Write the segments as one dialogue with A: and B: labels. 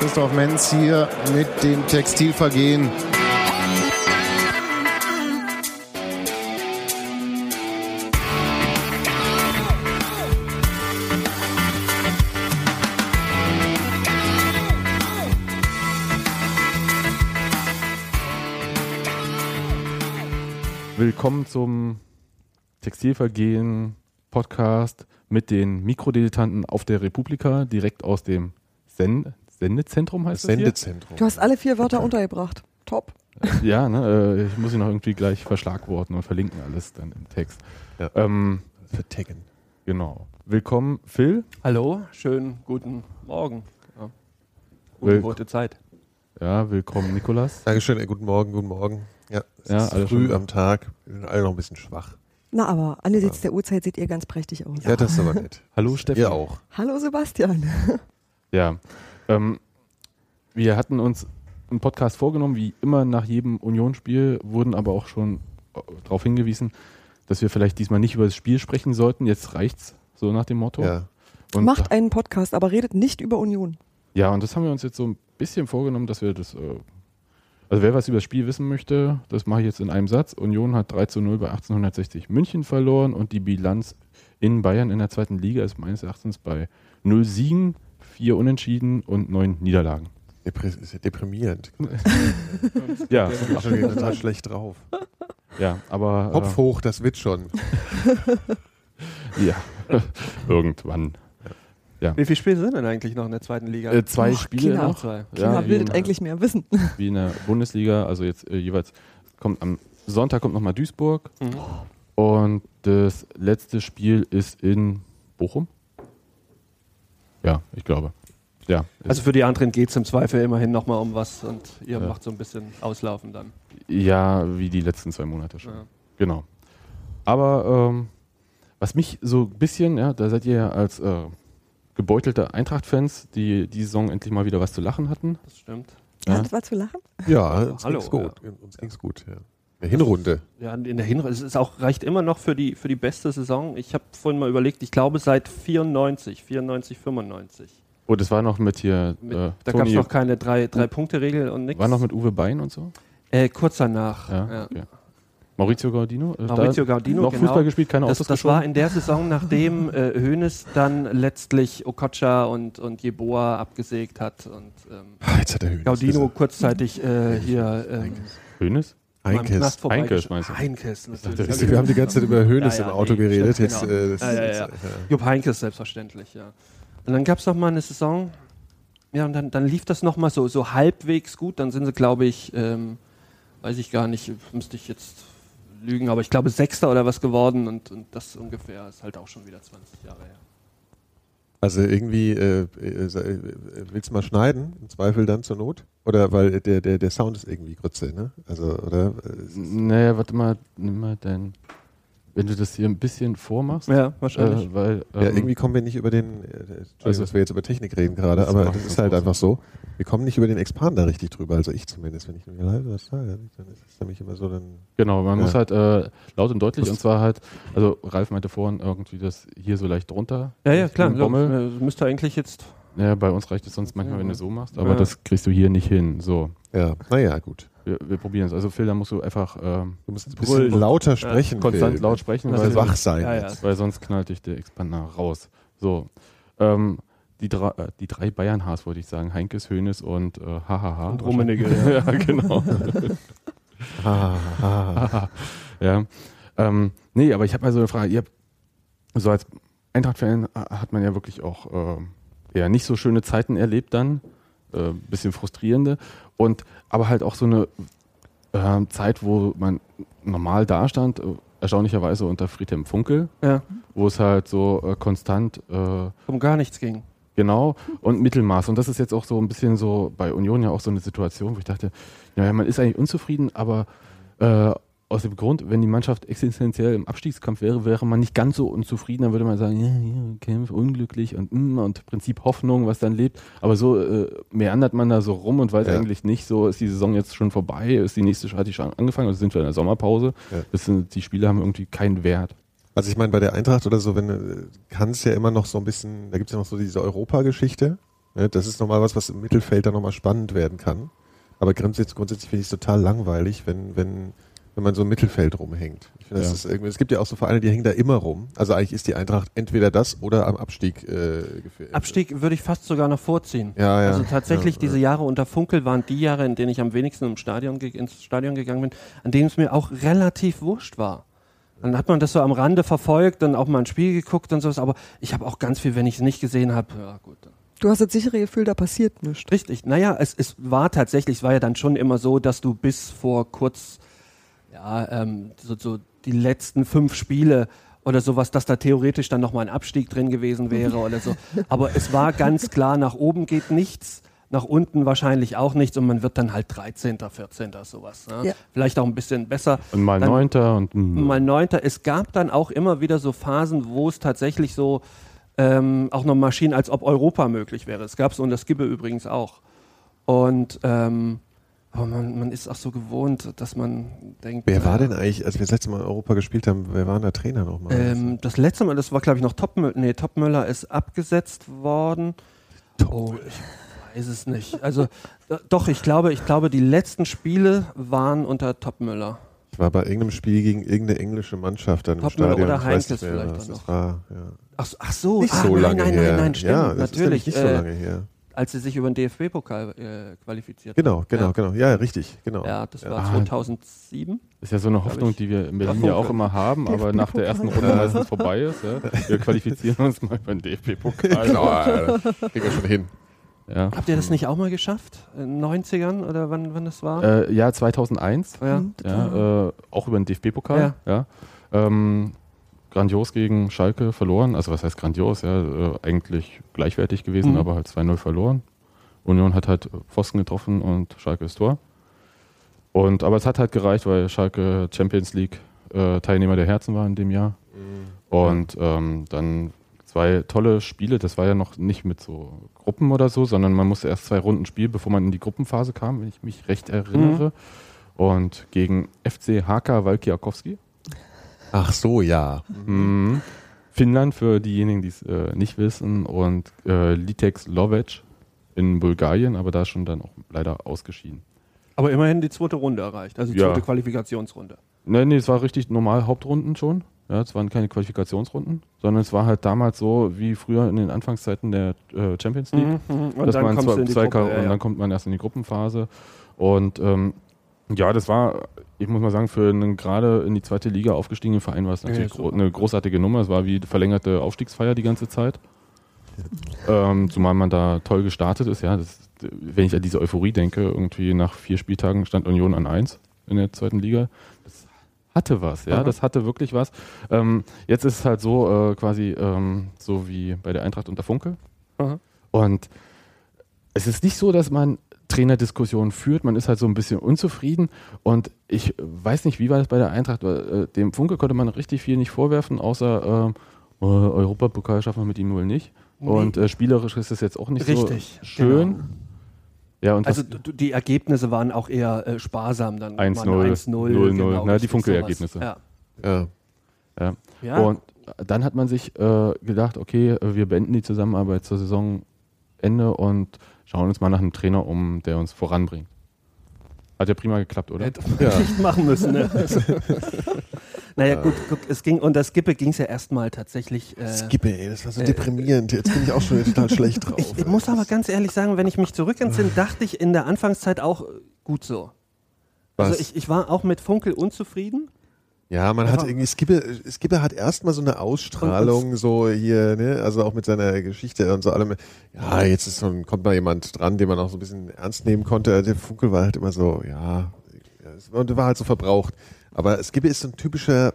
A: Christoph Menz hier mit dem Textilvergehen.
B: Willkommen zum Textilvergehen Podcast mit den Mikrodilettanten auf der Republika, direkt aus dem Sen Sendezentrum heißt
A: Das
B: es hier?
A: Sendezentrum.
C: Du hast alle vier Wörter untergebracht. Top.
B: Ja, ne, äh, ich muss ihn noch irgendwie gleich verschlagworten und verlinken alles dann im Text.
A: Ja.
B: Ähm,
A: Vertaggen.
B: genau. Willkommen, Phil.
D: Hallo, schönen guten Morgen. Ja.
B: Will-
D: Gute, gute Zeit.
B: Ja, willkommen, Nikolas.
A: Dankeschön, äh, guten Morgen, guten Morgen. Ja, es
B: Ja,
A: ist früh
B: schon-
A: am Tag. Wir sind alle noch ein bisschen schwach.
C: Na, aber angesichts der Uhrzeit seht ihr ganz prächtig aus.
A: Ja, das ist aber nett.
B: Hallo, Stefan.
A: Ihr auch.
C: Hallo Sebastian.
B: Ja. Ähm, wir hatten uns einen Podcast vorgenommen, wie immer nach jedem Unionsspiel, wurden aber auch schon darauf hingewiesen, dass wir vielleicht diesmal nicht über das Spiel sprechen sollten. Jetzt reicht's, so nach dem Motto.
A: Ja.
B: Und,
C: Macht einen Podcast, aber redet nicht über Union.
B: Ja, und das haben wir uns jetzt so ein bisschen vorgenommen, dass wir das. Äh, also, wer was über das Spiel wissen möchte, das mache ich jetzt in einem Satz. Union hat 3 zu 0 bei 1860 München verloren und die Bilanz in Bayern in der zweiten Liga ist meines Erachtens bei 0 Siegen, 4 Unentschieden und 9 Niederlagen.
A: Depri ist ja deprimierend.
B: Ja,
A: Ich bin schon total schlecht drauf.
B: ja, aber.
A: Kopf hoch, das wird schon.
B: Äh, ja, irgendwann.
D: Wie viele Spiele sind denn eigentlich noch in der zweiten Liga?
B: Äh, zwei
C: Och,
B: Spiele
C: Kinder.
B: noch.
D: Zwei.
C: Kinder
B: wie
C: bildet
B: in-
C: eigentlich mehr Wissen.
B: Wie in der Bundesliga, also jetzt äh, jeweils kommt am Sonntag kommt nochmal Duisburg
D: Mhm.
B: und das letzte Spiel ist in Bochum. Ja, ich glaube. Ja,
D: Also für die anderen geht es im Zweifel immerhin nochmal um was und ihr
B: Ja.
D: macht so ein bisschen Auslaufen dann.
B: ja, wie die letzten zwei Monate schon.
D: Ja.
B: Genau. Aber ähm, was mich so ein bisschen, ja, da seid ihr ja als äh, gebeutelte Eintracht-Fans, die die Saison endlich mal wieder was zu lachen hatten.
D: Das stimmt.
B: Ja.
C: Ja. Das war zu lachen.
A: Ja, uns
D: Hallo,
A: ging's gut. Uns ging's gut, ja. Der Hinrunde.
D: Ja, in der Hinrunde, es ist auch, reicht immer noch für die, für die beste Saison. Ich habe vorhin mal überlegt, ich glaube seit 94, 94, 95.
B: Oh, das war noch mit hier.
D: Mit,
B: äh,
D: da gab es noch keine drei- Drei-Punkte-Regel und nichts.
B: War noch mit Uwe Bein und so?
D: Äh, kurz danach.
B: Ja.
D: ja.
B: Okay. Maurizio Gaudino? Äh,
D: Maurizio Gaudino,
B: Noch
D: genau.
B: Fußball gespielt, keine
D: Das,
B: Autos
D: das war in der Saison, nachdem äh, Hoeneß dann letztlich Okocha und, und Jeboa abgesägt hat und ähm,
A: Ah, Jetzt hat der Höhnes.
D: Gaudino kurzzeitig äh, hier ähm,
B: Hönes?
D: beim
A: Heinkes.
B: Heinkes meinst du?
D: Heinkes, natürlich.
A: Du, Wir haben die ganze Zeit über Höhnes
D: Ja, ja,
A: im Auto
D: nee,
A: geredet.
D: stimmt,
A: Jetzt,
D: genau.
A: äh, das
D: Ja, ja,
A: ist-
D: ja.
A: äh,
D: Jupp Heinkes selbstverständlich, ja. Und dann gab es noch mal eine Saison, ja, und dann, dann lief das noch mal so, so halbwegs gut. Dann sind sie, glaube ich, ähm, weiß ich gar nicht, müsste ich jetzt lügen, aber ich glaube Sechster oder was geworden und, und das ungefähr ist halt auch schon wieder 20 Jahre her.
A: Also irgendwie, äh, äh, äh, willst du mal schneiden? Im Zweifel dann zur Not? Oder weil der, der, der Sound ist irgendwie Grütze, ne? Also, oder? Äh,
B: Naja, warte mal, nimm mal dein. Wenn du das hier ein bisschen vormachst.
D: Ja, wahrscheinlich.
B: Äh, weil,
A: Ja,
B: ähm,
A: irgendwie kommen wir nicht über den, äh, Entschuldigung,
B: Also-
A: dass wir jetzt über Technik reden gerade,
B: Das
A: aber das ist halt einfach so. Wir kommen nicht über den Expander richtig drüber, also ich zumindest, wenn ich nur live was sage, dann ist es nämlich immer so, dann,
B: Genau, man
A: Ja.
B: muss halt äh, laut und deutlich, und zwar halt, also Ralf meinte vorhin irgendwie das hier so leicht drunter.
D: ja, ja, klar.
B: Bommel.
D: Äh, müsste eigentlich jetzt.
B: Ja, bei uns reicht es sonst manchmal, wenn du so machst, aber
D: Ja.
B: das kriegst du hier nicht hin. So,
A: ja, naja, gut.
B: wir, wir probieren es. Also Phil, da musst du einfach ähm,
A: Du musst ein bisschen lauter sprechen.
B: konstant
A: Phil.
B: laut sprechen, weil,
A: wach sein.
D: Ja, ja.
B: weil sonst knallt dich der Expander raus. So, ähm, die, drei, äh, die drei Bayern-Haars wollte ich sagen, Heinkes, Hönes und äh, Hahaha.
D: Und Rummenigge, ja.
B: genau. Ja. Ähm, nee, aber ich habe mal so eine Frage. Ihr habt, so als Eintracht-Fan äh, hat man ja wirklich auch äh, eher nicht so schöne Zeiten erlebt dann. Äh, bisschen frustrierende. Und aber halt auch so eine äh, Zeit, wo man normal dastand, äh, erstaunlicherweise unter Friedhelm Funkel,
D: Ja,
B: wo es halt so äh, konstant
D: um gar nichts ging.
B: Genau, und Mittelmaß. Und das ist jetzt auch so ein bisschen so bei Union ja auch so eine Situation, wo ich dachte, ja, man ist eigentlich unzufrieden, aber äh, aus dem Grund, wenn die Mannschaft existenziell im Abstiegskampf wäre, wäre man nicht ganz so unzufrieden, dann würde man sagen, ja, ja, Kämpf, unglücklich und, mm, und Prinzip Hoffnung, was dann lebt. Aber so äh, meandert man da so rum und weiß
A: Ja.
B: eigentlich nicht, so ist die Saison jetzt schon vorbei, ist die nächste hat die schon angefangen, also sind wir in der Sommerpause.
A: Ja.
B: Sind, die Spiele haben irgendwie keinen Wert.
A: Also ich meine, bei der Eintracht oder so, wenn äh, kann es ja immer noch so ein bisschen, da gibt es ja noch so diese Europa-Geschichte. Ne? Das ist nochmal was, was im Mittelfeld dann nochmal spannend werden kann. Aber grundsätzlich, grundsätzlich finde ich es total langweilig, wenn, wenn, wenn man so im Mittelfeld rumhängt. Ich finde, das
B: Ja.
A: ist irgendwie, es gibt ja auch so Vereine, die hängen da immer rum. Also eigentlich ist die Eintracht entweder das oder am Abstieg äh, gefährdet.
D: Abstieg würde ich fast sogar noch vorziehen.
A: Ja, ja.
D: Also tatsächlich,
A: ja,
D: diese Jahre unter Funkel waren die Jahre, in denen ich am wenigsten im Stadion ins Stadion gegangen bin, an denen es mir auch relativ wurscht war. Dann hat man das so am Rande verfolgt, dann auch mal ein Spiel geguckt und sowas, aber ich habe auch ganz viel, wenn ich es nicht gesehen habe, ja gut.
C: Du hast das sichere Gefühl, da passiert nichts.
D: Richtig, naja, es, es war tatsächlich, es war ja dann schon immer so, dass du bis vor kurz, ja, ähm, so, so die letzten fünf Spiele oder sowas, dass da theoretisch dann nochmal ein Abstieg drin gewesen wäre oder so. Aber es war ganz klar, nach oben geht nichts, nach unten wahrscheinlich auch nichts und man wird dann halt 13., 14., sowas. Ne?
C: Ja.
D: Vielleicht auch ein bisschen besser.
B: Und mal
D: Dann-
B: Neunter und mm,
D: Mal Neunter. Es gab dann auch immer wieder so Phasen, wo es tatsächlich so ähm, auch noch Maschinen als ob Europa möglich wäre. Es gab es und das Gibbe übrigens auch. Und ähm, aber man, man ist auch so gewohnt, dass man denkt.
A: Wer war
D: äh,
A: denn eigentlich, als wir das letzte Mal in Europa gespielt haben, wer war denn der Trainer nochmal?
D: Ähm, das letzte Mal, das war glaube ich noch Topmüller. Nee, Topmüller ist abgesetzt worden. Oh, ich weiß es nicht. Also äh, doch, ich glaube, ich glaube, die letzten Spiele waren unter Topmüller.
A: ich war bei irgendeinem Spiel gegen irgendeine englische Mannschaft dann im
D: Topmüller
A: Stadion.
D: oder Heinkes vielleicht
A: Das
D: noch.
A: war, ja.
D: Ach, so- ach so,
A: Nicht
D: ah,
A: so
D: nein,
A: lange
D: nein,
A: her.
D: Nein, nein, stimmt,
A: ja, das
D: natürlich.
A: Nicht so
D: äh,
A: lange her.
D: als sie sich über den DFB-Pokal äh, qualifiziert
A: Genau, genau,
D: ja.
A: genau. Ja, richtig, genau.
D: Ja, das war
B: Ah.
D: 2007.
B: ist ja so eine Hoffnung, die wir in Berlin ja auch immer haben, aber nach der ersten Runde
A: Ja.
B: meistens vorbei ist. Ja. Wir qualifizieren uns mal beim DFB-Pokal.
A: Genau, kriegen wir schon hin.
B: Ja.
D: Habt ihr das nicht auch mal geschafft? In den 90ern oder wann, wann das war?
B: Äh, ja, 2001.
D: ja.
C: Mhm,
B: Ja, äh, auch über den DFB-Pokal. Ja. Ähm, grandios gegen Schalke verloren. Also was heißt grandios? Ja, äh, eigentlich gleichwertig gewesen,
D: Mhm.
B: aber halt 2-0 verloren. Union hat halt Pfosten getroffen und Schalke ist Tor. Und, aber es hat halt gereicht, weil Schalke Champions League äh, Teilnehmer der Herzen war in dem Jahr. Und ähm, dann zwei tolle Spiele. Das war ja noch nicht mit so Gruppen oder so, sondern man musste erst zwei Runden spielen, bevor man in die Gruppenphase kam, wenn ich mich recht erinnere. Und gegen FC HK Walkiakowski.
A: Ach so, ja.
B: Mhm. Finnland für diejenigen, die es äh, nicht wissen und äh, Litex Lovec in Bulgarien, aber da schon dann auch leider ausgeschieden.
D: Aber immerhin die zweite Runde erreicht, also die
B: Ja.
D: zweite Qualifikationsrunde.
B: Nee, nee, es war richtig normal Hauptrunden schon. Ja, es waren keine Qualifikationsrunden, sondern es war halt damals so wie früher in den Anfangszeiten der äh, Champions League.
D: Und
B: dass
D: dann
B: man zwei, zwei
D: Gruppe. Ja,
B: und dann kommt man erst in die Gruppenphase. Und ähm, ja, das war, ich muss mal sagen, für einen gerade in die zweite Liga aufgestiegenen Verein war es natürlich
D: Ja,
B: eine großartige Nummer. Es war wie verlängerte Aufstiegsfeier die ganze Zeit. Ähm, zumal man da toll gestartet ist, ja. Das, wenn ich an diese Euphorie denke, irgendwie nach vier Spieltagen stand Union an eins in der zweiten Liga. Hatte was, ja,
D: Aha.
B: das hatte wirklich was. Ähm, jetzt ist es halt so, äh, quasi ähm, so wie bei der Eintracht unter Funke.
D: Aha.
B: Und es ist nicht so, dass man Trainerdiskussionen führt, man ist halt so ein bisschen unzufrieden und ich weiß nicht, wie war das bei der Eintracht, äh, dem Funke konnte man richtig viel nicht vorwerfen, außer ähm, äh, Europapokal schaffen wir mit ihm wohl nicht.
D: Nee.
B: Und äh, spielerisch ist es jetzt auch nicht
D: Richtig,
B: so schön.
D: genau.
B: Ja, und
D: Also die Ergebnisse waren auch eher äh, sparsam dann.
B: 1-0,
D: Waren 1-0,
B: 0-0,
D: genau,
B: na, die
D: sowas.
A: Ja.
B: ja.
D: Ja. ja.
B: Und dann hat man sich äh, gedacht, okay, wir beenden die Zusammenarbeit zur Saisonende und schauen uns mal nach einem Trainer um, der uns voranbringt. Hat ja prima geklappt, oder?
D: Hätte man
A: Ja.
D: nicht machen müssen. Ne? naja, gut, guck, es ging, und das Skippe ging es ja erstmal tatsächlich. Äh,
A: Skippe, ey, das war so
D: äh,
A: deprimierend. Jetzt bin ich auch schon total schlecht drauf.
D: ich, ich muss aber ganz ehrlich sagen, wenn ich mich zurückentsinne, dachte ich in der Anfangszeit auch äh, gut so. Also
A: Was?
D: ich, ich war auch mit Funkel unzufrieden.
A: Ja, man hat irgendwie, Skippe, Skippe hat erstmal so eine Ausstrahlung, so hier, ne, also auch mit seiner Geschichte und so allem. Ja, jetzt ist so ein, kommt mal jemand dran, den man auch so ein bisschen ernst nehmen konnte. Der Funkel war halt immer so, ja, und war halt so verbraucht. Aber Skippe ist so ein typischer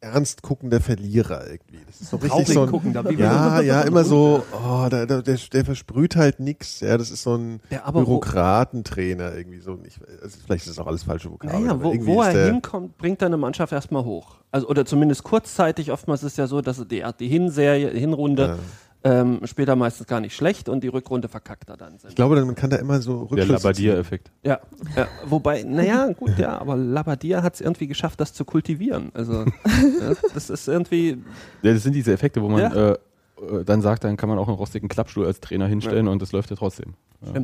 A: ernst guckender Verlierer irgendwie. Das ist so richtig
D: Traurig
A: so ein,
D: gucken, da
A: ja, ja, immer so, oh, da, der, der versprüht halt nix. Ja, das ist so ein
D: Der
A: Bürokratentrainer irgendwie so. Ich, also vielleicht ist das auch alles falsche Vokabel.
D: Naja, wo, wo er
A: der-
D: hinkommt, bringt er eine Mannschaft erstmal hoch. Also, oder zumindest kurzzeitig, oftmals ist es ja so, dass die, die Hinserie, Hinrunde ähm, spielt er meistens gar nicht schlecht und die Rückrunde verkackt er dann.
A: Ich glaube, man kann da immer so
B: Der
A: Rückschlüsse ziehen.
B: Labadier-Effekt.
D: Ja, ja wobei, naja, gut, ja, aber Labadier hat es irgendwie geschafft, das zu kultivieren. Also, ja, das ist irgendwie,
B: Ja, das sind diese Effekte, wo man
D: Ja.
B: äh, äh, dann sagt, dann kann man auch einen rostigen Klappstuhl als Trainer hinstellen und das läuft ja trotzdem.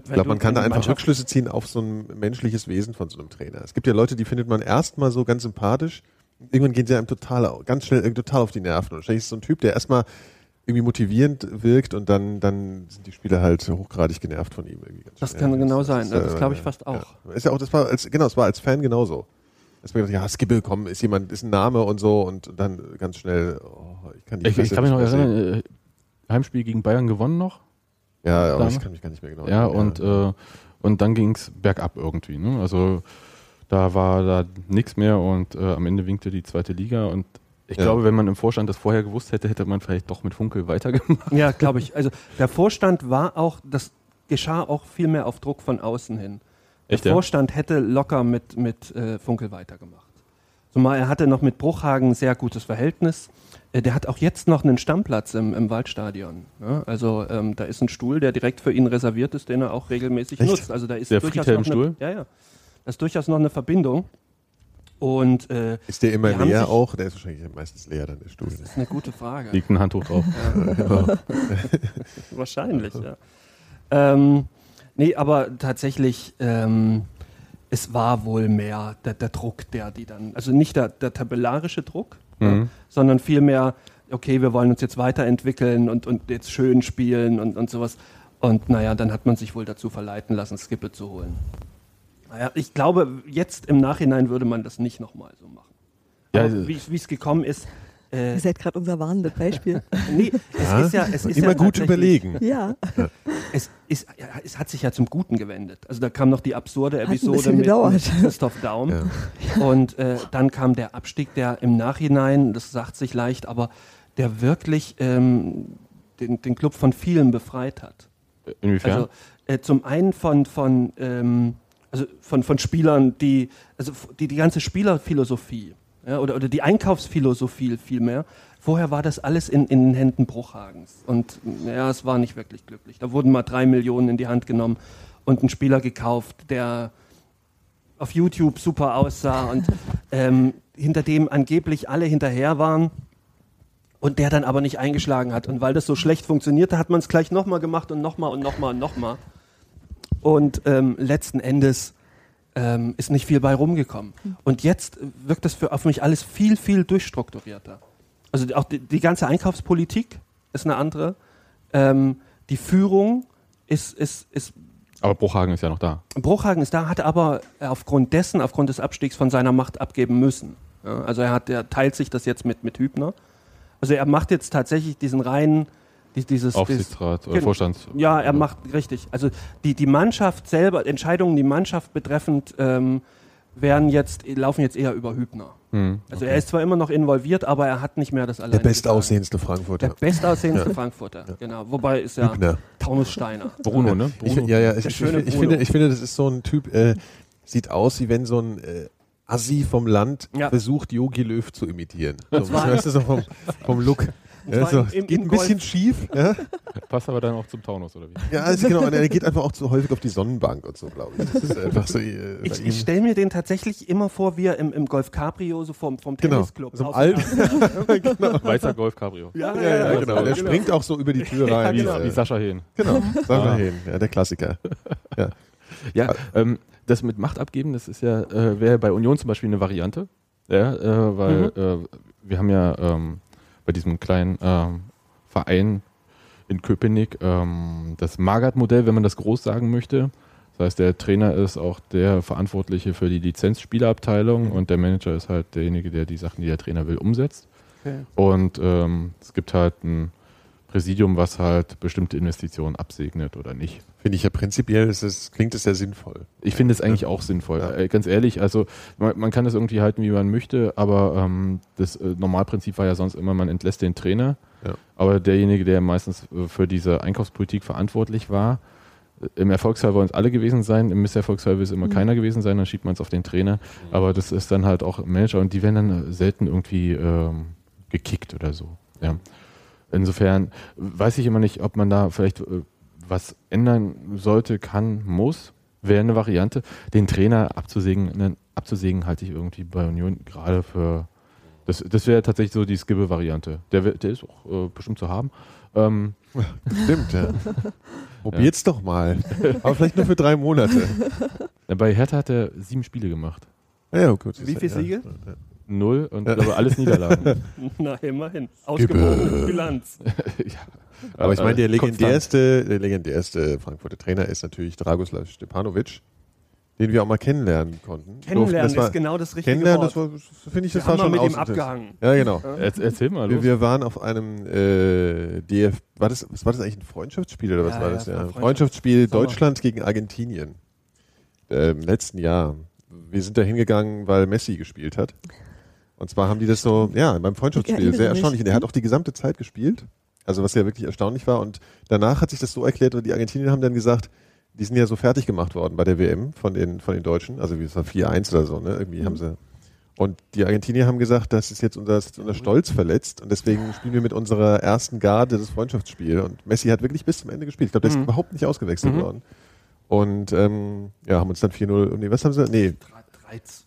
A: Ich glaube, man kann da einfach Rückschlüsse ziehen auf so ein menschliches Wesen von so einem Trainer. Es gibt ja Leute, die findet man erstmal so ganz sympathisch. Irgendwann gehen sie einem total, ganz schnell total auf die Nerven. Und wahrscheinlich ist es so ein Typ, der erstmal irgendwie motivierend wirkt und dann, dann sind die Spieler halt hochgradig genervt von ihm. Irgendwie ganz
D: Das kann genau
A: ist,
D: sein. Ja, das
A: äh,
D: glaube ich fast auch.
A: Ja. Ist ja auch, das war als, genau, es war als Fan genauso. Dass man gedacht, ja, Skibble, komm, ist jemand, ist ein Name und so und dann ganz schnell, oh, ich kann die
B: Ich, ich kann mich noch erinnern, äh, Heimspiel gegen Bayern gewonnen noch.
A: Ja, aber ich kann mich gar nicht mehr genau
B: Ja,
A: erinnern.
B: und, äh, und dann ging es bergab irgendwie. Ne? Also da war da nichts mehr und äh, am Ende winkte die zweite Liga und ich
A: Ja.
B: glaube, wenn man im Vorstand das vorher gewusst hätte, hätte man vielleicht doch mit Funkel weitergemacht.
D: Ja, glaube ich. Also der Vorstand war auch, das geschah auch viel mehr auf Druck von außen hin.
B: Echt,
D: der
B: ja?
D: Vorstand hätte locker mit, mit äh, Funkel weitergemacht. Zumal er hatte noch mit Bruchhagen ein sehr gutes Verhältnis. Äh, der hat auch jetzt noch einen Stammplatz im, im Waldstadion. Ja, also ähm, da ist ein Stuhl, der direkt für ihn reserviert ist, den er auch regelmäßig
A: Echt?
D: nutzt. Also da ist
B: Der
D: durchaus noch eine, ja, ja, da ist durchaus noch eine Verbindung. Und äh,
A: Ist der immer leer auch? Der ist wahrscheinlich meistens leer, dann der Stuhl.
D: das ist eine gute Frage.
B: Liegt ein Handtuch drauf.
D: Wahrscheinlich, ja. Ähm, nee, aber tatsächlich, ähm, es war wohl mehr der, der Druck, der die dann, also nicht der, der tabellarische Druck, ja,
B: Mhm.
D: sondern vielmehr, okay, wir wollen uns jetzt weiterentwickeln und, und jetzt schön spielen und, und sowas. Und naja, dann hat man sich wohl dazu verleiten lassen, Skippe zu holen. Naja, ich glaube, jetzt im Nachhinein würde man das nicht nochmal so machen.
B: Ja, also-
D: wie es gekommen ist, äh,
C: Ihr seid gerade unser warnendes Beispiel.
D: nee, es
A: Ja,
D: ist ja, es ist
A: immer
D: ja
A: gut überlegen.
C: ja.
D: es, ist, ja, es hat sich ja zum Guten gewendet. Also da kam noch die absurde Episode mit, mit Christoph Daum.
A: Ja.
D: Und äh, dann kam der Abstieg, der im Nachhinein, das sagt sich leicht, aber der wirklich ähm, den, den Club von vielen befreit hat.
B: Inwiefern?
D: Also äh, zum einen von, von, ähm, also von, von Spielern, die, also die, die ganze Spielerphilosophie ja, oder, oder die Einkaufsphilosophie vielmehr. Vorher war das alles in, in den Händen Bruchhagens. Und ja, es war nicht wirklich glücklich. Da wurden mal drei Millionen in die Hand genommen und ein Spieler gekauft, der auf YouTube super aussah und ähm, hinter dem angeblich alle hinterher waren und der dann aber nicht eingeschlagen hat. Und weil das so schlecht funktionierte, hat man es gleich nochmal gemacht und nochmal und nochmal und nochmal. Und ähm, letzten Endes ähm, ist nicht viel bei rumgekommen. Und jetzt äh, wirkt das für, auf mich alles viel, viel durchstrukturierter. Also auch die, die ganze Einkaufspolitik ist eine andere. Ähm, die Führung ist, ist, ist
B: Aber Bruchhagen ist ja noch da.
D: Bruchhagen ist da, hat aber aufgrund dessen, aufgrund des Abstiegs von seiner Macht abgeben müssen. Ja, also er, hat, er teilt sich das jetzt mit, mit Hübner. Also er macht jetzt tatsächlich diesen reinen, dieses, dieses
B: Aufsichtsrat oder
D: Genau.
B: Vorstands.
D: ja, er macht richtig. Also die, die Mannschaft selber, Entscheidungen, die Mannschaft betreffend, ähm, werden jetzt, laufen jetzt eher über Hübner.
B: Hm,
D: Also
B: okay.
D: er ist zwar immer noch involviert, aber er hat nicht mehr das
A: Der
D: alleine.
A: bestaussehendste
D: Der
A: Frankfurter.
D: bestaussehendste
A: Ja.
D: Frankfurter, genau. Wobei ist ja
A: Hübner.
D: Taunus Steiner.
B: Bruno, ne?
A: Ich,
B: Bruno.
A: ja, ja, ich,
D: Der
A: ich, ich, finde, ich finde, das ist so ein Typ, äh, sieht aus, wie wenn so ein äh, Assi vom Land
D: Ja.
A: versucht, Yogi Löw zu imitieren. So, weißt du, so vom, vom Look.
D: Und
A: Ja, so,
D: im-
A: geht
D: im
A: ein bisschen
D: Golf.
A: schief. Ja,
B: Passt aber dann auch zum Taunus, oder wie?
A: ja also genau. Und er geht einfach auch zu häufig auf die Sonnenbank und so, glaube ich. Das ist einfach so. Äh,
D: Ich, ich stelle mir den tatsächlich immer vor, wie er im, im Golf Cabrio so vom, vom
A: Genau,
D: Tennisclub
A: so im
D: auf-
A: Alten.
B: Weißer Golf Cabrio.
D: Ja,
A: ja, ja, genau. Der springt auch so über die Tür rein.
B: Wie,
A: äh,
B: wie Sascha Hehn.
A: Genau, Sascha
B: Ah.
A: Hehn, ja, der Klassiker.
B: Ja, ähm, das mit Macht abgeben, das ist ja, äh, wäre bei Union zum Beispiel eine Variante. Ja, äh, weil
D: Mhm.
B: äh, wir haben ja ähm, bei diesem kleinen ähm, Verein in Köpenick ähm, das Magath-Modell, wenn man das groß sagen möchte. Das heißt, der Trainer ist auch der Verantwortliche für die Lizenzspielerabteilung und der Manager ist halt derjenige, der die Sachen, die der Trainer will, umsetzt.
D: Okay.
B: Und ähm, es gibt halt ein Präsidium, was halt bestimmte Investitionen absegnet oder nicht.
A: Finde ich ja prinzipiell, ist es, klingt es sehr sinnvoll.
B: Ich finde es eigentlich auch sinnvoll.
A: Ja.
B: Äh, ganz ehrlich, also man, man kann das irgendwie halten, wie man möchte, aber ähm, das äh, Normalprinzip war ja sonst immer, man entlässt den Trainer.
A: Ja.
B: Aber derjenige, der meistens äh, für diese Einkaufspolitik verantwortlich war, äh, im Erfolgsfall wollen es alle gewesen sein, im Misserfolgsfall will es immer keiner gewesen sein, dann schiebt man es auf den Trainer. Aber das ist dann halt auch Manager und die werden dann selten irgendwie ähm, gekickt oder so. Ja. Insofern weiß ich immer nicht, ob man da vielleicht äh, was ändern sollte, kann, muss. Wäre eine Variante. Den Trainer abzusägen, ne, abzusägen halte ich irgendwie bei Union gerade für. Das, das wäre tatsächlich so die Skibbe-Variante. Der, der ist auch äh, bestimmt zu haben. Ähm,
A: Stimmt, ja. Probiert's doch mal. Aber vielleicht nur für drei Monate.
B: bei Hertha hat er sieben Spiele gemacht.
A: Ja, ja, gut.
D: Wie viele Siege?
B: Null und glaube alles Niederlagen.
D: Na, immerhin. Ausgewogene Bilanz.
B: ja.
A: Aber ich meine, der
B: Äh,
A: legendärste, der legendärste Frankfurter Trainer ist natürlich Dragoslav Stepanovic, den wir auch mal kennenlernen konnten.
D: Kennenlernen.
A: Das war,
D: ist genau das richtige
A: Kennenlernen,
D: Wort.
A: das finde ich, das
D: Wir
A: war
D: haben
A: schon
D: mit ihm abgehangen.
A: Ja, genau.
B: Er, erzähl mal
A: Wir,
B: los.
A: wir waren auf einem äh, DF, war das, was war das eigentlich ein Freundschaftsspiel oder was
D: Ja,
A: war
D: ja,
A: das? Ja,
D: ein
A: Freundschaftsspiel
D: Sommer.
A: Deutschland gegen Argentinien äh, im letzten Jahr. Wir sind da hingegangen, weil Messi gespielt hat. Und zwar haben die das so, ja, beim Freundschaftsspiel, sehr erstaunlich. Und er hat auch die gesamte Zeit gespielt. Also was ja wirklich erstaunlich war. Und danach hat sich das so erklärt, und die Argentinier haben dann gesagt, die sind ja so fertig gemacht worden bei der WM von den, von den Deutschen. Also wie es war 4-1 oder so, ne? Irgendwie
C: Mhm.
A: haben sie. Und die Argentinier haben gesagt, das ist jetzt unser, ist unser Stolz verletzt und deswegen spielen wir mit unserer ersten Garde das Freundschaftsspiel. Und Messi hat wirklich bis zum Ende gespielt. Ich glaube, der ist
D: Mhm.
A: überhaupt nicht ausgewechselt
D: Mhm.
A: worden. Und ähm, ja, haben uns dann 4-0, nee, was haben sie? Nee,
D: 3-1.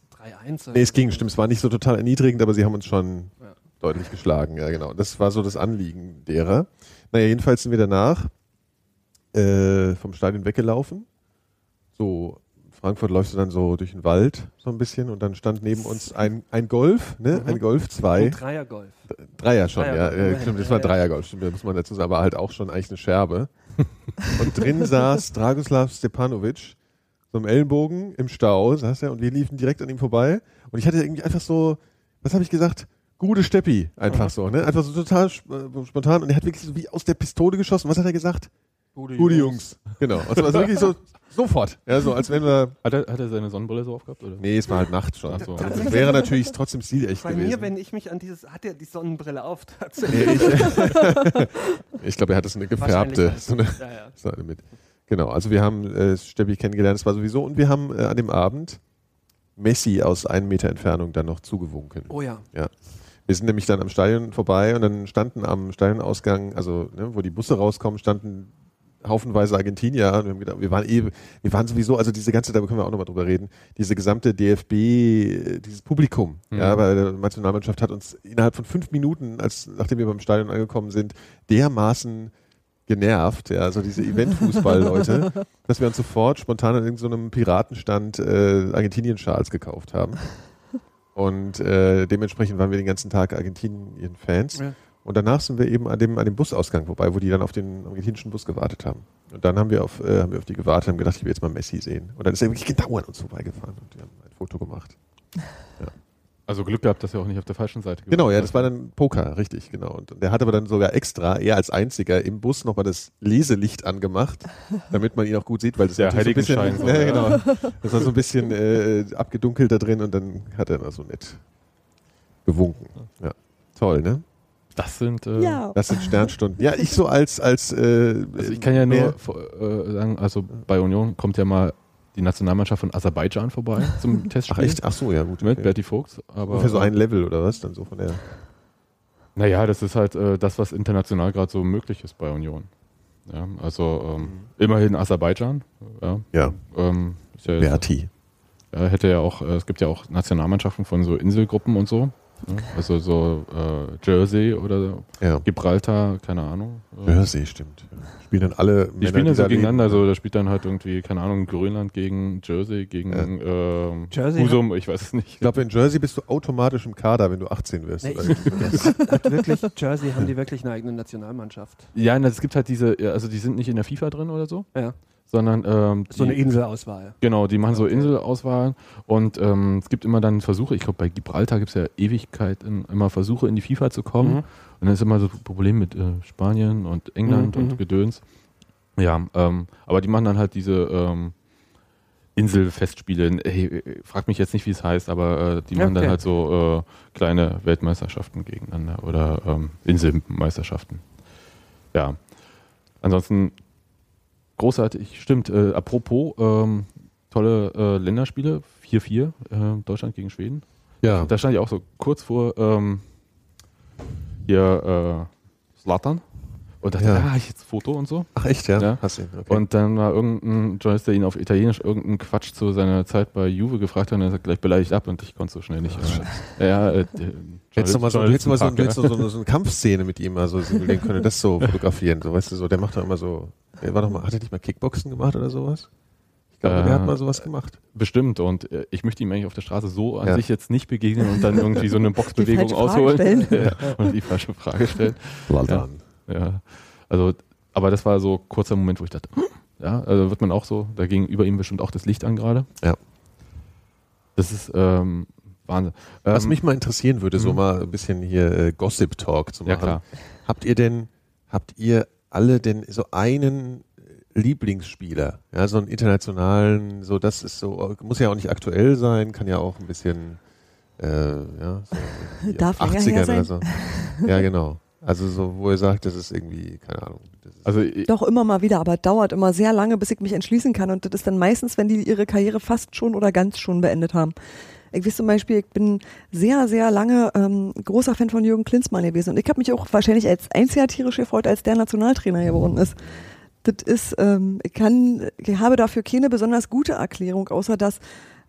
A: Nee, es ging, stimmt, es war nicht so total erniedrigend, aber sie haben uns schon
D: Ja.
A: deutlich geschlagen, ja genau. Das war so das Anliegen derer. Naja, jedenfalls sind wir danach äh, vom Stadion weggelaufen. So, Frankfurt läufst du dann so durch den Wald so ein bisschen und dann stand neben uns ein, ein Golf, ne?
D: Mhm.
A: Ein Golf 2.
D: Ein Dreiergolf.
A: Dreier schon,
D: Dreier,
A: ja.
D: ja.
A: ja stimmt, das war ein Dreiergolf, stimmt, da muss man dazu sagen, aber halt auch schon eigentlich eine Scherbe. Und drin saß Dragoslav Stepanovic, so im Ellenbogen im Stau, saß er, und wir liefen direkt an ihm vorbei. Und ich hatte irgendwie einfach so, was habe ich gesagt? Gute Steppi, einfach so, ne? Einfach so total sp- äh, spontan. Und er hat wirklich so wie aus der Pistole geschossen. Was hat er gesagt?
D: Gute,
A: Gute Jungs. Genau. Und zwar so wirklich so, sofort. Ja, so als wenn wir,
B: Hat er, hat er seine Sonnenbrille so aufgehabt? Oder?
A: nee, es war halt Nacht schon.
B: So.
A: Also das wäre natürlich trotzdem stilecht
D: Bei
A: gewesen.
D: mir, wenn ich mich an dieses, hat er die Sonnenbrille auf tatsächlich.
A: Nee, ich ich glaube, er hatte so eine gefärbte, so eine,
D: Ja, ja.
A: so eine mit. Genau, also wir haben äh, Steppi kennengelernt, das war sowieso, und wir haben äh, an dem Abend Messi aus einem Meter Entfernung dann noch zugewunken.
D: Oh ja.
A: Wir sind nämlich dann am Stadion vorbei und dann standen am Stadionausgang, also ne, wo die Busse rauskommen, standen haufenweise Argentinier und wir, haben gedacht, wir waren eh, wir waren sowieso, also diese ganze, da können wir auch nochmal drüber reden, diese gesamte DFB, äh, dieses Publikum,
B: Mhm.
A: ja, weil die Nationalmannschaft hat uns innerhalb von fünf Minuten, als nachdem wir beim Stadion angekommen sind, dermaßen genervt, ja, also diese Eventfußball-Leute, dass wir uns sofort spontan an irgendeinem Piratenstand äh, Argentinien-Schals gekauft haben. Und äh, dementsprechend waren wir den ganzen Tag Argentinien-Fans.
D: Ja.
A: Und danach sind wir eben an dem, an dem Busausgang vorbei, wo die dann auf den argentinischen Bus gewartet haben. Und dann haben wir auf, äh, haben wir auf die gewartet und haben gedacht, ich will jetzt mal Messi sehen. Und dann ist er wirklich genau an uns vorbeigefahren und wir haben ein Foto gemacht.
B: Also Glück gehabt, dass er auch nicht auf der falschen Seite
A: Genau, ja, das war dann Poker, richtig, genau. Und der hat aber dann sogar extra, er als einziger, im Bus nochmal das Leselicht angemacht, damit man ihn auch gut sieht, weil das
B: Der
A: natürlich so ein bisschen,
B: so,
A: ja,
B: ja.
A: genau. Das war so ein bisschen äh, abgedunkelt da drin und dann hat er da so nett gewunken. Ja. Toll, ne?
B: Das sind. Äh,
C: Ja.
A: Das sind Sternstunden. Ja, ich so als, als äh,
B: Also ich kann ja nur äh, sagen, also bei Union kommt ja mal die Nationalmannschaft von Aserbaidschan vorbei zum
A: Ach
B: Testspiel.
A: echt? Ach so, ja gut.
B: Mit
A: okay.
B: Berti Vogts. Aber
A: Ungefähr so ein Level oder was? Dann so von der.
B: Naja, das ist halt äh, das, was international gerade so möglich ist bei Union. Ja, also ähm, immerhin Aserbaidschan. Ja,
A: Ja,
B: ähm, ja,
A: Berti.
B: ja, hätte ja auch, äh, es gibt ja auch Nationalmannschaften von so Inselgruppen und so. Also so äh, Jersey oder
A: Ja.
B: Gibraltar, keine Ahnung. Äh,
A: Jersey, stimmt. Spielen dann alle.
B: Die
A: Männer,
B: spielen dann so gegeneinander, also da spielt dann halt irgendwie, keine Ahnung, Grönland gegen Jersey, gegen ähm,
D: Jersey
B: Husum, ich weiß es nicht.
A: Ich glaube, in Jersey bist du automatisch im Kader, wenn du 18 wirst.
D: Nee, ich- hat wirklich, Jersey haben die wirklich eine eigene Nationalmannschaft.
B: Ja, na, es gibt halt diese, ja, also die sind nicht in der FIFA drin oder so,
D: Ja.
B: Sondern ähm,
D: So eine Inselauswahl.
B: Genau, die machen so. Inselauswahlen und ähm, es gibt immer dann Versuche, ich glaube bei Gibraltar gibt es ja Ewigkeiten, immer Versuche in die FIFA zu kommen
D: Mhm.
B: und dann ist immer so ein Problem mit äh, Spanien und England
D: Mhm, mhm.
B: und Gedöns. Ja, ähm, aber die machen dann halt diese ähm, Inselfestspiele. Hey, frag mich jetzt nicht, wie es heißt, aber äh, die machen dann
D: Okay.
B: halt so äh, kleine Weltmeisterschaften gegeneinander oder ähm, Inselmeisterschaften. Ja. Ansonsten großartig, stimmt. Äh, apropos, ähm, tolle äh, Länderspiele, 4-4, äh, Deutschland gegen Schweden.
A: ja.
B: Da stand ich auch so kurz vor, ähm, hier, äh, Slattern. Und dachte,
A: Ja.
B: ah, ich jetzt Foto und so.
A: Ach echt, ja?
B: Ja.
A: Hast du ihn, okay.
B: Und dann war irgendein Journalist, der ihn auf Italienisch irgendeinen Quatsch zu seiner Zeit bei Juve gefragt hat und er hat gleich beleidigt ab und ich konnte so schnell nicht. äh, ja, äh,
A: Hättest du mal so, hättest du mal so, hättest so, so, so eine Kampfszene mit ihm mal so simulieren können, das so fotografieren, so, weißt du, so, der macht doch immer so, der war doch mal, hat er nicht mal Kickboxen gemacht oder sowas? Ich glaube, der
B: Äh,
A: hat mal sowas gemacht.
B: Bestimmt und äh, ich möchte ihm eigentlich auf der Straße so an
A: Ja.
B: sich jetzt nicht begegnen und dann irgendwie so eine Boxbewegung ausholen
C: stellen.
B: ja, und die falsche Frage stellen.
A: Walter.
B: Ja, also, aber das war so ein kurzer Moment, wo ich dachte, hm, ja, also wird man auch so, da ging über ihm bestimmt auch das Licht an gerade.
A: Ja.
B: Das ist ähm, Wahnsinn.
A: Was
B: Ähm,
A: mich mal interessieren würde, so
B: mhm.
A: mal ein bisschen hier äh, Gossip Talk zu machen.
B: Ja, klar.
A: Habt ihr denn, habt ihr alle denn so einen Lieblingsspieler? Ja, so einen internationalen, so das ist so, muss ja auch nicht aktuell sein, kann ja auch ein bisschen, äh, ja, so
C: Darf länger
A: 80ern
C: her
A: oder
C: sein.
A: so. Ja, genau. Also so, wo ihr sagt, das ist irgendwie, keine Ahnung. Das ist,
B: also
C: Doch immer mal wieder, aber dauert immer sehr lange, bis ich mich entschließen kann. Und das ist dann meistens, wenn die ihre Karriere fast schon oder ganz schon beendet haben. Ich weiß zum Beispiel, ich bin sehr, sehr lange ähm, großer Fan von Jürgen Klinsmann gewesen. Und ich habe mich auch wahrscheinlich als einziger tierisch gefreut, als der Nationaltrainer geworden ist. Das ist, ähm, ich kann, ich habe dafür keine besonders gute Erklärung, außer dass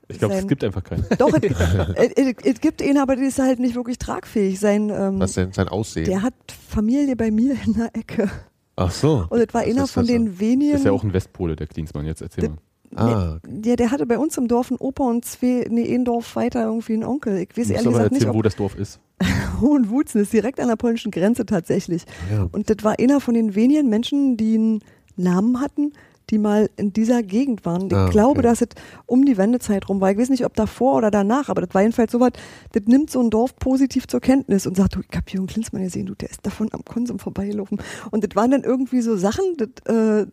B: ich glaube, es gibt einfach keinen.
C: Doch, es, gibt ihn, aber der ist halt nicht wirklich tragfähig. Sein, ähm,
A: was denn sein Aussehen?
C: der hat Familie bei mir in der Ecke.
A: Ach so.
C: Und das war einer
A: ist
C: von
A: das
C: den wenigen.
B: Ist ja auch ein Westpole, der Klinsmann, jetzt erzähl
C: Das-
B: mal.
A: Ah,
C: Ja, der hatte bei uns im Dorf einen Opa und zwei, nee, ein Dorf weiter irgendwie einen Onkel. Ich weiß ehrlich gesagt nicht,
B: erzählen, wo
C: ob
B: das Dorf ist.
C: Hohenwutzen ist direkt an der polnischen Grenze tatsächlich.
A: ja.
C: Und das war einer von den wenigen Menschen, die einen Namen hatten, die mal in dieser Gegend waren. Ich
A: Ah,
C: glaube,
A: okay.
C: dass es um die Wendezeit rum war. Ich weiß nicht, ob davor oder danach, aber das war jedenfalls so was, das nimmt so ein Dorf positiv zur Kenntnis und sagt, du, ich hab Jürgen Klinsmann gesehen, du, der ist davon am Konsum vorbeigelaufen. Und das waren dann irgendwie so Sachen, das, äh,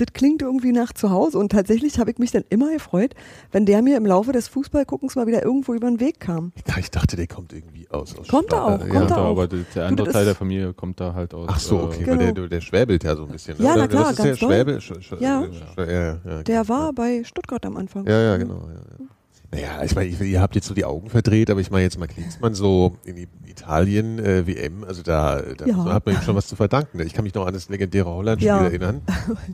C: das klingt irgendwie nach zu Hause und tatsächlich habe ich mich dann immer gefreut, wenn der mir im Laufe des Fußballguckens mal wieder irgendwo über den Weg kam.
A: Ich dachte, der kommt irgendwie aus. aus
C: Kommt er auch,
A: äh,
C: kommt
A: ja.
C: er auch.
B: aber der, der andere
C: das
B: Teil der Familie kommt da halt aus.
A: Ach so, okay,
B: äh,
A: weil der,
C: Genau.
A: der schwäbelt ja so ein bisschen. ne?
C: Ja, na klar,
A: ist
C: ganz
A: der
C: doll.
A: Schwäbel? Sch, sch,
C: Ja.
A: sch, ja, ja, ja,
C: Der
A: genau.
C: war bei Stuttgart am Anfang.
A: Ja, ja, genau. Ja, ja. Naja, ich meine, ihr habt jetzt so die Augen verdreht, aber ich meine jetzt mal Klinsmann so in Italien äh, WM, also da, da
C: Ja.
A: hat man ihm schon was zu verdanken. Ich kann mich noch an das legendäre Holland-Spiel
C: Ja.
A: erinnern,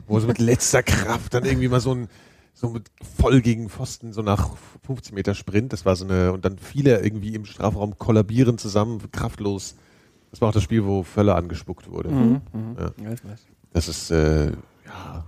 A: wo so mit letzter Kraft dann irgendwie mal so ein so mit voll gegen Pfosten, so nach 15 Meter Sprint, das war so eine, und dann viele irgendwie im Strafraum kollabieren zusammen, kraftlos. Das war auch das Spiel, wo Völler angespuckt wurde.
D: Mhm. Mhm.
A: Ja.
D: Ja, ich weiß.
A: Das ist, äh, ja,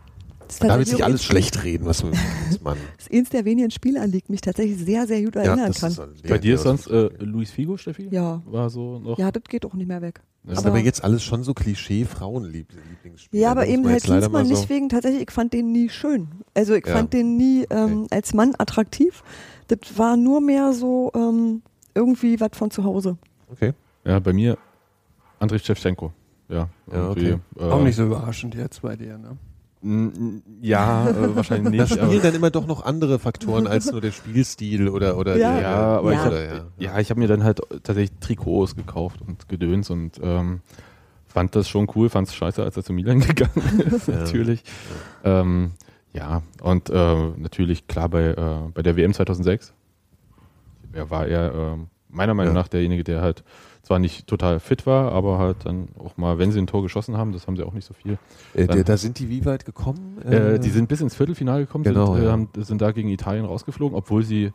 C: Das ist
A: da wird sich alles schlecht reden, was man, was man
C: Das ist eins der wenigen Spiele, an die ich mich tatsächlich sehr, sehr gut erinnern kann.
A: ist
B: Bei dir ist sonst äh, Luis Figo, Steffi?
C: Ja.
B: War so noch.
C: Ja, das geht auch nicht mehr weg.
A: Das
C: Aber-
A: aber jetzt alles schon so Klischee-Frauenlieblingsspiele.
C: Ja, aber eben halt Klinsmann
A: mal
C: nicht
A: so-
C: wegen, tatsächlich, ich fand den nie schön. Also ich
A: Ja.
C: fand den nie ähm, als Mann attraktiv. Das war nur mehr so ähm, irgendwie was von zu Hause.
A: Okay.
B: Ja, bei mir Andrei Shevchenko. Ja,
A: Ja, okay.
B: äh,
D: Auch nicht so überraschend jetzt bei dir, ne?
B: Ja, äh, wahrscheinlich
A: Da
B: nicht.
A: spielen
B: aber,
A: dann immer doch noch andere Faktoren als nur der Spielstil oder oder
C: Ja.
A: der,
B: ja, aber
C: Ja.
B: ich
A: oder,
B: hab, ja. ich habe mir dann halt tatsächlich Trikots gekauft und Gedöns und ähm, fand das schon cool, fand es scheiße, als er zu Milan gegangen ist,
A: Ja.
B: natürlich. Ähm, ja, und äh, natürlich klar bei, äh, bei der WM 2006 er war er ähm, meiner Meinung
A: Ja.
B: nach derjenige, der halt zwar nicht total fit war, aber halt dann auch mal, wenn sie ein Tor geschossen haben, das haben sie auch nicht so viel,
A: Äh,
B: Dann-
A: da sind die wie weit gekommen?
B: äh, die sind bis ins Viertelfinale gekommen,
A: Genau,
B: sind, äh,
A: ja.
B: haben, sind da gegen Italien rausgeflogen, obwohl sie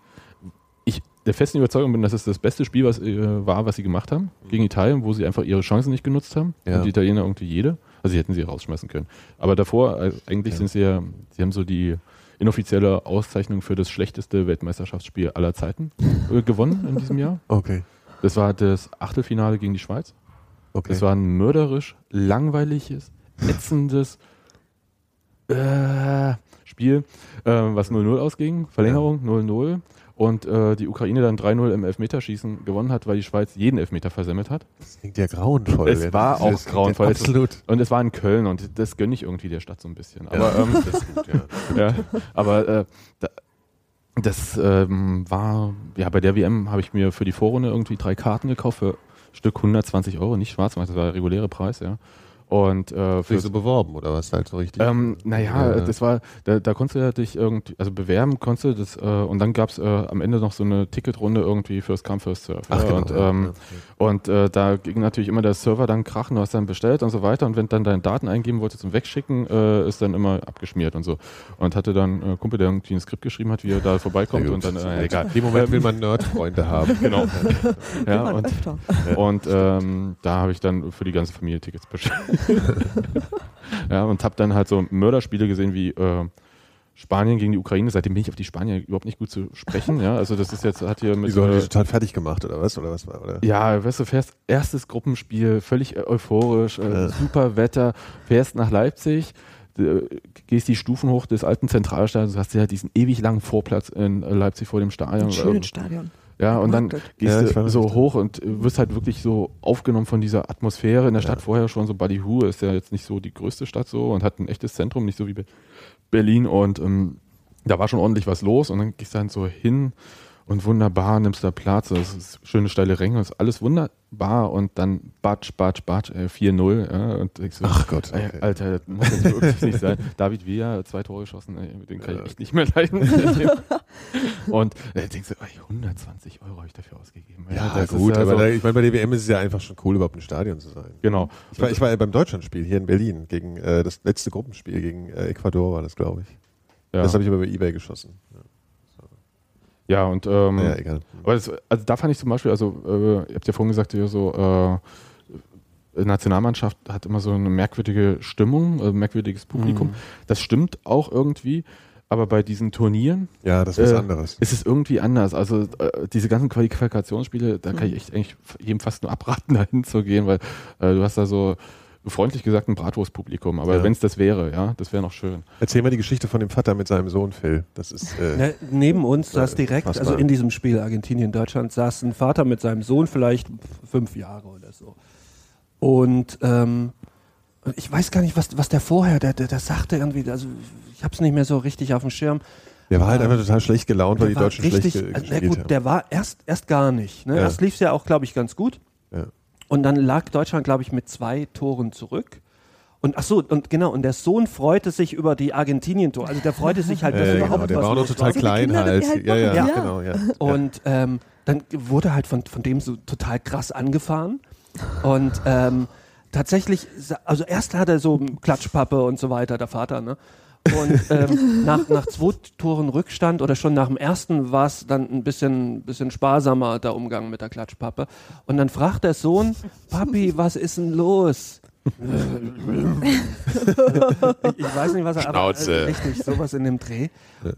B: ich der festen Überzeugung bin, dass es das beste Spiel was, äh, war, was sie gemacht haben gegen Italien, wo sie einfach ihre Chancen nicht genutzt haben
A: Ja.
B: und die Italiener irgendwie jede. Also sie hätten sie rausschmeißen können. Aber davor, äh, eigentlich
A: Ja.
B: sind sie ja, sie haben so die inoffizielle Auszeichnung für das schlechteste Weltmeisterschaftsspiel aller Zeiten äh, gewonnen in diesem Jahr.
A: Okay.
B: Das war das Achtelfinale gegen die Schweiz.
A: Okay.
B: Das war ein mörderisch, langweiliges, ätzendes äh, Spiel, äh, was 0-0 ausging, Verlängerung 0-0 und äh, die Ukraine dann 3-0 im Elfmeterschießen gewonnen hat, weil die Schweiz jeden Elfmeter versemmelt hat.
A: das klingt ja grauenvoll.
B: Es
A: ja.
B: war auch grauenvoll.
A: Ja absolut.
B: Und es war in Köln und das gönne ich irgendwie der Stadt so ein bisschen. Aber,
A: ja,
B: ähm,
A: das ist gut, ja.
B: ja, aber äh, da, das ähm, war, ja, bei der WM habe ich mir für die Vorrunde irgendwie drei Karten gekauft für Stück 120 Euro, nicht Schwarzmarkt, das war der reguläre Preis, ja. Und äh,
A: Für so beworben oder was halt so richtig?
B: ähm, naja,
A: Ja.
B: das war, da, da konntest du ja dich irgendwie, also bewerben konntest du das, äh, und dann gab's äh, am Ende noch so eine Ticketrunde irgendwie First Come, First Serve.
A: Ach,
B: ja,
A: genau,
B: und
A: ja,
B: ähm,
A: ja.
B: und äh, da ging natürlich immer der Server dann krachen, du hast dann bestellt und so weiter und wenn dann deine Daten eingeben wolltest zum Wegschicken, äh, ist dann immer abgeschmiert und so. Und hatte dann äh, Kumpel, der irgendwie ein Skript geschrieben hat, wie er da vorbeikommt und dann, äh, egal.
A: In dem Moment will man Nerd-Freunde haben.
B: Genau. ja, und,
C: öfter.
B: und ähm, da habe ich dann für die ganze Familie Tickets bestellt. ja, und habe dann halt so Mörderspiele gesehen wie äh, Spanien gegen die Ukraine. Seitdem bin ich auf die Spanier überhaupt nicht gut zu sprechen. Ja, also das ist jetzt, hat hier mit.
A: Wieso haben die
B: Äh,
A: total fertig gemacht oder was? Oder was war? Oder?
B: ja, weißt du, fährst erstes Gruppenspiel, völlig äh, euphorisch, äh, super Wetter, fährst nach Leipzig, äh, gehst die Stufen hoch des alten Zentralstadions, hast ja diesen ewig langen Vorplatz in äh, Leipzig vor dem Stadion.
C: Ein schönes Stadion.
B: Ja, und dann gehst
A: Ja,
B: du so hoch und wirst halt wirklich so aufgenommen von dieser Atmosphäre. In der Stadt vorher schon so Ballyhoo ist ja jetzt nicht so die größte Stadt so und hat ein echtes Zentrum, nicht so wie Be- Berlin. Und ähm, da war schon ordentlich was los und dann gehst du dann so hin und wunderbar, nimmst da Platz, das ist schöne steile Ränge, ist alles wunderbar und dann batsch, batsch, batsch, äh, 4-0. Ja, und ich so,
A: Ach Gott, okay.
B: Alter, das muss jetzt wirklich nicht sein. David Villa, zwei Tore geschossen, ey, den kann ich
A: Ja.
B: echt nicht mehr leiden. und äh, denkst du, ey, 120 Euro habe ich dafür ausgegeben.
A: Ja,
B: ist
A: gut,
B: ja
A: aber da, ich meine, bei der WM ist es ja einfach schon cool, überhaupt im Stadion zu sein.
B: Genau.
A: Ich war, ich war ja beim Deutschlandspiel hier in Berlin gegen äh, das letzte Gruppenspiel gegen äh, Ecuador war das, glaube ich.
B: ja.
A: Das habe ich aber bei eBay geschossen.
B: ja, und ähm,
A: Ja, egal.
B: aber das, also da fand ich zum Beispiel, also äh, ihr habt ja vorhin gesagt, ja, so äh, Nationalmannschaft hat immer so eine merkwürdige Stimmung, äh, merkwürdiges Publikum.
A: Mhm.
B: Das stimmt auch irgendwie, aber bei diesen Turnieren
A: Ja, das ist
B: Äh,
A: anderes.
B: ist es irgendwie anders. Also äh, diese ganzen Qualifikationsspiele, da kann ich echt eigentlich jedem fast nur abraten, dahin zu gehen, weil äh, du hast da so freundlich gesagt ein Bratwurstpublikum. Aber
A: Ja.
B: wenn es das wäre, ja, das wäre noch schön.
A: Erzähl mal die Geschichte von dem Vater mit seinem Sohn Phil. Das ist äh,
D: Ne, neben uns saß
A: Äh,
D: direkt,
A: fassbar.
D: also in diesem Spiel Argentinien-Deutschland, saß ein Vater mit seinem Sohn, vielleicht fünf Jahre oder so. Und ähm, ich weiß gar nicht, was, was der vorher, der, der, der sagte irgendwie, also ich habe es nicht mehr so richtig auf dem Schirm.
A: der war halt einfach total schlecht gelaunt, weil die Deutschen schlecht ge
D: also, na
A: gespielt
D: gut,
A: haben.
D: der war erst, erst gar nicht. Ne?
A: Ja.
D: Erst lief es ja auch, glaube ich, ganz gut.
A: Ja.
D: Und dann lag Deutschland, glaube ich, mit zwei Toren zurück. Und ach so, und genau, und der Sohn freute sich über die Argentinien-Tor. Also der freute sich halt, dass
A: Äh,
D: überhaupt
A: genau, der
D: was
A: war auch noch
D: los
A: total
D: war.
A: Klein
C: Kinder,
A: halt.
C: halt
A: ja, ja.
D: Ja.
A: genau, ja.
D: Und ähm, dann wurde halt von, von dem so total krass angefahren. Und ähm, tatsächlich, also erst hat er so Klatschpappe und so weiter, der Vater, ne? Und ähm, nach, nach zwei Toren Rückstand oder schon nach dem ersten war es dann ein bisschen, bisschen sparsamer, der Umgang mit der Klatschpappe. Und dann fragt der Sohn, Papi, was ist denn los? ich, ich weiß nicht, was er
A: Schnauze.
D: aber äh, richtig sowas in dem Dreh.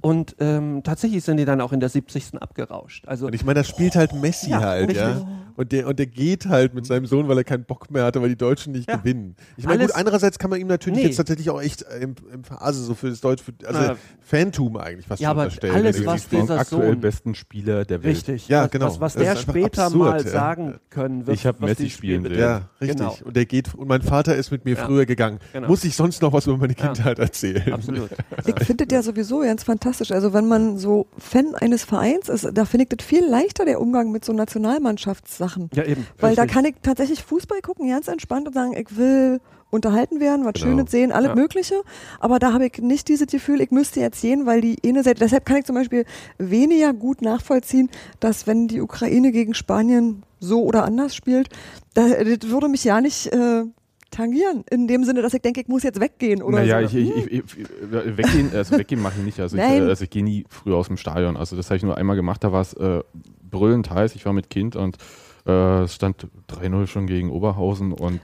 D: Und ähm, tatsächlich sind die dann auch in der 70. abgerauscht. Also
A: Und ich meine, da spielt halt Messi
D: Ja,
A: halt,
D: richtig.
A: ja. Und der, und der geht halt mit seinem Sohn, weil er keinen Bock mehr hatte, weil die Deutschen nicht
D: Ja.
A: gewinnen. Ich meine, gut, andererseits kann man ihm natürlich
D: Nee.
A: jetzt tatsächlich auch echt äh, im, im also so für das Deutsche, für, also
D: Na,
A: Fantum eigentlich was
D: Ja, aber
A: unterstellen.
D: alles, was
A: siehst,
B: Vom
D: dieser
B: aktuell
D: Sohn-
B: besten Spieler der Welt.
D: richtig.
A: Ja,
D: was,
A: genau.
D: Was, was der
A: ist
D: später
A: absurd,
D: mal
A: ja.
D: sagen können wird.
B: Ich hab
D: was
B: Messi
D: die
B: spielen
D: Spiel
B: will.
A: Ja, richtig.
D: Genau.
A: Und der geht, und mein Vater ist mit mir
D: Ja.
A: früher gegangen.
D: Genau.
A: Muss ich sonst noch was über meine
D: Ja.
A: Kindheit erzählen?
D: Absolut.
C: Ich finde das ja sowieso ganz fantastisch. Also wenn man so Fan eines Vereins ist, da finde ich das viel leichter, der Umgang mit so Nationalmannschaftssachen.
D: Ja, eben.
C: Weil da
D: Richtig.
C: kann ich tatsächlich Fußball gucken, ganz entspannt und sagen, ich will unterhalten werden, was
A: Genau.
C: Schönes sehen, alles
D: Ja.
C: Mögliche. Aber da habe ich nicht dieses Gefühl, ich müsste jetzt sehen, weil die eine Seite, deshalb kann ich zum Beispiel weniger gut nachvollziehen, dass wenn die Ukraine gegen Spanien so oder anders spielt, da, das würde mich ja nicht äh, tangieren. In dem Sinne, dass ich denke, ich muss jetzt weggehen oder
B: naja,
C: so.
B: ich, ich, ich, ich, weggehen, also weggehen mache ich nicht. Also ich,
C: Nein.
B: äh, also ich gehe nie früher aus dem Stadion. Also das habe ich nur einmal gemacht, da war es äh, brüllend heiß. Ich war mit Kind und es stand 3-0 schon gegen Oberhausen und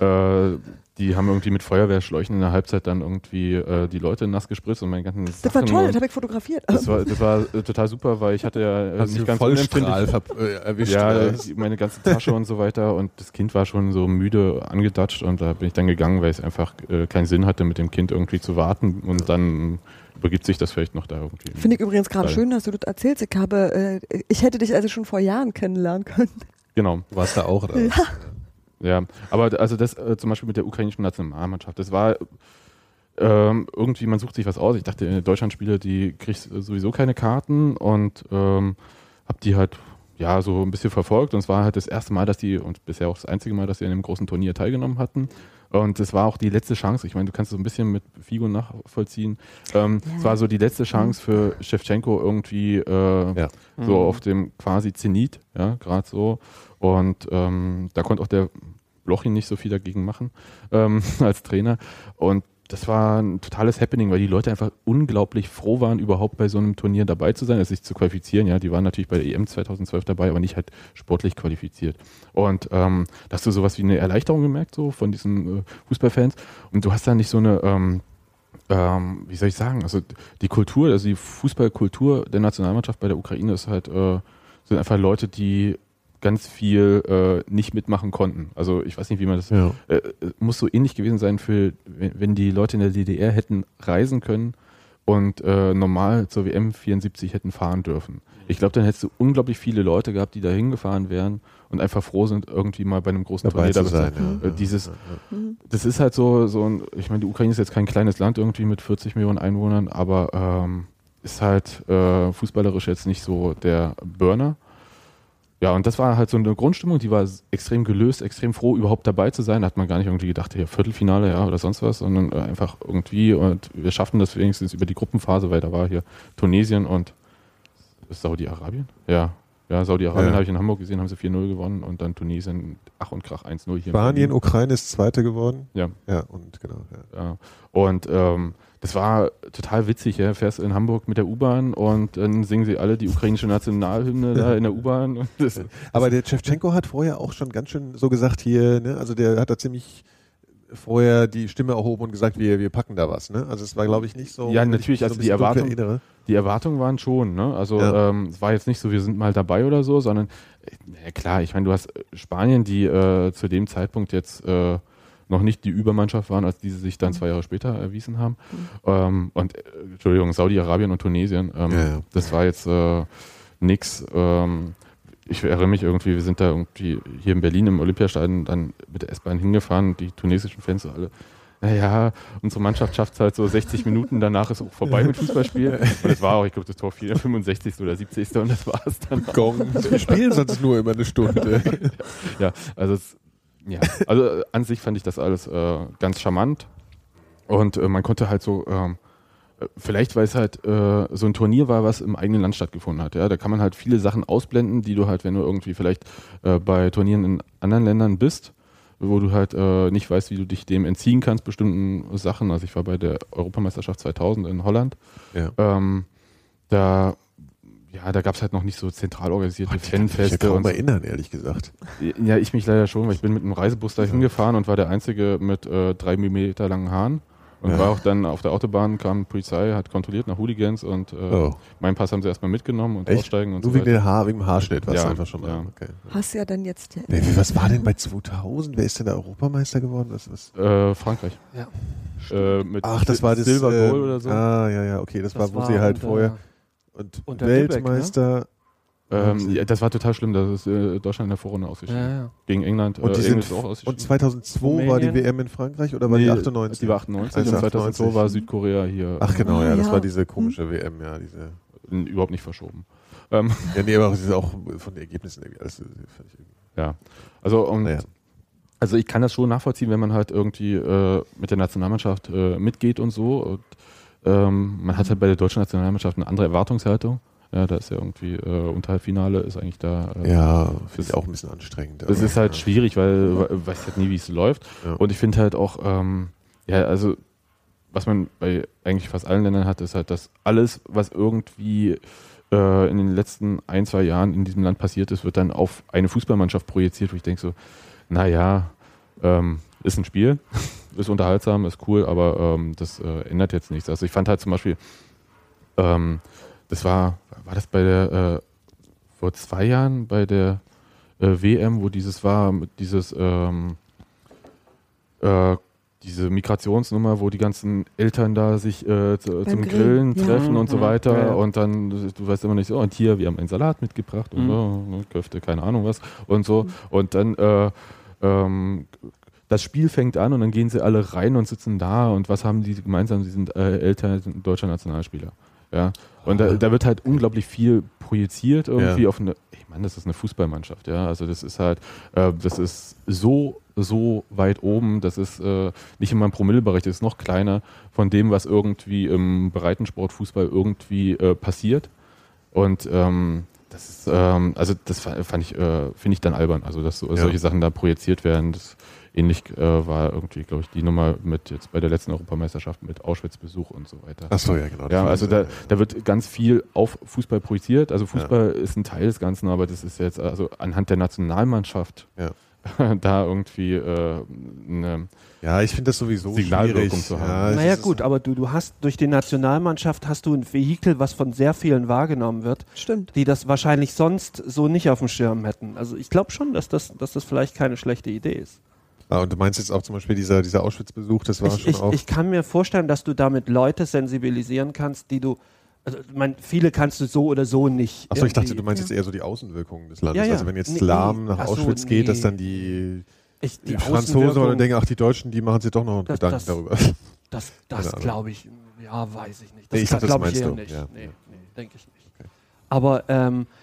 B: äh, die haben irgendwie mit Feuerwehrschläuchen in der Halbzeit dann irgendwie äh, die Leute nass gespritzt und meine ganzen
C: das war
B: Sachen
C: toll,
B: und
C: das habe ich fotografiert.
B: das war, das war äh, total super, weil ich hatte ja äh,
A: Hast
B: nicht ganz
A: Vollstrahl
B: unempfindlich-
A: äh, erwischt?
B: ja, meine ganze Tasche und so weiter. Und das Kind war schon so müde angedatscht und da bin ich dann gegangen, weil es einfach äh, keinen Sinn hatte, mit dem Kind irgendwie zu warten. Und dann übergibt sich das vielleicht noch da irgendwie.
C: Finde ich übrigens gerade schön, dass du das erzählst. Ich habe, äh, ich hätte dich also schon vor Jahren kennenlernen können.
B: Genau.
A: Du warst da auch, oder? was?
B: Ja, aber also das äh, zum Beispiel mit der ukrainischen Nationalmannschaft, das war ähm, irgendwie, man sucht sich was aus. Ich dachte, äh, Deutschlandspiele, die kriegst du sowieso keine Karten und ähm, hab die halt ja, so ein bisschen verfolgt und es war halt das erste Mal, dass die, und bisher auch das einzige Mal, dass sie an einem großen Turnier teilgenommen hatten. Und es war auch die letzte Chance. Ich meine, du kannst es so ein bisschen mit Figo nachvollziehen. Ähm,
C: Ja.
B: Es war so die letzte Chance für Shevchenko irgendwie äh,
A: Ja.
B: so auf dem quasi Zenit, ja, gerade so. Und ähm, da konnte auch der Blochin nicht so viel dagegen machen ähm, als Trainer. Und das war ein totales Happening, weil die Leute einfach unglaublich froh waren, überhaupt bei so einem Turnier dabei zu sein, also sich zu qualifizieren. Ja, die waren natürlich bei der EM 2012 dabei, aber nicht halt sportlich qualifiziert. Und ähm, da hast du sowas wie eine Erleichterung gemerkt, so von diesen äh, Fußballfans. Und du hast da nicht so eine, ähm, ähm, wie soll ich sagen, also die Kultur, also die Fußballkultur der Nationalmannschaft bei der Ukraine ist halt, äh, sind einfach Leute, die ganz viel äh, nicht mitmachen konnten. Also ich weiß nicht, wie man das
A: Ja.
B: äh, äh, muss so ähnlich gewesen sein für, wenn, wenn die Leute in der DDR hätten reisen können und äh, normal zur WM 74 hätten fahren dürfen. Ich glaube, dann hättest du unglaublich viele Leute gehabt, die da hingefahren wären und einfach froh sind, irgendwie mal bei einem großen
A: Dabei
B: Turnier
A: zu
B: dabei
A: sein.
B: Äh, dieses, das ist halt so, so ein, ich meine, die Ukraine ist jetzt kein kleines Land irgendwie mit 40 Millionen Einwohnern, aber ähm, ist halt äh, fußballerisch jetzt nicht so der Burner. Ja, und das war halt so eine Grundstimmung, die war extrem gelöst, extrem froh, überhaupt dabei zu sein. Da hat man gar nicht irgendwie gedacht, ja, Viertelfinale, ja, oder sonst was, sondern äh, einfach irgendwie, und wir schaffen das wenigstens über die Gruppenphase, weil da war hier Tunesien und Saudi-Arabien? Ja. Ja, Saudi-Arabien
A: Ja.
B: habe ich in Hamburg gesehen, haben sie 4-0 gewonnen und dann Tunesien, ach und krach 1-0 hier.
A: Spanien. Ukraine ist Zweite geworden.
B: Ja.
A: Ja, und genau. Ja.
B: Ja. Und ähm, das war total witzig, ja. Fährst in Hamburg mit der U-Bahn und dann singen sie alle die ukrainische Nationalhymne da in der U-Bahn.
A: Aber der Shevchenko hat vorher auch schon ganz schön so gesagt hier, ne? also der hat da ziemlich vorher die Stimme erhoben und gesagt, wir, wir packen da was. Ne? Also es war, glaube ich, nicht so.
B: Ja, natürlich, also
A: ein
B: die
A: bisschen dunkel
B: Erwartung-
A: erinnere.
B: Die Erwartungen waren schon, ne? Also
A: Ja.
B: ähm, es war jetzt nicht so, wir sind mal dabei oder so, sondern äh, na klar, ich meine, du hast äh, Spanien, die äh, zu dem Zeitpunkt jetzt äh, noch nicht die Übermannschaft waren, als diese sich dann zwei Jahre später erwiesen haben. Ähm, und äh, Entschuldigung, Saudi-Arabien und Tunesien. Ähm,
A: Ja, ja.
B: Das war jetzt äh, nix. Ähm, ich erinnere mich irgendwie, wir sind da irgendwie hier in Berlin im Olympiastadion dann mit der S-Bahn hingefahren, die tunesischen Fans so alle. Naja, unsere Mannschaft schafft es halt so 60 Minuten, danach ist auch vorbei mit Fußballspielen. Und es war auch, ich glaube, das Tor 4, 65. oder 70. und das war es dann.
A: Gong. Wir spielen sonst nur immer eine Stunde.
B: Ja, also, es, ja. also äh, an sich fand ich das alles äh, ganz charmant. Und äh, man konnte halt so, ähm, äh, vielleicht weil es halt äh, so ein Turnier war, was im eigenen Land stattgefunden hat. Ja? Da kann man halt viele Sachen ausblenden, die du halt, wenn du irgendwie vielleicht äh, bei Turnieren in anderen Ländern bist, wo du halt nicht weißt, wie du dich dem entziehen kannst, bestimmten Sachen. Also ich war bei der Europameisterschaft 2000 in Holland.
A: Ja.
B: Ähm, da ja, da gab es halt noch nicht so zentral organisierte
A: Ich kann mich ja
B: Fanfeste.
A: erinnern, ehrlich gesagt.
B: Ja, ich mich leider schon, weil ich bin mit einem Reisebus da hingefahren und war der Einzige mit äh, drei Millimeter langen Haaren. Und
A: Ja.
B: war auch dann auf der Autobahn, kam Polizei, hat kontrolliert nach Hooligans und äh,
A: Oh.
B: meinen Pass haben sie erstmal mitgenommen und
A: Echt?
B: aussteigen und
A: Nur
B: so
A: wegen,
B: weiter.
A: der Haar, wegen dem Haarschnitt, was
B: Ja,
A: einfach schon mal.
B: ja.
A: Okay.
C: Hast ja dann jetzt ja,
A: Nee, was war denn bei 2000? Wer ist denn der Europameister geworden? Was, was?
B: Äh, Frankreich.
D: Ja.
B: Äh, mit
A: Ach, das war das.
B: Silver
A: ähm,
B: Goal oder so.
A: Ah, ja, ja, okay, das,
D: Das
A: war, wo
D: war
A: sie halt vorher. Und
D: unter Lübeck, ne?
A: Weltmeister.
B: ähm, ja, das war total schlimm, da ist äh, Deutschland in der Vorrunde ausgeschieden.
D: Ja, ja.
B: Gegen England.
A: Und, die
B: äh,
A: sind,
B: England auch ausgeschieden.
A: und 2002 war die
D: Rumänien?
A: WM in Frankreich oder war
B: Nee,
A: die 98?
B: Die war 98
A: Also
B: und 2002
A: 98.
B: war Südkorea hier
A: Ach genau, ja, das war diese komische WM, ja, diese.
B: überhaupt nicht verschoben. Ähm,
A: Ja, nee, aber es ist auch von den Ergebnissen irgendwie alles. irgendwie-
B: Ja, also und
A: Naja.
B: also ich kann das schon nachvollziehen, wenn man halt irgendwie äh, mit der Nationalmannschaft äh, mitgeht und so. Und, ähm, man hat halt bei der deutschen Nationalmannschaft eine andere Erwartungshaltung. Ja, da ist ja irgendwie äh, Unterhalbfinale ist eigentlich da. Äh,
A: Ja, finde ich auch ein bisschen anstrengend. Aber-
B: ist halt
A: ja.
B: schwierig, weil weil- weiß halt nie, wie es läuft.
A: Ja.
B: Und ich finde halt auch, ähm, ja, also was man bei eigentlich fast allen Ländern hat, ist halt, dass alles, was irgendwie äh, in den letzten ein, zwei Jahren in diesem Land passiert ist, wird dann auf eine Fußballmannschaft projiziert, wo ich denke so, naja, ähm, ist ein Spiel, ist unterhaltsam, ist cool, aber ähm, das äh, ändert jetzt nichts. Also ich fand halt zum Beispiel, ähm, das war, war das bei der, äh, vor zwei Jahren bei der äh, WM, wo dieses war, dieses, ähm, äh, diese Migrationsnummer, wo die ganzen Eltern da sich äh, zu, zum
C: Grillen,
B: Grillen
C: ja.
B: treffen und so
D: Mhm.
B: weiter
D: Ja, ja.
B: und dann, du weißt immer nicht so, und hier, wir haben einen Salat mitgebracht und
D: Mhm.
B: so, ne, Köfte, keine Ahnung was und so und dann äh, ähm, das Spiel fängt an und dann gehen sie alle rein und sitzen da und was haben die gemeinsam? Sie sind äh, Eltern, deutscher Nationalspieler. Ja. Und da, da wird halt unglaublich viel projiziert irgendwie
A: Ja.
B: auf eine, ich meine, das ist eine Fußballmannschaft, ja. Also das ist halt, äh, das ist so, so weit oben, das ist äh, nicht in meinem Promillebereich, das ist noch kleiner von dem, was irgendwie im Breitensport, Fußball irgendwie äh, passiert. Und ähm, das ist, ähm, also das fa- fand ich, äh, finde ich dann albern, also dass so,
A: Ja.
B: solche Sachen da projiziert werden. Das, ähnlich äh, war irgendwie, glaube ich, die Nummer mit jetzt bei der letzten Europameisterschaft mit Auschwitz-Besuch und so weiter.
A: Ach so, ja, genau.
B: Ja, also da,
A: Ja.
B: da wird ganz viel auf Fußball projiziert. Also Fußball ist ein Teil des Ganzen, aber das ist jetzt also anhand der Nationalmannschaft
A: Ja.
B: da irgendwie äh, eine
A: Ja, ich finde das sowieso
B: Signalwirkung
A: schwierig.
B: zu haben.
A: Ja,
D: Naja gut, aber du, du hast durch die Nationalmannschaft hast du ein Vehikel, was von sehr vielen wahrgenommen wird,
C: Stimmt.
D: die das wahrscheinlich sonst so nicht auf dem Schirm hätten. Also ich glaube schon, dass das, dass das vielleicht keine schlechte Idee ist.
A: Ah, und du meinst jetzt auch zum Beispiel dieser, dieser Auschwitz-Besuch, das war
D: Ich,
A: schon
D: ich,
A: auch.
D: ich kann mir vorstellen, dass du damit Leute sensibilisieren kannst, die du, also ich meine, viele kannst du so oder so nicht.
A: Achso, ich dachte, du meinst jetzt eher so die Außenwirkungen des Landes.
D: Ja, ja.
A: Also wenn jetzt
D: Nee,
A: Lahm
D: nee.
A: nach
D: Ach so,
A: Auschwitz geht, dass
D: nee.
A: dann die,
D: ich,
A: die Franzosen
D: Außenwirkung,
A: oder denken, ach, die Deutschen, die machen sich doch noch
D: Das-
A: Gedanken
D: das-
A: darüber.
D: Das, das glaube ich, ja, weiß ich nicht.
A: Nee, ich das
D: glaube
A: meinst
D: eher
A: du.
D: nicht.
A: Ja,
D: nee,
A: ja.
D: nee denke ich nicht. Aber ähm, ich-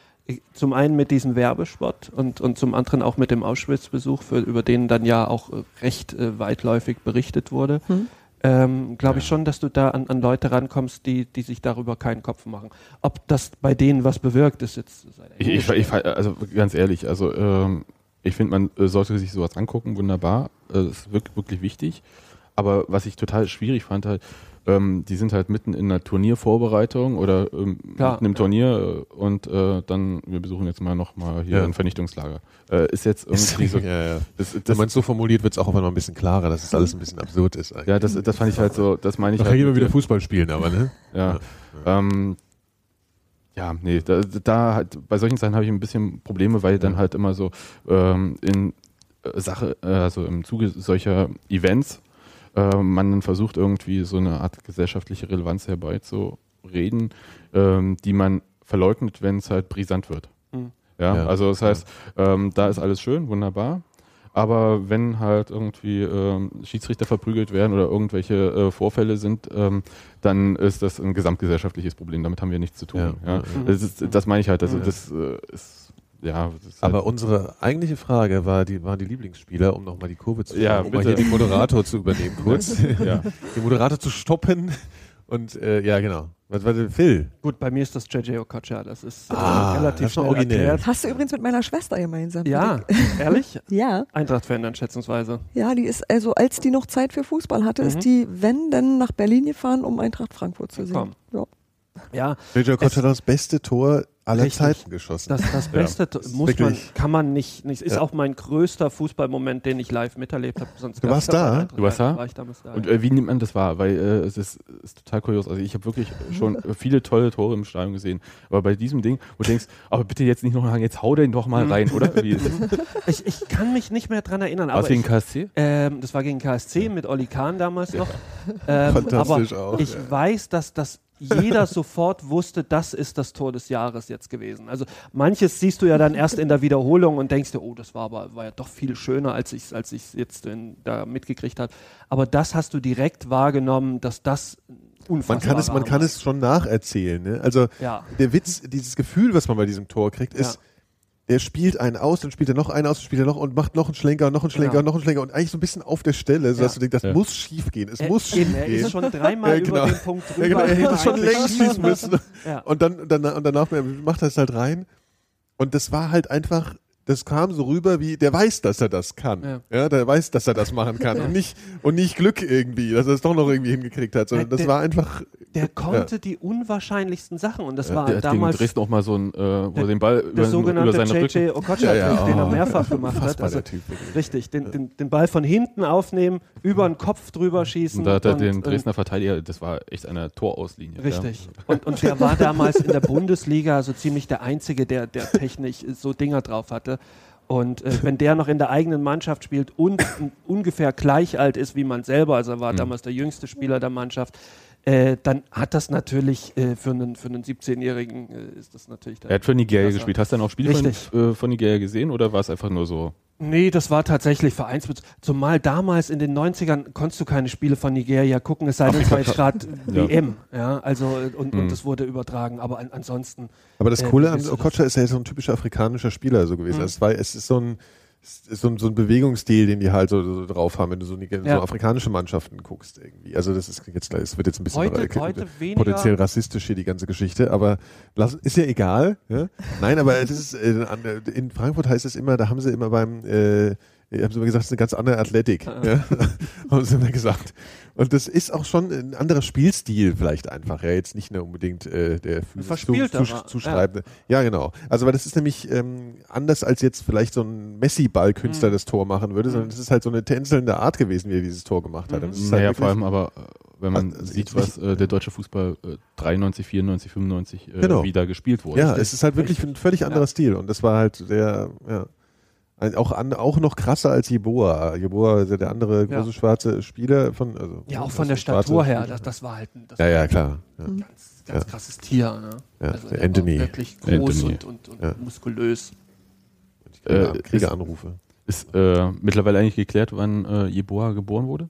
D: zum einen mit diesem Werbespot und, und zum anderen auch mit dem Auschwitz-Besuch, für- über den dann ja auch äh, recht äh, weitläufig berichtet wurde,
C: Hm.
D: ähm, glaube ich schon, dass du da an, an Leute rankommst, die, die sich darüber keinen Kopf machen. Ob das bei denen was bewirkt, ist jetzt
B: Ich, ich, ich, also ganz ehrlich, also ähm, ich finde, man äh, sollte sich sowas angucken, wunderbar. Äh, Das ist wirklich, wirklich wichtig. Aber was ich total schwierig fand, halt, ähm, die sind halt mitten in einer Turniervorbereitung oder ähm,
D: Klar,
B: mitten im
D: ja.
B: Turnier äh, und äh, dann, wir besuchen jetzt mal nochmal hier
A: Ja.
B: ein Vernichtungslager. Äh, ist jetzt irgendwie so.
A: ja, ja.
B: Das,
A: Wenn man es so formuliert, wird es auch auf einmal ein bisschen klarer, dass es alles ein bisschen absurd ist. Eigentlich.
B: ja, das, das fand ich halt so, das meine ich
A: Man
B: halt.
A: kann jeder
B: mit
A: wieder
B: der-
A: Fußball spielen, aber ne?
B: Ja. Ähm, ja, nee, da, da halt, bei solchen Sachen habe ich ein bisschen Probleme, weil dann
A: Ja.
B: halt immer so ähm, in äh, Sache, äh, also im Zuge solcher Events, äh, man dann versucht irgendwie so eine Art gesellschaftliche Relevanz herbeizureden, ähm, die man verleugnet, wenn es halt brisant wird.
D: Mhm.
B: Ja,
A: Ja.
B: also das heißt, ähm, da ist alles schön, wunderbar. Aber wenn halt irgendwie ähm, Schiedsrichter verprügelt werden oder irgendwelche äh, Vorfälle sind, ähm, dann ist das ein gesamtgesellschaftliches Problem. Damit haben wir nichts zu tun.
A: Ja.
B: Ja. Das, ist, das meine ich halt. Also
A: Ja.
B: das äh, ist ja. Das ist
A: Aber
B: halt,
A: unsere eigentliche Frage war die, waren die Lieblingsspieler, um nochmal die Kurve zu
B: Ja,
A: um mal hier den Moderator zu übernehmen kurz.
B: ja.
A: den Moderator zu stoppen. Und äh, ja, genau. Was war denn Phil?
D: Gut, bei mir ist das JJ Okocha, das ist äh,
A: Ah, das
D: relativ schnell
A: originell.
D: erklärt.
C: Hast du übrigens mit meiner Schwester gemeinsam.
D: Ja, ehrlich?
C: Ja,
D: Eintracht-Fan dann schätzungsweise.
C: ja, die ist, also als die noch Zeit für Fußball hatte,
D: Mhm.
C: ist die, wenn, dann nach Berlin gefahren, um Eintracht Frankfurt zu
D: Komm.
C: sehen. Ja.
D: Ja,
A: JJ Koch hat das beste Tor aller
D: Richtig.
A: Zeiten geschossen.
D: das, das Beste
A: ist
D: muss man, kann man nicht, nicht ist
A: Ja.
D: auch mein größter Fußballmoment, den ich live miterlebt habe. Sonst
A: Du warst
D: ja
A: da?
B: Du warst da?
D: War ich damals da.
B: Und
D: ja.
B: äh, wie nimmt man das wahr? Weil äh, es ist, ist total kurios. Also ich habe wirklich schon viele tolle Tore im Stadion gesehen. Aber bei diesem Ding, wo du denkst, aber bitte jetzt nicht noch sagen, jetzt hau den doch mal
D: Mhm.
B: rein, oder?
D: Ich, ich kann mich nicht mehr dran erinnern.
B: War es gegen
D: ich,
B: KSC?
D: ähm, das war gegen KSC mit Olli Kahn damals noch. Ähm,
A: Fantastisch
D: aber
A: auch,
D: ich
A: ja.
D: weiß, dass das jeder sofort wusste, das ist das Tor des Jahres jetzt gewesen. Also manches siehst du ja dann erst in der Wiederholung und denkst dir, oh, das war aber war ja doch viel schöner, als ich es als ich's jetzt in, da mitgekriegt habe. Aber das hast du direkt wahrgenommen, dass das unfassbar
A: Man kann es, man kann es schon nacherzählen. Ne? Also
D: Ja.
A: der Witz, dieses Gefühl, was man bei diesem Tor kriegt, ist,
D: Ja.
A: Er spielt einen aus, dann spielt er noch einen aus, dann spielt er noch und macht noch einen Schlenker und noch einen Schlenker
D: Genau.
A: und noch einen Schlenker und eigentlich so ein bisschen auf der Stelle, sodass
D: Ja.
A: du denkst, das
B: Ja.
A: muss schief gehen. Es
D: Er,
A: muss
D: eben,
A: schief
D: er
A: gehen.
D: ist schon dreimal
A: Ja, genau.
D: über den Punkt drüber.
A: Ja, genau, er hätte schon längst schießen müssen.
D: Ja.
A: Und dann, und dann und danach macht er es halt rein. Und das war halt einfach, das kam so rüber wie, der weiß, dass er das kann.
D: Ja.
A: Ja, der weiß, dass er das machen kann. Und nicht, und nicht Glück irgendwie, dass er es doch noch irgendwie hingekriegt hat, sondern
D: Ja,
A: das
D: der-
A: war einfach,
D: Der konnte die unwahrscheinlichsten Sachen und das war
B: Der
D: damals
B: Dresden auch mal so ein, äh, wo
D: der-
B: er den Ball
D: der
B: über, über
D: sogenannte
B: seinen Rücken.
D: JJ Okocha,
A: Ja, ja,
D: den er
A: oh.
D: mehrfach gemacht hat. Also,
A: der Typ.
D: richtig, den, den, den Ball von hinten aufnehmen, über den Kopf drüber schießen.
B: Und da hat er
D: und-
B: den
D: und-
B: Dresdner Verteidiger, das war echt eine Torauslinie.
D: Richtig. Und, und der war damals in der Bundesliga so ziemlich der Einzige, der, der technisch so Dinger drauf hatte. Und äh, wenn der noch in der eigenen Mannschaft spielt und un- ungefähr gleich alt ist wie man selber, also er war
B: Mhm.
D: damals der jüngste Spieler der Mannschaft, äh, dann hat das natürlich äh, für einen, für einen 17-Jährigen äh, ist das natürlich.
B: Er hat für Nigeria gespielt. Hast du dann auch Spiele von, äh, von Nigeria gesehen oder war es einfach nur so?
D: Nee, das war tatsächlich Vereinsbezug. Zumal damals in den 90ern konntest du keine Spiele von Nigeria gucken, es sei denn, es war jetzt gerade. WM. Ja, also, und,
B: Mhm.
D: und das wurde übertragen. Aber an, ansonsten,
A: Aber das
D: Äh,
A: Coole an Okocha ist ja so ein typischer afrikanischer Spieler so gewesen.
D: Mhm.
A: Es, war, es ist so ein, so ein, so ein Bewegungsstil, den die halt so, so drauf haben, wenn du so, die-
D: Ja.
A: so afrikanische Mannschaften guckst irgendwie. Also das ist jetzt, es wird jetzt ein bisschen
D: heute,
A: äh,
D: heute
A: potenziell rassistisch hier die ganze Geschichte, aber lass, ist ja egal. Ja? Nein, aber es ist, äh, an- in Frankfurt heißt es immer, da haben sie immer beim, äh, haben sie immer gesagt, es ist eine ganz andere Athletik.
D: Ah.
A: Ja? haben sie immer gesagt. Und das ist auch schon ein anderer Spielstil vielleicht einfach. Ja, jetzt nicht nur unbedingt äh, der physisch
D: verspielterer,
A: zu, zu, zuschreibende. Ja. genau. Also weil das ist nämlich ähm, anders als jetzt vielleicht so ein Messi-Ballkünstler
D: Mhm.
A: das Tor machen würde, sondern es ist halt so eine tänzelnde Halt Art gewesen, wie er dieses Tor gemacht hat.
D: Mhm.
A: Ist
B: Naja,
A: halt
B: vor allem aber, äh, wenn man
A: Also
B: sieht, was äh, der deutsche Fußball äh, 93, 94, 95 äh,
A: Genau.
B: wieder gespielt wurde.
A: Ja, es ist halt wirklich ein völlig anderer Stil und das war halt der, ja, auch, an, auch noch krasser als Jeboa. Jeboa ist ja der andere
D: Ja.
A: große schwarze Spieler von, also
D: ja, auch
A: also
D: von der Statur her,
A: Spieler.
D: das, das war halt ein, das
A: ja, ja, klar. Ja.
D: Ganz, ganz
A: Ja.
D: krasses Tier. Ne?
A: Ja,
D: also
A: der
D: der
A: Anthony.
D: War wirklich groß
B: Anthony.
D: und, und, und
A: Ja.
D: muskulös.
A: Krieger,
B: Äh,
A: Kriegeranrufe.
B: Ist äh, mittlerweile eigentlich geklärt, wann äh, Jeboa geboren wurde?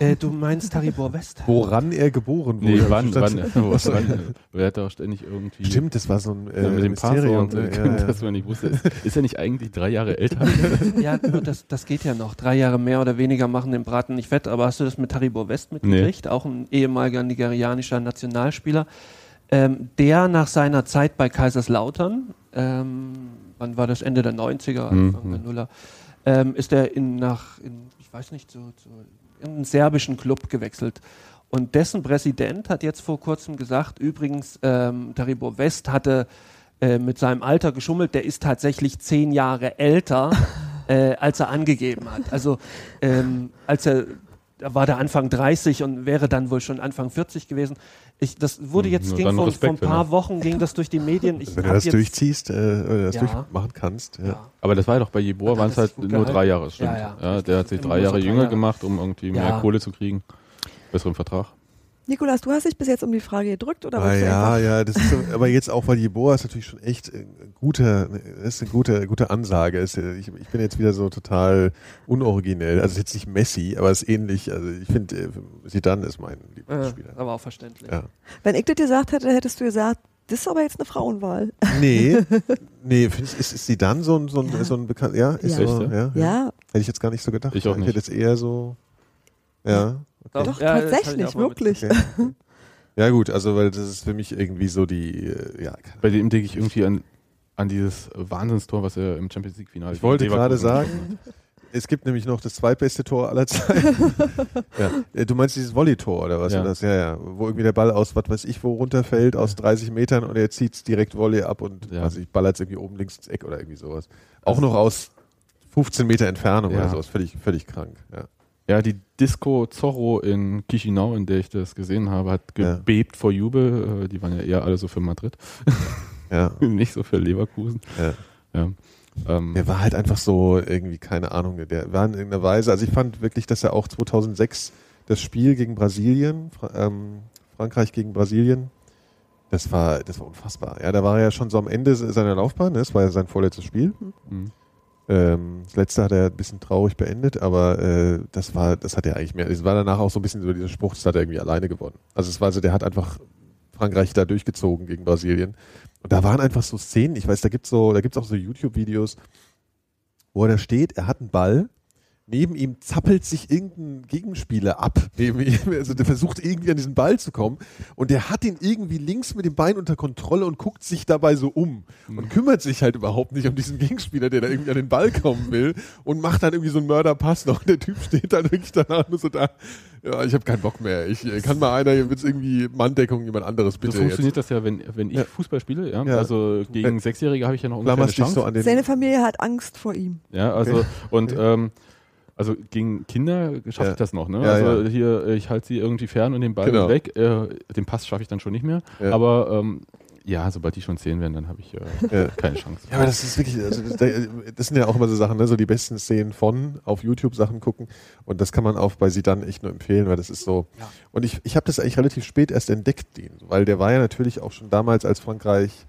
D: Äh, du meinst Taribor West?
A: Woran er geboren wurde.
B: Nee, wann, wann,
A: Statt-
B: wann, wann Wer hat da ständig irgendwie
A: Stimmt, das war so ein äh,
B: äh, mit dem
A: Mysterium.
B: Passwort,
A: ne?
B: äh,
A: ja, ja.
B: dass man nicht wusste. Ist, ist er nicht eigentlich drei Jahre älter?
D: Ja, nur das, das geht ja noch. Drei Jahre mehr oder weniger machen den Braten nicht fett. Aber hast du das mit Taribor West mitgekriegt? Auch ein ehemaliger nigerianischer Nationalspieler, ähm, der nach seiner Zeit bei Kaiserslautern, ähm, wann war das, Ende der 90er, Anfang
B: Mhm.
D: der Nuller, ähm, ist er in, nach, in, ich weiß nicht, zu, zu irgendeinem serbischen Club gewechselt. Und dessen Präsident hat jetzt vor kurzem gesagt, übrigens, ähm, Taribor West hatte äh, mit seinem Alter geschummelt, der ist tatsächlich zehn Jahre älter, äh, als er angegeben hat. Also ähm, als er, da war der Anfang 30 und wäre dann wohl schon Anfang 40 gewesen. Ich, das wurde
B: Hm,
D: jetzt,
B: nur
D: ging vor, vor ein
B: Respekt,
D: paar Wochen, ging das durch die Medien. Ich
A: Wenn du das
D: jetzt,
A: durchziehst, äh, oder das
D: Ja.
A: durchmachen kannst. Ja.
D: Ja.
B: Aber das war ja doch bei Jeboa, waren es halt nur
D: gehalten.
B: drei Jahre, stimmt.
D: Ja,
B: Ja,
D: ja.
B: der hat sich drei Jahre jünger
D: Jahre.
B: gemacht, um irgendwie mehr
D: Ja.
B: Kohle zu kriegen. Besseren Vertrag.
C: Nikolas, du hast dich bis jetzt um die Frage gedrückt oder
A: Ah,
C: du
A: ja, ja, das ist so, aber jetzt auch, weil Jeboa ist natürlich schon echt äh, gute, das ist eine gute, gute Ansage. Ist, äh, ich, ich bin jetzt wieder so total unoriginell. Also jetzt nicht Messi, aber es ist ähnlich. Also ich finde, äh, Zidane ist mein
D: Äh,
A: Lieblingsspieler.
D: aber auch verständlich.
A: Ja.
C: Wenn ich das gesagt hätte, hättest du gesagt, das ist aber jetzt eine Frauenwahl.
A: Nee, nee, findest, ist, ist Zidane so ein, so ein,
C: Ja.
A: so ein bekannt, ja, ist
C: Ja.
A: so,
B: Echt,
A: ja,
C: Ja,
A: Hätte ich jetzt gar nicht so gedacht.
B: Ich auch
A: Ich
B: nicht.
A: hätte jetzt eher so, ja.
D: Doch,
C: doch,
D: ja,
C: tatsächlich, wirklich.
A: Okay. Ja gut, also weil das ist für mich irgendwie so die, äh, ja,
B: Bei dem denke ich irgendwie an, an dieses Wahnsinnstor, was er im Champions League-Finale
A: Ich wollte gerade sagen, es gibt nämlich noch das zweitbeste Tor aller Zeiten. ja. Äh, Du meinst dieses Volley-Tor oder was?
B: Ja.
A: Ja. Das? ja, ja. Wo irgendwie der Ball aus, was weiß ich, wo runterfällt, aus 30 Metern und er zieht direkt Volley ab und
B: Ja.
A: weiß ich, ballert irgendwie oben links ins Eck oder irgendwie sowas. Auch noch aus 15 Meter Entfernung
B: Ja.
A: oder sowas. Völlig, völlig krank. Ja.
B: Ja, die Disco Zorro in Chisinau, in der ich das gesehen habe, hat
A: Ja.
B: gebebt vor Jubel. Äh, Die waren ja eher alle so für Madrid,
A: ja.
B: nicht so für Leverkusen.
A: ja.
B: Ja. Ähm,
A: Der war halt einfach so irgendwie, keine Ahnung, der war in irgendeiner Weise, also ich fand wirklich, dass er auch 2006 das Spiel gegen Brasilien, ähm, Frankreich gegen Brasilien, das war, das war unfassbar. Ja, da war er ja schon so am Ende seiner Laufbahn, ne? das war ja sein vorletztes Spiel.
B: mh.
A: Ähm, das letzte hat er ein bisschen traurig beendet, aber äh, das war, das hat er eigentlich mehr. Es war danach auch so ein bisschen so dieser Spruch, das hat er irgendwie alleine gewonnen. Also es war so, der hat einfach Frankreich da durchgezogen gegen Brasilien. Und da waren einfach so Szenen, ich weiß, da gibt's so, da gibt's auch so YouTube-Videos, wo er da steht, er hat einen Ball, neben ihm zappelt sich irgendein Gegenspieler ab. Neben ihm, also der versucht irgendwie an diesen Ball zu kommen und der hat ihn irgendwie links mit dem Bein unter Kontrolle und guckt sich dabei so um und kümmert sich halt überhaupt nicht um diesen Gegenspieler, der da irgendwie an den Ball kommen will und macht dann irgendwie so einen Mörderpass noch. Und der Typ steht dann wirklich danach nur so da. Ja, ich habe keinen Bock mehr. Ich äh, kann mal einer jetzt irgendwie Manndeckung jemand anderes
B: so
A: bitte
B: funktioniert das ja, wenn, wenn ich
A: Ja.
B: Fußball spiele. Ja?
A: Ja.
B: Also gegen Sechsjährige habe ich ja noch ungefähr eine Chance.
A: so an den
C: Seine Familie hat Angst vor ihm.
B: Ja, also
A: Okay.
B: und
A: Okay.
B: ähm, also gegen Kinder schaffe
A: Ja.
B: ich das noch, ne?
A: Ja,
B: also
A: ja.
B: hier, äh, ich halte sie irgendwie fern und den Ball
A: Genau.
B: weg. Äh, den Pass schaffe ich dann schon nicht mehr.
A: Ja.
B: Aber ähm, ja, sobald die schon zehn werden, dann habe ich äh,
A: Ja.
B: keine Chance.
A: Ja, aber das ist wirklich, also das, das sind ja auch immer so Sachen, ne? so die besten Szenen von auf YouTube Sachen gucken und das kann man auch bei sie dann echt nur empfehlen, weil das ist so.
D: Ja.
A: Und ich, ich habe das eigentlich relativ spät erst entdeckt, den, weil der war ja natürlich auch schon damals, als Frankreich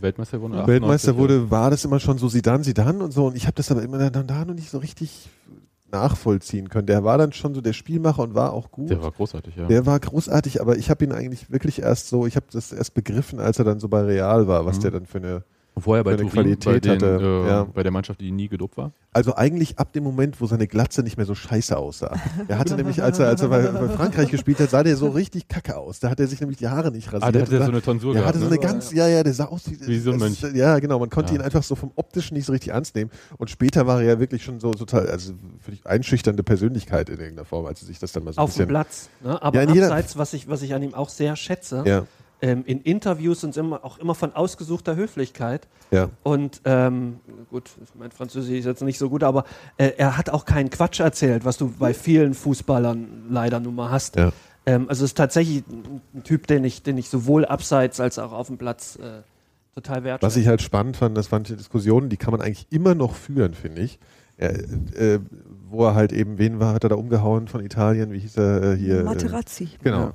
B: Weltmeister wurde.
A: Weltmeister
B: 98,
A: wurde, war das immer schon so Sidan, Sidan und so. Und ich habe das aber immer dann da noch nicht so richtig nachvollziehen können. Der war dann schon so der Spielmacher und war auch gut.
B: Der war großartig, ja.
A: Der war großartig, aber ich habe ihn eigentlich wirklich erst so, ich habe das erst begriffen, als er dann so bei Real war, was
B: Mhm.
A: der dann für eine
B: Vorher bei Turin,
A: Qualität
B: bei, den,
A: hatte,
B: äh,
A: ja.
B: bei der Mannschaft, die nie gedopt war.
A: Also eigentlich ab dem Moment, wo seine Glatze nicht mehr so scheiße aussah. Er hatte nämlich, als er, als er bei, bei Frankreich gespielt hat, sah der so richtig kacke aus. Da hat er sich nämlich die Haare nicht rasiert.
B: Ah, der hatte
A: Und
B: so eine Tonsur
A: der
B: gehabt.
A: hatte so
B: ne?
A: eine ganz, ja, ja, der sah aus wie,
B: Wie so ein Mönch.
A: Ja, genau, man konnte
B: Ja.
A: ihn einfach so vom optischen nicht so richtig ernst nehmen. Und später war er ja wirklich schon so total, also für dich einschüchternde Persönlichkeit in irgendeiner Form, als er sich das dann mal so ein
D: Auf dem
A: bisschen.
D: Platz. Ne? Aber
A: Ja,
D: abseits, was ich, was ich an ihm auch sehr schätze,
A: Ja,
D: ähm, in Interviews und immer, auch immer von ausgesuchter Höflichkeit.
A: ja.
D: Und ähm, gut, mein Französisch ist jetzt nicht so gut, aber äh, er hat auch keinen Quatsch erzählt, was du bei vielen Fußballern leider nun mal hast.
A: Ja.
D: Ähm, also es ist tatsächlich ein, Typ, den ich, den ich sowohl abseits als auch auf dem Platz äh, total wertschätze.
A: Was ich halt spannend fand, das waren die Diskussionen, die kann man eigentlich immer noch führen, finde ich. Er, äh, wo er halt eben, wen war, hat er da umgehauen von Italien? Wie hieß er äh, hier? Äh,
C: Materazzi.
A: Genau.
D: Ja.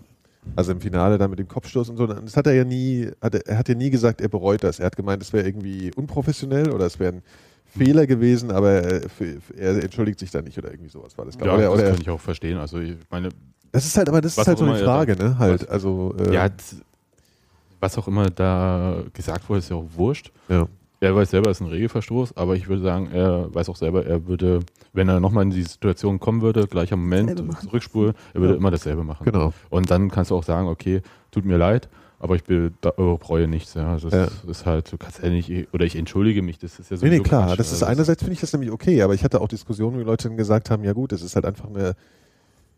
A: Also im Finale dann mit dem Kopfstoß und so. Das hat er ja nie, hat er, er hat ja nie gesagt, er bereut das. Er hat gemeint, es wäre irgendwie unprofessionell oder es wäre ein Fehler gewesen, aber er, für, er entschuldigt sich da nicht oder irgendwie sowas war das.
B: Ja,
A: oder,
B: das
A: oder,
B: kann ich auch verstehen. Also ich meine,
A: das ist halt, aber das ist halt so eine Frage,
B: da-
A: ne? Halt,
B: was-
A: also äh,
B: ja, das- was auch immer da gesagt wurde, ist ja auch wurscht.
A: ja.
B: Er weiß selber, es ist ein Regelverstoß, aber ich würde sagen, er weiß auch selber, er würde, wenn er nochmal in die Situation kommen würde, gleicher Moment, zurückspulen, er würde
A: Ja.
B: immer dasselbe machen.
A: Genau.
B: Und dann kannst du auch sagen, okay, tut mir leid, aber ich bereue nichts. Ja. Also das
A: Ja.
B: ist halt, du kannst ja nicht, oder ich entschuldige mich, das ist ja so.
A: Nee, nee, klar. Das ist einerseits finde ich das nämlich okay, aber ich hatte auch Diskussionen, wo die Leute gesagt haben, ja gut, das ist halt einfach eine,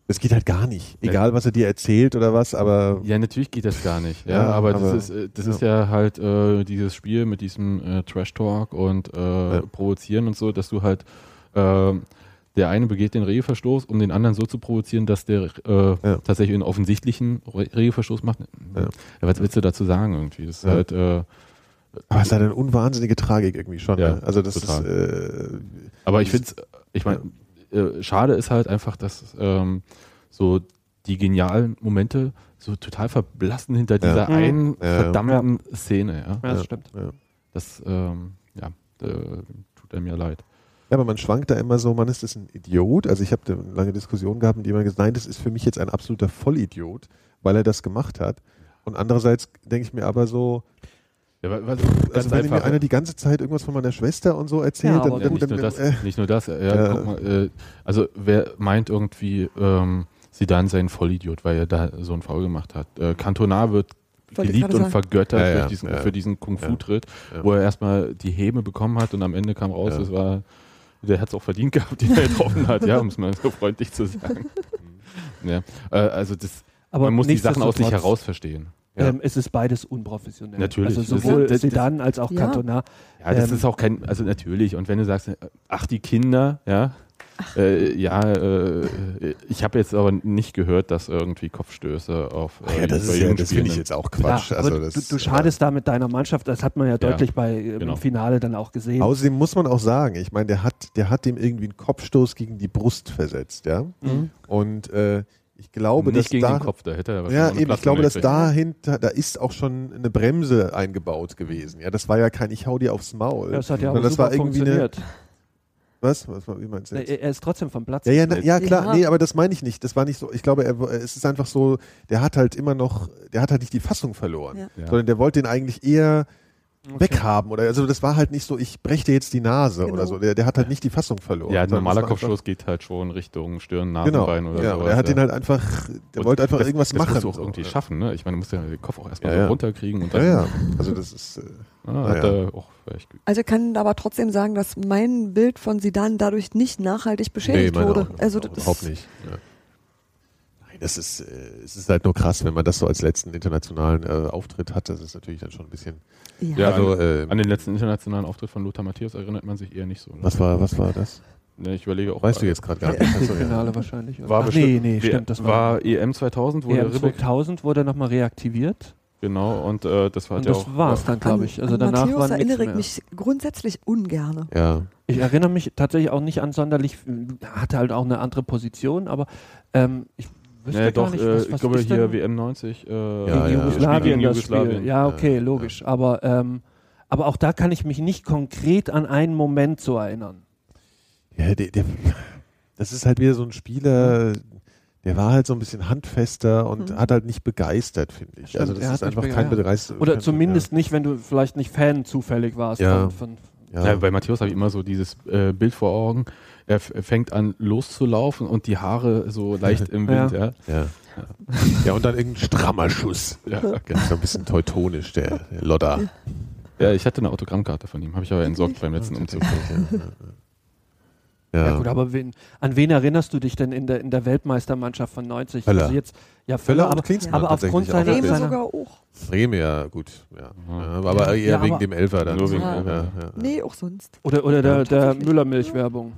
A: das geht halt gar nicht. Egal, was er dir erzählt oder was, aber
B: Ja, natürlich geht das gar nicht. Ja,
A: Ja,
B: aber,
A: aber-
B: das ist, äh, das
A: ja.
B: ist ja halt äh, dieses Spiel mit diesem äh, Trash Talk und äh,
A: Ja.
B: Provozieren und so, dass du halt äh, der eine begeht den Regelverstoß, um den anderen so zu provozieren, dass der äh, tatsächlich einen offensichtlichen Re Regelverstoß macht.
A: Ja.
B: Was willst du dazu sagen irgendwie? Das ist halt, äh,
A: Aber es ist halt eine unwahnsinnige Tragik irgendwie schon. Ne? Also das
B: total.
A: ist äh,
B: aber ich finde ich meine, äh, schade ist halt einfach, dass ähm, so die genialen Momente so total verblassen hinter dieser
D: Mhm.
B: einen
A: Ja, ja.
B: verdammten Szene. Ja.
D: ja, das
A: ja.
D: stimmt.
A: ja.
B: Das, ähm, ja, äh, tut einem ja leid.
A: Ja, aber man schwankt da immer so, man ist das ein Idiot. Also ich habe da eine lange Diskussion gehabt mit jemandem gesagt, nein, das ist für mich jetzt ein absoluter Vollidiot, weil er das gemacht hat. Und andererseits denke ich mir aber so,
B: Ja, wa- was,
A: also wenn mir einer die ganze Zeit irgendwas von meiner Schwester und so erzählt,
D: Ja,
A: dann,
B: ja,
A: gut,
B: nicht, nur
A: dann,
B: das,
A: äh,
B: nicht nur das. Ja,
A: Ja.
B: Guck mal, äh, also wer meint irgendwie, ähm, Zidane sei ein Vollidiot, weil er da so einen Foul gemacht hat. Äh, Cantona wird
C: Wollte
B: geliebt und
C: sagen.
B: vergöttert
A: Ja, ja,
B: durch diesen,
A: ja.
B: für diesen Kung-Fu-Tritt,
A: Ja.
B: wo er erstmal die Häme bekommen hat und am Ende kam raus,
A: Ja.
B: es war, der hat es auch verdient gehabt, den er getroffen hat, ja, um es mal so freundlich zu sagen. ja, äh, also das,
D: Aber
B: man muss die Sachen aus sich heraus verstehen.
A: Ja.
D: Ähm, es ist beides unprofessionell.
B: Natürlich.
D: Also sowohl
B: das- das-
D: Sedan als auch
C: Ja.
D: Cantona.
B: Ja, das
D: Ähm,
B: ist auch kein, also natürlich. Und wenn du sagst, äh, ach, die Kinder, ja, äh, ja, äh, ich habe jetzt aber nicht gehört, dass irgendwie Kopfstöße auf äh,
A: ja, das, ist ja, das finde ich jetzt auch Quatsch.
D: Ja,
A: also das,
D: du, du schadest da mit deiner Mannschaft, das hat man ja deutlich bei äh,
B: genau.
D: im Finale dann auch gesehen.
A: Äh, außerdem muss man auch sagen, ich meine, der hat, der hat dem irgendwie einen Kopfstoß gegen die Brust versetzt, ja.
D: Mhm.
A: Und äh, ich glaube,
B: nicht
A: dass
B: gegen
A: da,
B: den Kopf, da hätte er
A: Ja,
B: eine
A: eben, ich glaube, dass dahinter, da ist auch schon eine Bremse eingebaut gewesen. Ja, das war ja kein Ich hau dir aufs Maul.
D: Ja, das hat ja auch
A: das
D: super
A: war irgendwie eine,
D: funktioniert.
A: was? was war- wie meinst du jetzt?
D: Er, ist trotzdem vom Platz.
A: Ja, ja, na, ja, klar,
C: Ja.
A: nee, aber das meine ich nicht. Das war nicht so. Ich glaube, er, es ist einfach so, der hat halt immer noch, der hat halt nicht die Fassung verloren,
C: Ja.
B: Ja.
A: sondern der wollte den eigentlich eher
D: Okay.
A: weghaben oder also das war halt nicht so, ich brech dir jetzt die Nase
C: Genau.
A: oder so. Der, der hat halt nicht die Fassung verloren.
B: Ja, ein normaler
A: das
B: Kopfstoß geht halt schon Richtung Stirn,
A: Genau,
B: Nasenbein oder
A: ja,
B: sowas.
A: er hat
B: ja.
A: ihn halt einfach, der
B: Und
A: wollte einfach
B: das,
A: irgendwas
B: das
A: machen.
B: musst du auch irgendwie
A: ja.
B: schaffen, ne? Ich meine, du musst ja den Kopf auch erstmal
A: Ja,
B: so
A: ja.
B: runterkriegen und
A: Ja,
B: dann
A: ja, also das ist, äh,
B: ah, hat
A: ja.
B: er auch vielleicht
C: Also kann aber trotzdem sagen, dass mein Bild von Sidan dadurch nicht nachhaltig beschädigt
A: meine
C: wurde. also das
A: überhaupt nicht. Ja. Das ist, äh, es ist halt nur krass, wenn man das so als letzten internationalen äh, Auftritt hat. Das ist natürlich dann schon ein bisschen.
C: Ja.
B: Ja,
A: also,
B: an,
A: äh,
B: an den letzten internationalen Auftritt von Lothar Matthäus erinnert man sich eher nicht so. Ne?
A: was war, was war das?
B: Ne, ich überlege auch.
A: Weißt du jetzt gerade gar nicht.
D: Ja. Finale wahrscheinlich. oder?
B: War
D: Ach,
B: bestimmt,
D: nee, nee, stimmt. Das
B: war,
D: war,
B: EM 2000, wo der
D: EM
B: Ribbeck,
D: 2000 wurde nochmal reaktiviert.
B: genau, und äh, das war
D: Und
B: ja
D: das
B: auch.
D: war's dann, glaube ich. Also
C: an
D: danach
C: Matthäus erinnere ich mich grundsätzlich ungerne.
A: Ja.
D: Ich erinnere mich tatsächlich auch nicht an sonderlich, hatte halt auch eine andere Position, aber ähm, ich wüsste
B: Ja,
D: gar
B: doch,
D: nicht,
B: äh,
D: was,
B: ich
D: was
B: glaube hier WM 90. Äh,
A: Ja, ja.
D: Jugoslawien das
B: Jugoslawien.
D: Spiel. Ja, okay,
A: Ja,
D: logisch. Aber, ähm, aber auch da kann ich mich nicht konkret an einen Moment so erinnern.
A: Ja, der, der, das ist halt wieder so ein Spieler, der war halt so ein bisschen handfester und
C: Mhm.
A: hat halt nicht begeistert, finde ich.
D: Stimmt,
A: also das
D: er
A: ist einfach kein
D: bege-
A: Begeister.
D: Oder
A: kein-
D: zumindest nicht, wenn du vielleicht nicht Fan zufällig warst.
A: Ja.
D: Von, von,
A: Ja,
B: Ja,
A: ja.
B: bei Matthäus habe ich immer so dieses äh, Bild vor Augen. Er fängt an loszulaufen und die Haare so leicht im Wind. Ja.
A: Ja. ja, und dann irgendein strammer Schuss.
B: Ja.
A: Ja, so ein bisschen teutonisch, der, der Lodder.
B: ja, ich hatte eine Autogrammkarte von ihm, habe ich aber entsorgt beim letzten Umzug.
A: Ja,
D: ja. gut, aber wen, an wen erinnerst du dich denn in der, in der Weltmeistermannschaft von 90?
A: Völler.
D: Also jetzt, ja,
A: Völler
D: aber,
A: Klinsmann
D: aber aufgrund seiner,
C: Bremen
A: Ja.
C: sogar auch.
A: Bremen, ja, gut. Ja.
B: Mhm.
A: Ja, aber eher
D: Ja,
A: wegen
D: aber-
A: dem Elfer dann.
B: Nur wegen
A: ja, ja, ja.
C: Nee, auch sonst.
D: Oder, oder der,
A: Ja,
D: der. Müllermilch-Werbung.